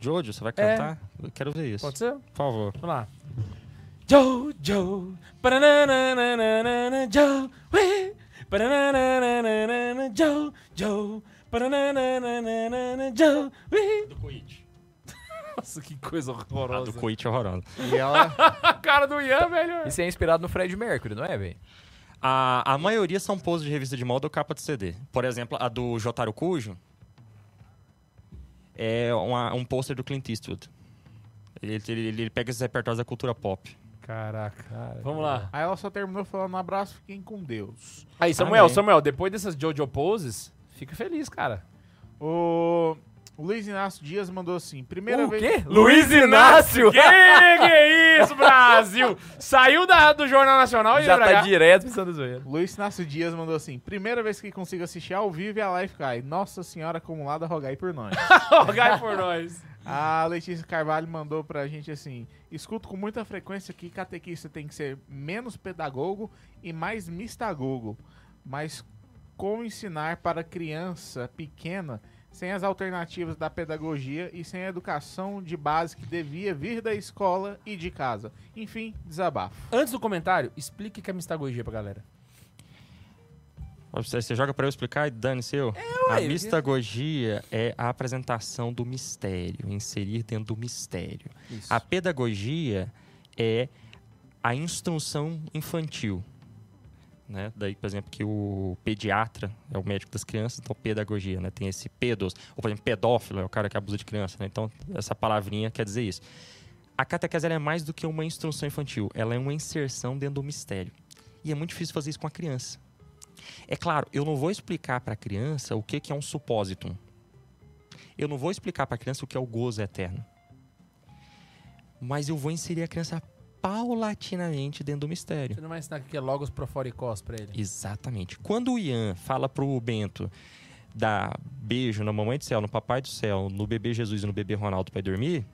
Jojo, você vai É. cantar? Eu quero ver isso. Pode ser? Por favor. Vamos lá. Jojo, parananananana, Joe, ué, parananananana, Joe, Joe, parananananana, Joe, ué. Do Coit. Nossa, que coisa horrorosa. do Coit é horroroso. E ela. A cara do Ian, velho. Isso é inspirado no Fred Mercury, não é, velho? A, a maioria são poses de revista de moda ou capa de CD. Por exemplo, a do Jotaro Cujo é uma- um pôster do Clint Eastwood. Ele, ele- ele pega esses repertórios da cultura pop. Caraca. Vamos lá. Aí ela só terminou falando um abraço, fiquem com Deus. Aí, Samuel, Amém. Samuel, depois dessas Jojo poses, fica feliz, cara. O, o Luiz Inácio Dias mandou assim: primeira o vez. quê? Luiz Inácio! que, que é isso, Brasil? Saiu da, do Jornal Nacional e Já tá cá. direto pensando zoeira. Luiz Inácio Dias mandou assim: primeira vez que consigo assistir ao vivo e a live cai. Nossa Senhora acumulada, rogai por nós. Rogai por nós. a Letícia Carvalho mandou pra gente assim: escuto com muita frequência que catequista tem que ser menos pedagogo e mais mistagogo. Mas como ensinar para criança pequena sem as alternativas da pedagogia e sem a educação de base que devia vir da escola e de casa? Enfim, desabafo. Antes do comentário, explique que é mistagogia pra galera. Você, você joga pra eu explicar e dane-se eu. a ué, mistagogia é a apresentação do mistério, inserir dentro do mistério. A pedagogia é a instrução infantil. Né? Daí, por exemplo, que o pediatra é o médico das crianças, então pedagogia, né? Tem esse pedos. Ou, por exemplo, pedófilo é o cara que abusa de criança, né? Então, essa palavrinha quer dizer isso. A catequese é mais do que uma instrução infantil, ela é uma inserção dentro do mistério. E é muito difícil fazer isso com a criança. É claro, eu não vou explicar para a criança o que, que é um supósito. Eu não vou explicar para a criança o que é o gozo eterno. Mas eu vou inserir a criança paulatinamente dentro do mistério. Você não vai ensinar que é logos proforicós pra ele. Exatamente. Quando o Ian fala pro Bento dar beijo na mamãe do céu, no papai do céu, no bebê Jesus e no bebê Ronaldo para dormir,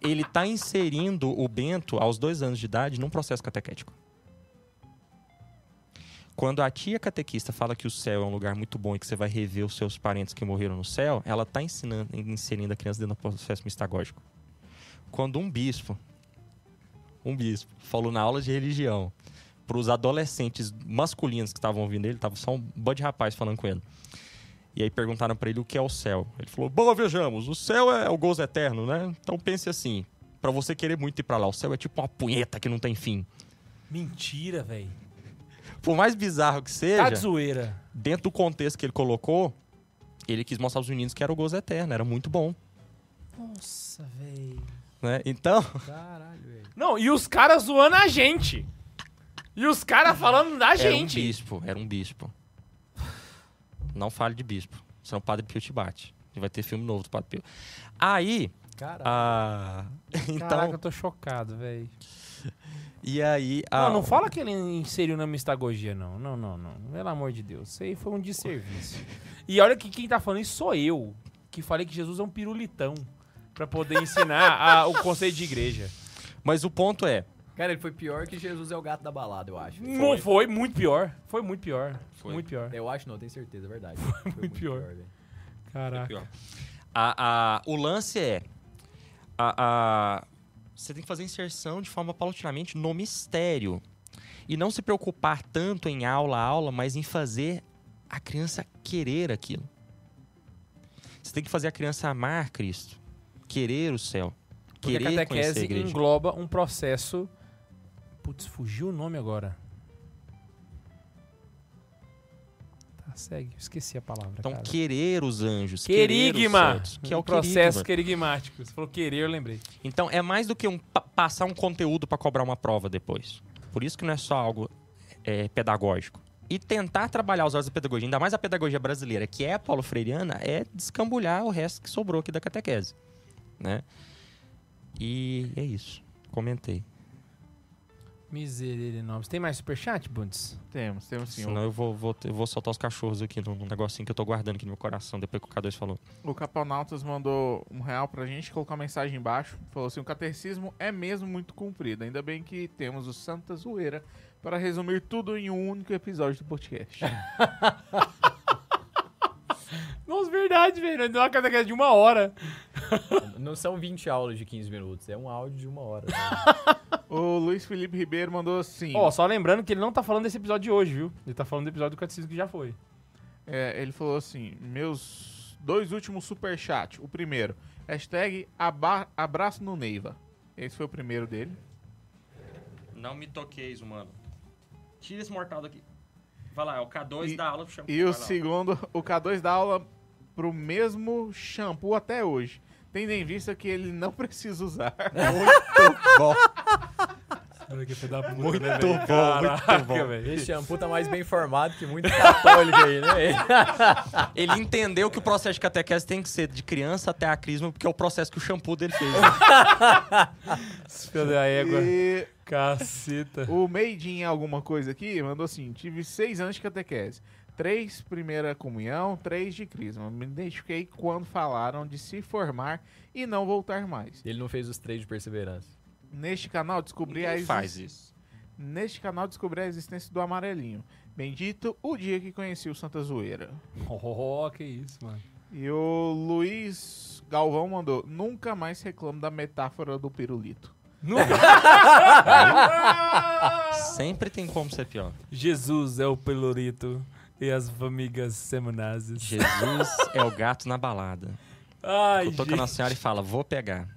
ele tá inserindo o Bento aos dois anos de idade num processo catequético. Quando a tia catequista fala que o céu é um lugar muito bom e que você vai rever os seus parentes que morreram no céu, ela está ensinando, inserindo a criança dentro do processo mistagógico. Quando um bispo, um bispo, falou na aula de religião para os adolescentes masculinos que estavam ouvindo ele, tava só um bando de rapaz falando com ele. E aí perguntaram para ele o que é o céu. Ele falou: Bom, vejamos, o céu é o gozo eterno, né? Então pense assim, para você querer muito ir para lá, o céu é tipo uma punheta que não tem fim. Mentira, velho. Por mais bizarro que Tá seja, de zoeira. dentro do contexto que ele colocou, ele quis mostrar aos meninos que era o gozo eterno, era muito bom, Nossa, velho. Né? Então, Caralho, velho. Não, e os caras zoando a gente. E os caras falando da era um gente. bispo, era um bispo. Não fale de bispo, senão o Padre Pio te bate. Vai ter filme novo do Padre Pio. Aí, Caralho. a... então, Caraca, eu tô chocado, velho. e aí... A... Não, não fala que ele inseriu na mistagogia, não. Não, não, não. Pelo amor de Deus. Isso aí foi um desserviço. E olha que quem tá falando isso sou eu, que falei que Jesus é um pirulitão pra poder ensinar a- o conceito de igreja. Mas o ponto é, Cara, ele foi pior que Jesus é o gato da balada, eu acho. Não foi muito pior. Foi muito pior. Foi. Muito pior. Eu acho não, tenho certeza, é verdade. Foi muito pior. velho. Caraca. Pior. A, a- o lance é. a- a- você tem que fazer inserção de forma paulatinamente no mistério. E não se preocupar tanto em aula a aula, mas em fazer a criança querer aquilo. Você tem que fazer a criança amar Cristo, querer o céu, Porque a querer a catequese igreja. engloba um processo. Putz, fugiu o nome agora. Tá, segue. Esqueci a palavra. Então, cara. querer os anjos, querer os Querigma! santos, que é o processo querigma. querigmático. Você falou querer, eu lembrei. Então, é mais do que um pa- passar um conteúdo para cobrar uma prova depois. Por isso que não é só algo é, pedagógico. E tentar trabalhar os olhos da pedagogia, ainda mais a pedagogia brasileira, que é paulo freiriana, é descambulhar o resto que sobrou aqui da catequese. Né? E é isso. Comentei. Miserere nomes. Tem mais superchat, Bundes? Temos, temos sim. Senão eu vou, vou, eu vou soltar os cachorros aqui num, num negocinho que eu tô guardando aqui no meu coração, depois que o K2 falou. O Caponautas mandou um real pra gente, colocou uma mensagem embaixo. Falou assim: o catecismo é mesmo muito comprido. Ainda bem que temos o Santa Zoeira para resumir tudo em um único episódio do podcast. Nossa, verdade, velho. Deu uma catequese de uma hora. Não são 20 aulas de 15 minutos, é um áudio de uma hora. né? o Luiz Felipe Ribeiro mandou assim: Ó, só lembrando que ele não tá falando desse episódio de hoje, viu? Ele tá falando do episódio do catecismo que já foi. é, ele falou assim: meus dois últimos superchats. O primeiro, hashtag abraço no Neiva. Esse foi o primeiro dele. Não me toqueis, mano. Tira esse mortal daqui. Vai lá, é o K2 E- da aula shampoo. E o segundo, o K2 dá aula pro mesmo shampoo até hoje. Tendo em vista que ele não precisa usar. Bom, que da puta, Muito né, bom, muito bom. velho. Esse shampoo tá mais bem formado que muito católico aí, né? ele entendeu que o processo de catequese tem que ser de criança até a crisma, porque é o processo que o shampoo dele fez. Cadê a égua? E Caceta. o Made in alguma coisa aqui mandou assim: tive seis anos de catequese. Três primeira comunhão, três de crisma. Me identifiquei quando falaram de se formar e não voltar mais. Ele não fez os três de perseverança. Neste canal descobri a Ninguém exis- faz isso. Neste canal descobri a existência do amarelinho. Bendito o dia que conheci o Santa Zoeira. Oh, que isso, mano. E o Luiz Galvão mandou: nunca mais reclamo da metáfora do pirulito. Sempre tem como ser pior. Jesus é o pelorito e as amigas semanazes. Jesus é o gato na balada. Ai, Eu gente. na senhora e fala, vou pegar.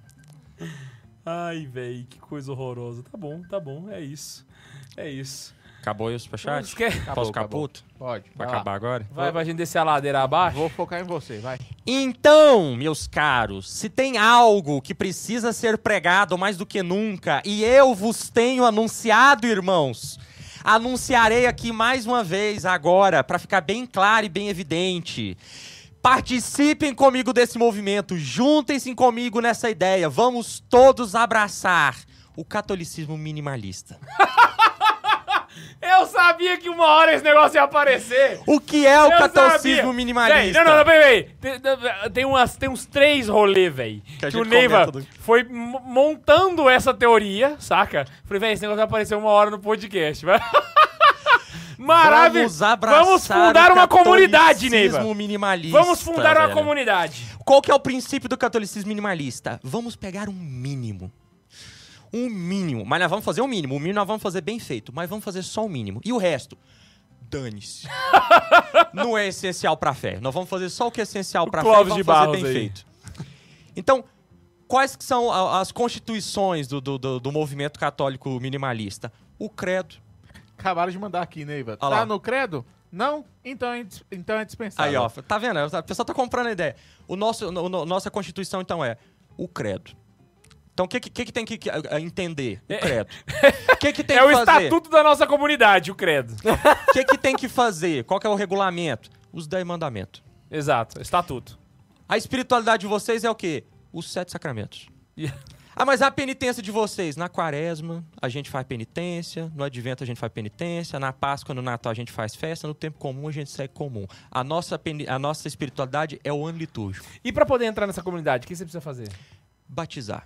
Ai, velho, que coisa horrorosa. Tá bom, tá bom, é isso. É isso. Acabou aí o superchat? Quer- Posso Acabou, ficar acabou. puto? Pode. Vai vai lá. acabar agora? Vai pra gente descer a ladeira abaixo? Vou focar em você, vai. Então, meus caros, se tem algo que precisa ser pregado mais do que nunca, e eu vos tenho anunciado, irmãos, anunciarei aqui mais uma vez agora, para ficar bem claro e bem evidente. Participem comigo desse movimento, juntem-se comigo nessa ideia, vamos todos abraçar o catolicismo minimalista. Eu sabia que uma hora esse negócio ia aparecer. O que é o Eu catolicismo sabia. minimalista? Véi, não, não, não, peraí. Tem, tem, umas, tem uns três rolês, velho. Que Que, o Neiva do- foi montando essa teoria, saca? Falei, velho, esse negócio vai aparecer uma hora no podcast. Vai. Maravilha. Vamos fundar uma comunidade, Neiva. minimalista. Vamos fundar uma velho. comunidade. Qual que é o princípio do catolicismo minimalista? Vamos pegar um mínimo. Um mínimo. Mas nós vamos fazer o mínimo. O mínimo nós vamos fazer bem feito. Mas vamos fazer só o mínimo. E o resto? Dane-se. Não é essencial pra fé. Nós vamos fazer só o que é essencial pra fé e Clóvis vamos de fazer Barros bem aí. feito. Então, quais que são as constituições do, do, do- do movimento católico minimalista? O credo. Acabaram de mandar aqui, Neiva. Olha Tá lá. no credo? Não? Então é, então é dispensável. Aí, ó, tá vendo? A pessoa tá comprando a ideia. O nosso, no- no- nossa Constituição, então, é o credo. Então, o que, que, que tem que entender? O credo. O que, que tem É que o fazer? estatuto da nossa comunidade, o credo. O que, que tem que fazer? Qual que é o regulamento? Os dez mandamentos. Exato, estatuto. A espiritualidade de vocês é o quê? Os sete sacramentos. E- Ah, mas a penitência de vocês? Na quaresma, a gente faz penitência. No advento, a gente faz penitência. Na Páscoa, no Natal, a gente faz festa. No tempo comum, a gente segue comum. A nossa, a nossa espiritualidade é o ano litúrgico. E pra poder entrar nessa comunidade, o que você precisa fazer? Batizar.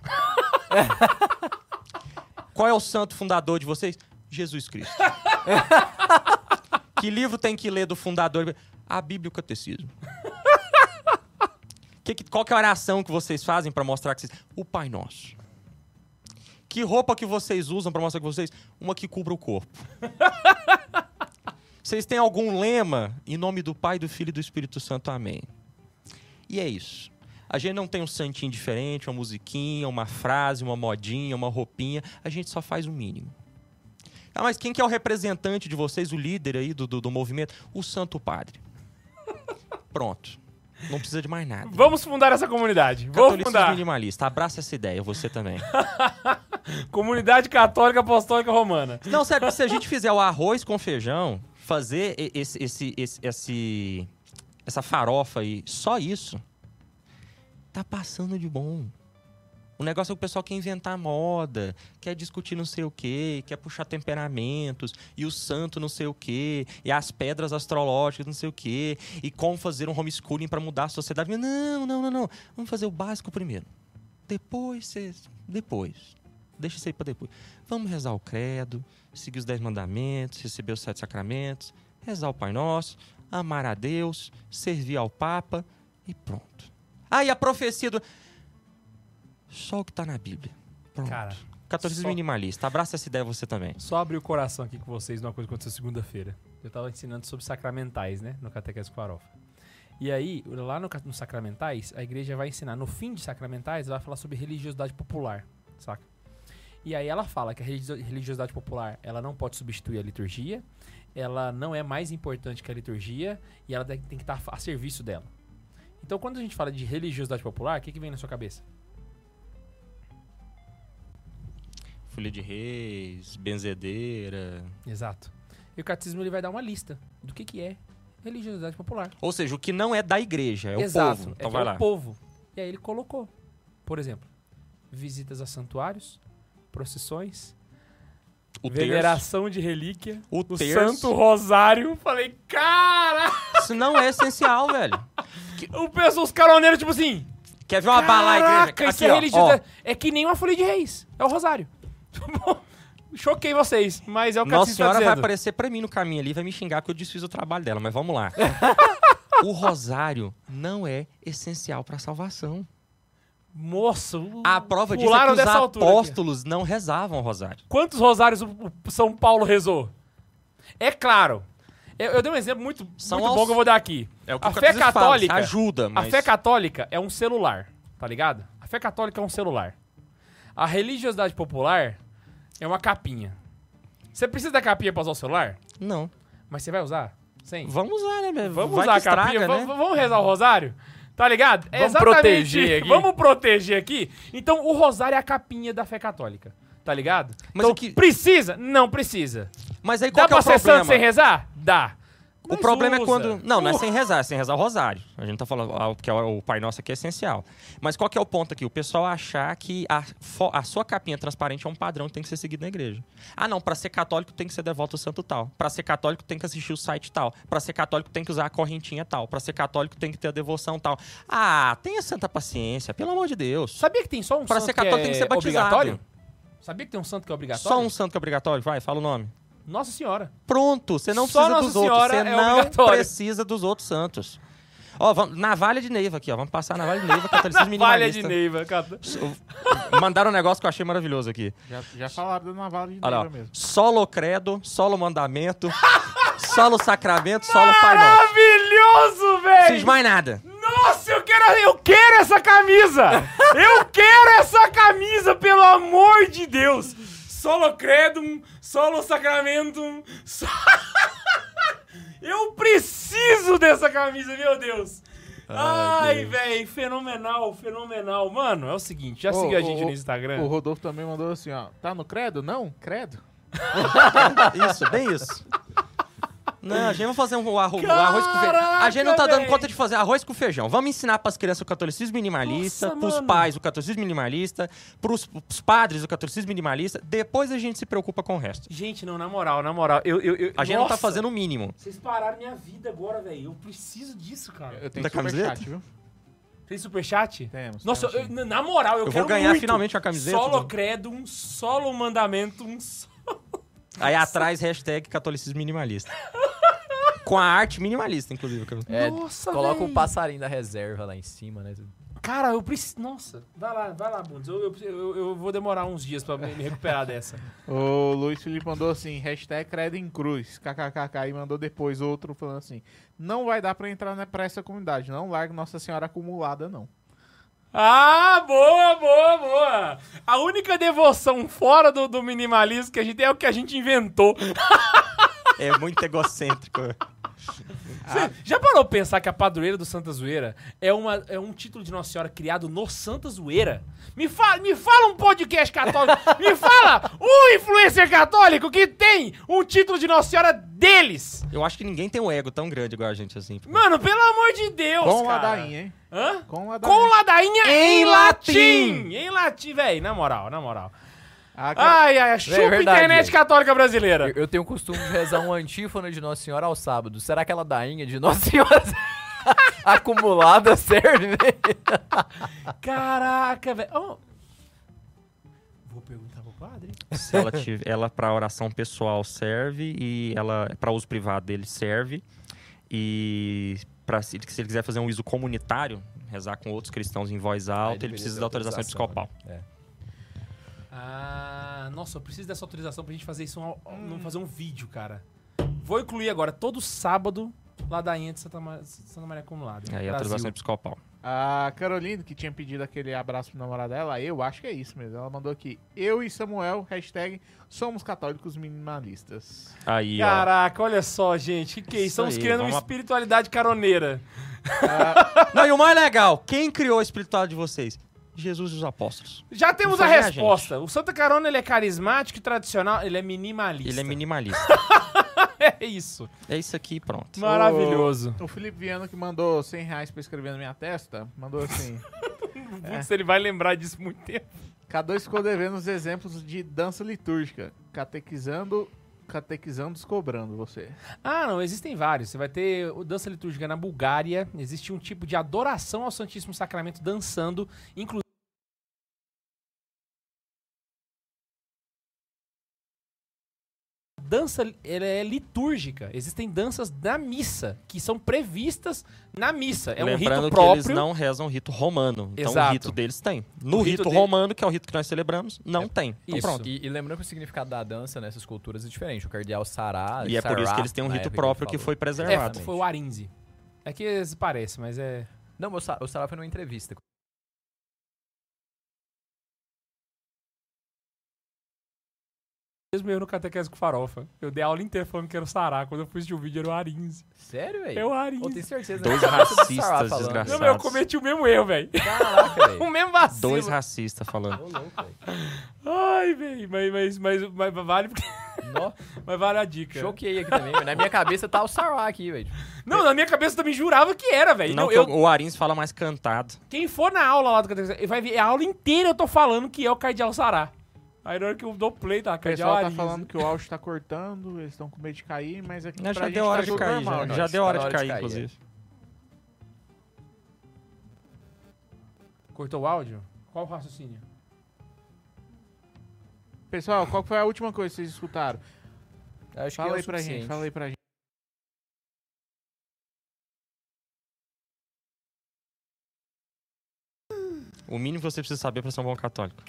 Qual é o santo fundador de vocês? Jesus Cristo. que livro tem que ler do fundador? A Bíblia e o Catecismo. Que que- qual que é a oração que vocês fazem para mostrar que vocês... O Pai Nosso. Que roupa que vocês usam para mostrar que vocês... Uma que cubra o corpo. Vocês têm algum lema em nome do Pai, do Filho e do Espírito Santo? Amém. E é isso. A gente não tem um santinho diferente, uma musiquinha, uma frase, uma modinha, uma roupinha. A gente só faz o mínimo. Ah, mas quem que é o representante de vocês, o líder aí do, do, do movimento? O Santo Padre. Pronto. Não precisa de mais nada. Vamos fundar essa comunidade. Vamos fundar. minimalista. Abraça essa ideia, você também. Comunidade Católica Apostólica Romana. Não, sério, se a gente fizer o arroz com feijão, fazer esse, esse, esse, esse- essa farofa aí, só isso, tá passando de bom. O negócio é que o pessoal quer inventar moda, quer discutir não sei o quê, quer puxar temperamentos, e o santo não sei o quê, e as pedras astrológicas não sei o quê, e como fazer um homeschooling para mudar a sociedade. Não, não, não, não. Vamos fazer o básico primeiro. Depois, depois. Deixa isso aí para depois. Vamos rezar o credo, seguir os dez mandamentos, receber os sete sacramentos, rezar o Pai Nosso, amar a Deus, servir ao Papa e pronto. Ah, e a profecia do... Só o que tá na Bíblia. Pronto. Cara, Catolicismo só- minimalista. Abraça essa ideia você também. Só abrir o coração aqui com vocês numa coisa que aconteceu segunda-feira. Eu tava ensinando sobre sacramentais, né? No Catequese com. E aí, lá no, no Sacramentais, a igreja vai ensinar, no fim de Sacramentais, ela vai falar sobre religiosidade popular, saca? E aí ela fala que a religio- religiosidade popular, ela não pode substituir a liturgia, ela não é mais importante que a liturgia e ela tem que estar a serviço dela. Então, quando a gente fala de religiosidade popular, o que, que vem na sua cabeça? Folha de Reis, benzedeira. Exato. E o catecismo ele vai dar uma lista do que, que é religiosidade popular. Ou seja, o que não é da igreja, é o Exato. povo. é Então que vai é lá. o povo. E aí ele colocou, por exemplo, visitas a santuários, procissões, O terço, veneração de relíquia, o o terço. Santo Rosário. Falei, cara! Isso não é essencial, velho. O pessoal, os caroneiros, tipo assim. Quer ver uma bala igreja? isso Aqui, é ó, religiosidade. É que nem uma folha de reis. É o Rosário. Choquei vocês, mas é o que Nossa tá senhora vai dizendo. aparecer pra mim no caminho ali, vai me xingar que eu desfiz o trabalho dela, mas vamos lá. o rosário não é essencial pra salvação. Moço, A prova disso é que os apóstolos não rezavam o rosário. Quantos rosários o São Paulo rezou? É claro. Eu, eu dei um exemplo muito, São muito aos- bom que eu vou dar aqui. É o que A fé catecismo fala, católica- ajuda, mas... A fé católica é um celular, tá ligado? A fé católica é um celular. A religiosidade popular é uma capinha. Você precisa da capinha pra usar o celular? Não. Mas você vai usar? Sim. Vamos usar, né? meu? Vamos Vai usar a capinha? né? Vamos, vamos rezar o rosário? Tá ligado? É Vamos proteger aqui. Vamos proteger aqui. Então, o rosário é a capinha da fé católica. Tá ligado? Mas então, o que- precisa? Não precisa. Mas aí qual Dá que é pra o ser problema? santo sem rezar? Dá. O Mas problema é usa. quando. Não, não é sem rezar, é sem rezar o rosário. A gente tá falando ah, que é o Pai Nosso aqui é essencial. Mas qual que é o ponto aqui? O pessoal achar que a, a sua capinha transparente é um padrão que tem que ser seguido na igreja. Ah, não, pra ser católico tem que ser devoto ao santo tal. Pra ser católico tem que assistir o site tal. Pra ser católico tem que usar a correntinha tal. Pra ser católico tem que ter a devoção tal. Ah, tenha santa paciência, pelo amor de Deus. Sabia que tem só um Pra santo ser católico que tem que é ser batizado. obrigatório? Sabia que tem um santo que é obrigatório? Só um santo que é obrigatório? Vai, fala o nome. Nossa Senhora. Pronto, você não Só precisa Nossa dos outros. Senhora Você é não precisa dos outros santos. Ó, vamos, navalha de Neiva aqui, ó. Vamos passar a navalha de Neiva, catolicismo Valha de minimalista. Neiva, cara. Mandaram um negócio que eu achei maravilhoso aqui. Já, já falaram da navalha de Olha Neiva ó. mesmo. Solo credo, solo mandamento, solo sacramento, solo pai nosso. Maravilhoso, Não precisa de velho! mais nada. Nossa, eu quero, eu quero essa camisa! Eu quero essa camisa, pelo amor de Deus! Solo credum, solo sacramentum. so- Eu preciso dessa camisa, meu Deus! Ai, velho, fenomenal, fenomenal. Mano, é o seguinte, já Ô, seguiu a ô, gente ô, no Instagram? O Rodolfo também mandou assim, ó. Tá no credo? Não? Credo? Isso, bem isso. Não, a gente vai fazer um arroz, um arroz com feijão. A gente não tá dando véi. conta de fazer arroz com feijão. Vamos ensinar pras crianças o catolicismo minimalista, Nossa, pros mano. pais o catolicismo minimalista, pros, pros padres o catolicismo minimalista. Depois a gente se preocupa com o resto. Gente, não, na moral, na moral, eu... eu, eu A gente não tá nossa, fazendo o mínimo. Vocês pararam minha vida agora, velho. Eu preciso disso, cara. Eu tenho Da superchat, camiseta? viu? Tem superchat? Temos. Nossa, temos eu- na moral, eu, Eu quero vou ganhar muito. finalmente a camiseta. Solo do- credum, solo mandamentum. so- Aí atrás, hashtag catolicismo minimalista. com a arte minimalista, inclusive. que eu- É, Nossa, coloca véi. o passarinho da reserva lá em cima, né? Cara, eu preciso... Nossa, vai lá, vai lá, Bundes. Eu, eu, eu- eu vou demorar uns dias pra me recuperar dessa. O Luiz Felipe mandou assim, hashtag credo em cruz, kkkk, e mandou depois outro falando assim, não vai dar pra entrar né, pra essa comunidade, não largue Nossa Senhora acumulada, não. Ah, boa, boa, boa. A única devoção fora do, do minimalismo que a gente tem é o que a gente inventou. É muito egocêntrico. Você já parou pra pensar que a padroeira do Santa Zoeira é, uma, é um título de Nossa Senhora criado no Santa Zoeira? Me fala, me fala um podcast católico, me fala um influencer católico que tem um título de Nossa Senhora deles. Eu acho que ninguém tem um ego tão grande igual a gente assim. Mano, pelo amor de Deus, Com cara. ladainha, hein? Hã? Com ladainha. Com ladainha em, Em latim. latim. Em latim, velho, na moral, na moral. Ah, Ai, ai, chupa a verdade, internet católica brasileira. Eu, eu tenho o costume de rezar um antífona de Nossa Senhora ao sábado. Será que aquela dainha de Nossa Senhora acumulada serve? Caraca, velho. Oh. Vou perguntar pro padre. Se ela, tiver, ela para oração pessoal serve e ela para uso privado dele serve e para se, ele quiser fazer um uso comunitário, rezar com outros cristãos em voz alta, ele deveria precisa da autorização episcopal. né? Ah, nossa, eu preciso dessa autorização pra gente fazer isso, um, um- fazer um vídeo, cara. Vou incluir agora, todo sábado, ladainha de Santa, Ma- Santa Maria Acumulada. Aí a Brasil. autorização episcopal. a Caroline, que tinha pedido aquele abraço pro namorado dela, eu acho que é isso mesmo. Ela mandou aqui, eu e Samuel, hashtag somos católicos minimalistas. Aí, ó. Caraca, olha só, gente. Que que é isso? Estamos aí, criando uma espiritualidade caroneira. Não, e o mais legal, quem criou a espiritualidade de vocês? Jesus e os apóstolos. Já temos Não a resposta. O Santa Carona ele é carismático e tradicional, ele é minimalista. Ele é minimalista. É isso. é isso aqui, pronto. Maravilhoso. O Felipe Viana, que mandou 100 reais pra escrever na minha testa, mandou assim... Putz, ele vai lembrar disso muito tempo. K2 ficou devendo os exemplos de dança litúrgica, catequizando, catequizando, descobrando você. Ah, não, existem vários. Você vai ter o dança litúrgica na Bulgária. Existe um tipo de adoração ao Santíssimo Sacramento dançando, inclusive. Dança ela é litúrgica. Existem danças da missa que são previstas na missa. É um Lembrando rito que próprio. eles não rezam o rito romano. Então Exato. o rito deles tem. No O rito, rito dele- romano, que é o rito que nós celebramos, não tem. Então Isso. pronto. E, e lembrando que o significado da dança nessas culturas é diferente. O cardeal Sará. E é por isso que eles têm um na rito época próprio que falou. foi É, preservado. foi o Arinze. É que eles parecem, mas é. Não, o Sará foi numa entrevista. Mesmo eu no catequese com farofa. Eu dei aula inteira falando que era o Sará. Quando eu fui assistir o vídeo, era o Arinze. Sério, velho? É o Eu Arinze. tenho certeza. Dois né? Sará racistas falando. desgraçados. Não, mas eu cometi o mesmo erro, velho. Caraca, velho. O mesmo vacilo. Dois racistas falando. Ô, louco, velho. Ai, velho. Mas, mas, mas, mas vale, porque- Nó, mas vale a dica. Choquei aqui também, velho. Na minha cabeça tá o Sará aqui, velho. Não, na minha cabeça eu também jurava que era, velho. Não, eu, o Arins fala mais cantado. Quem for na aula lá do catequese, vai ver a aula inteira eu tô falando que é o Cardeal Sará. Aí na hora que eu dou play, tá? O Cardeal pessoal tá falando que o áudio tá cortando, eles estão com medo de cair, mas aqui Não, pra já gente deu hora tá de tudo cair, normal, já. né? Já deu Tá hora na de hora de cair, cair, inclusive. Cortou o áudio? Qual o raciocínio? Pessoal, qual foi a última coisa que vocês escutaram? Acho Fala que é aí o pra gente, suficiente. fala aí pra gente. O mínimo que você precisa saber pra ser um bom católico.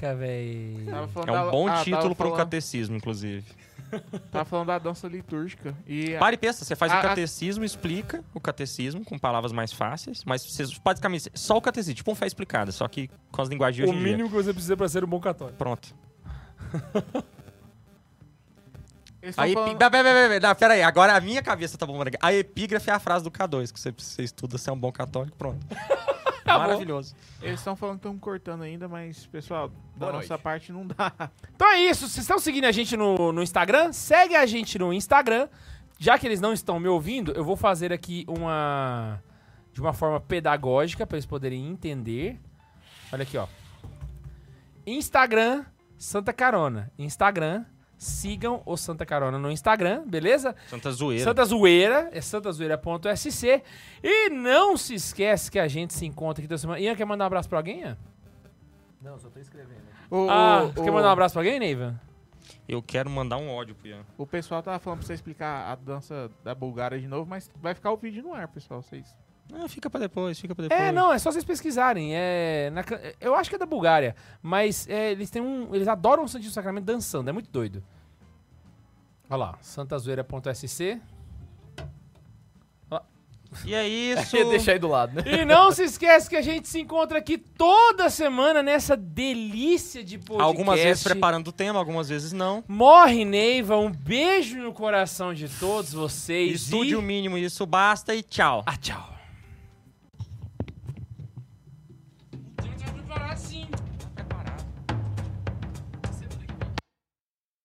Caraca, velho. É um da- bom ah, tava título para um catecismo, inclusive. Tava falando da dança litúrgica. E Pare e pensa, você faz A- o a- catecismo, explica o catecismo com palavras mais fáceis, mas você basicamente só o catecismo, tipo um fé explicada, só que com as linguagens de O hoje em dia. mínimo que você precisa pra ser um bom católico. Pronto. A epi... falando- Não, pera aí, agora a minha cabeça tá bombando. A epígrafe é a frase do K2, que você, você estuda, você é um bom católico, pronto. Tá Maravilhoso. Eles estão falando que estão cortando ainda, mas, pessoal, da Boa nossa noite. parte não dá. Então é isso. Vocês estão seguindo a gente no, no Instagram? Segue a gente no Instagram. Já que eles não estão me ouvindo, eu vou fazer aqui uma. De uma forma pedagógica para eles poderem entender. Olha aqui, ó. Instagram Santa Carona. Instagram. Sigam o Santa Carona no Instagram, beleza? Santa Zoeira. Santa Zoeira, é santazoeira.sc. E não se esquece que a gente se encontra aqui toda semana. Ian, quer mandar um abraço pra alguém, Ian? Não, só tô escrevendo. O, Ah, o- quer mandar um abraço pra alguém, Neiva? Eu quero mandar um ódio pro Ian. O pessoal tava falando pra você explicar a dança da Bulgária de novo, mas vai ficar o vídeo no ar, pessoal. Vocês. Ah, fica pra depois, fica pra depois. É, não, é só vocês pesquisarem. É, na eu acho que é da Bulgária, mas é, eles têm um. Eles adoram o Santíssimo Sacramento dançando, é muito doido. Olha lá, santazoeira.sc. E é isso. Deixa aí do lado, né? E não se esquece que a gente se encontra aqui toda semana nessa delícia de podcast. Algumas vezes preparando o tema, algumas vezes não. Morre, Neiva. Um beijo no coração de todos vocês. Estude e... o mínimo, isso basta e tchau. Ah, tchau.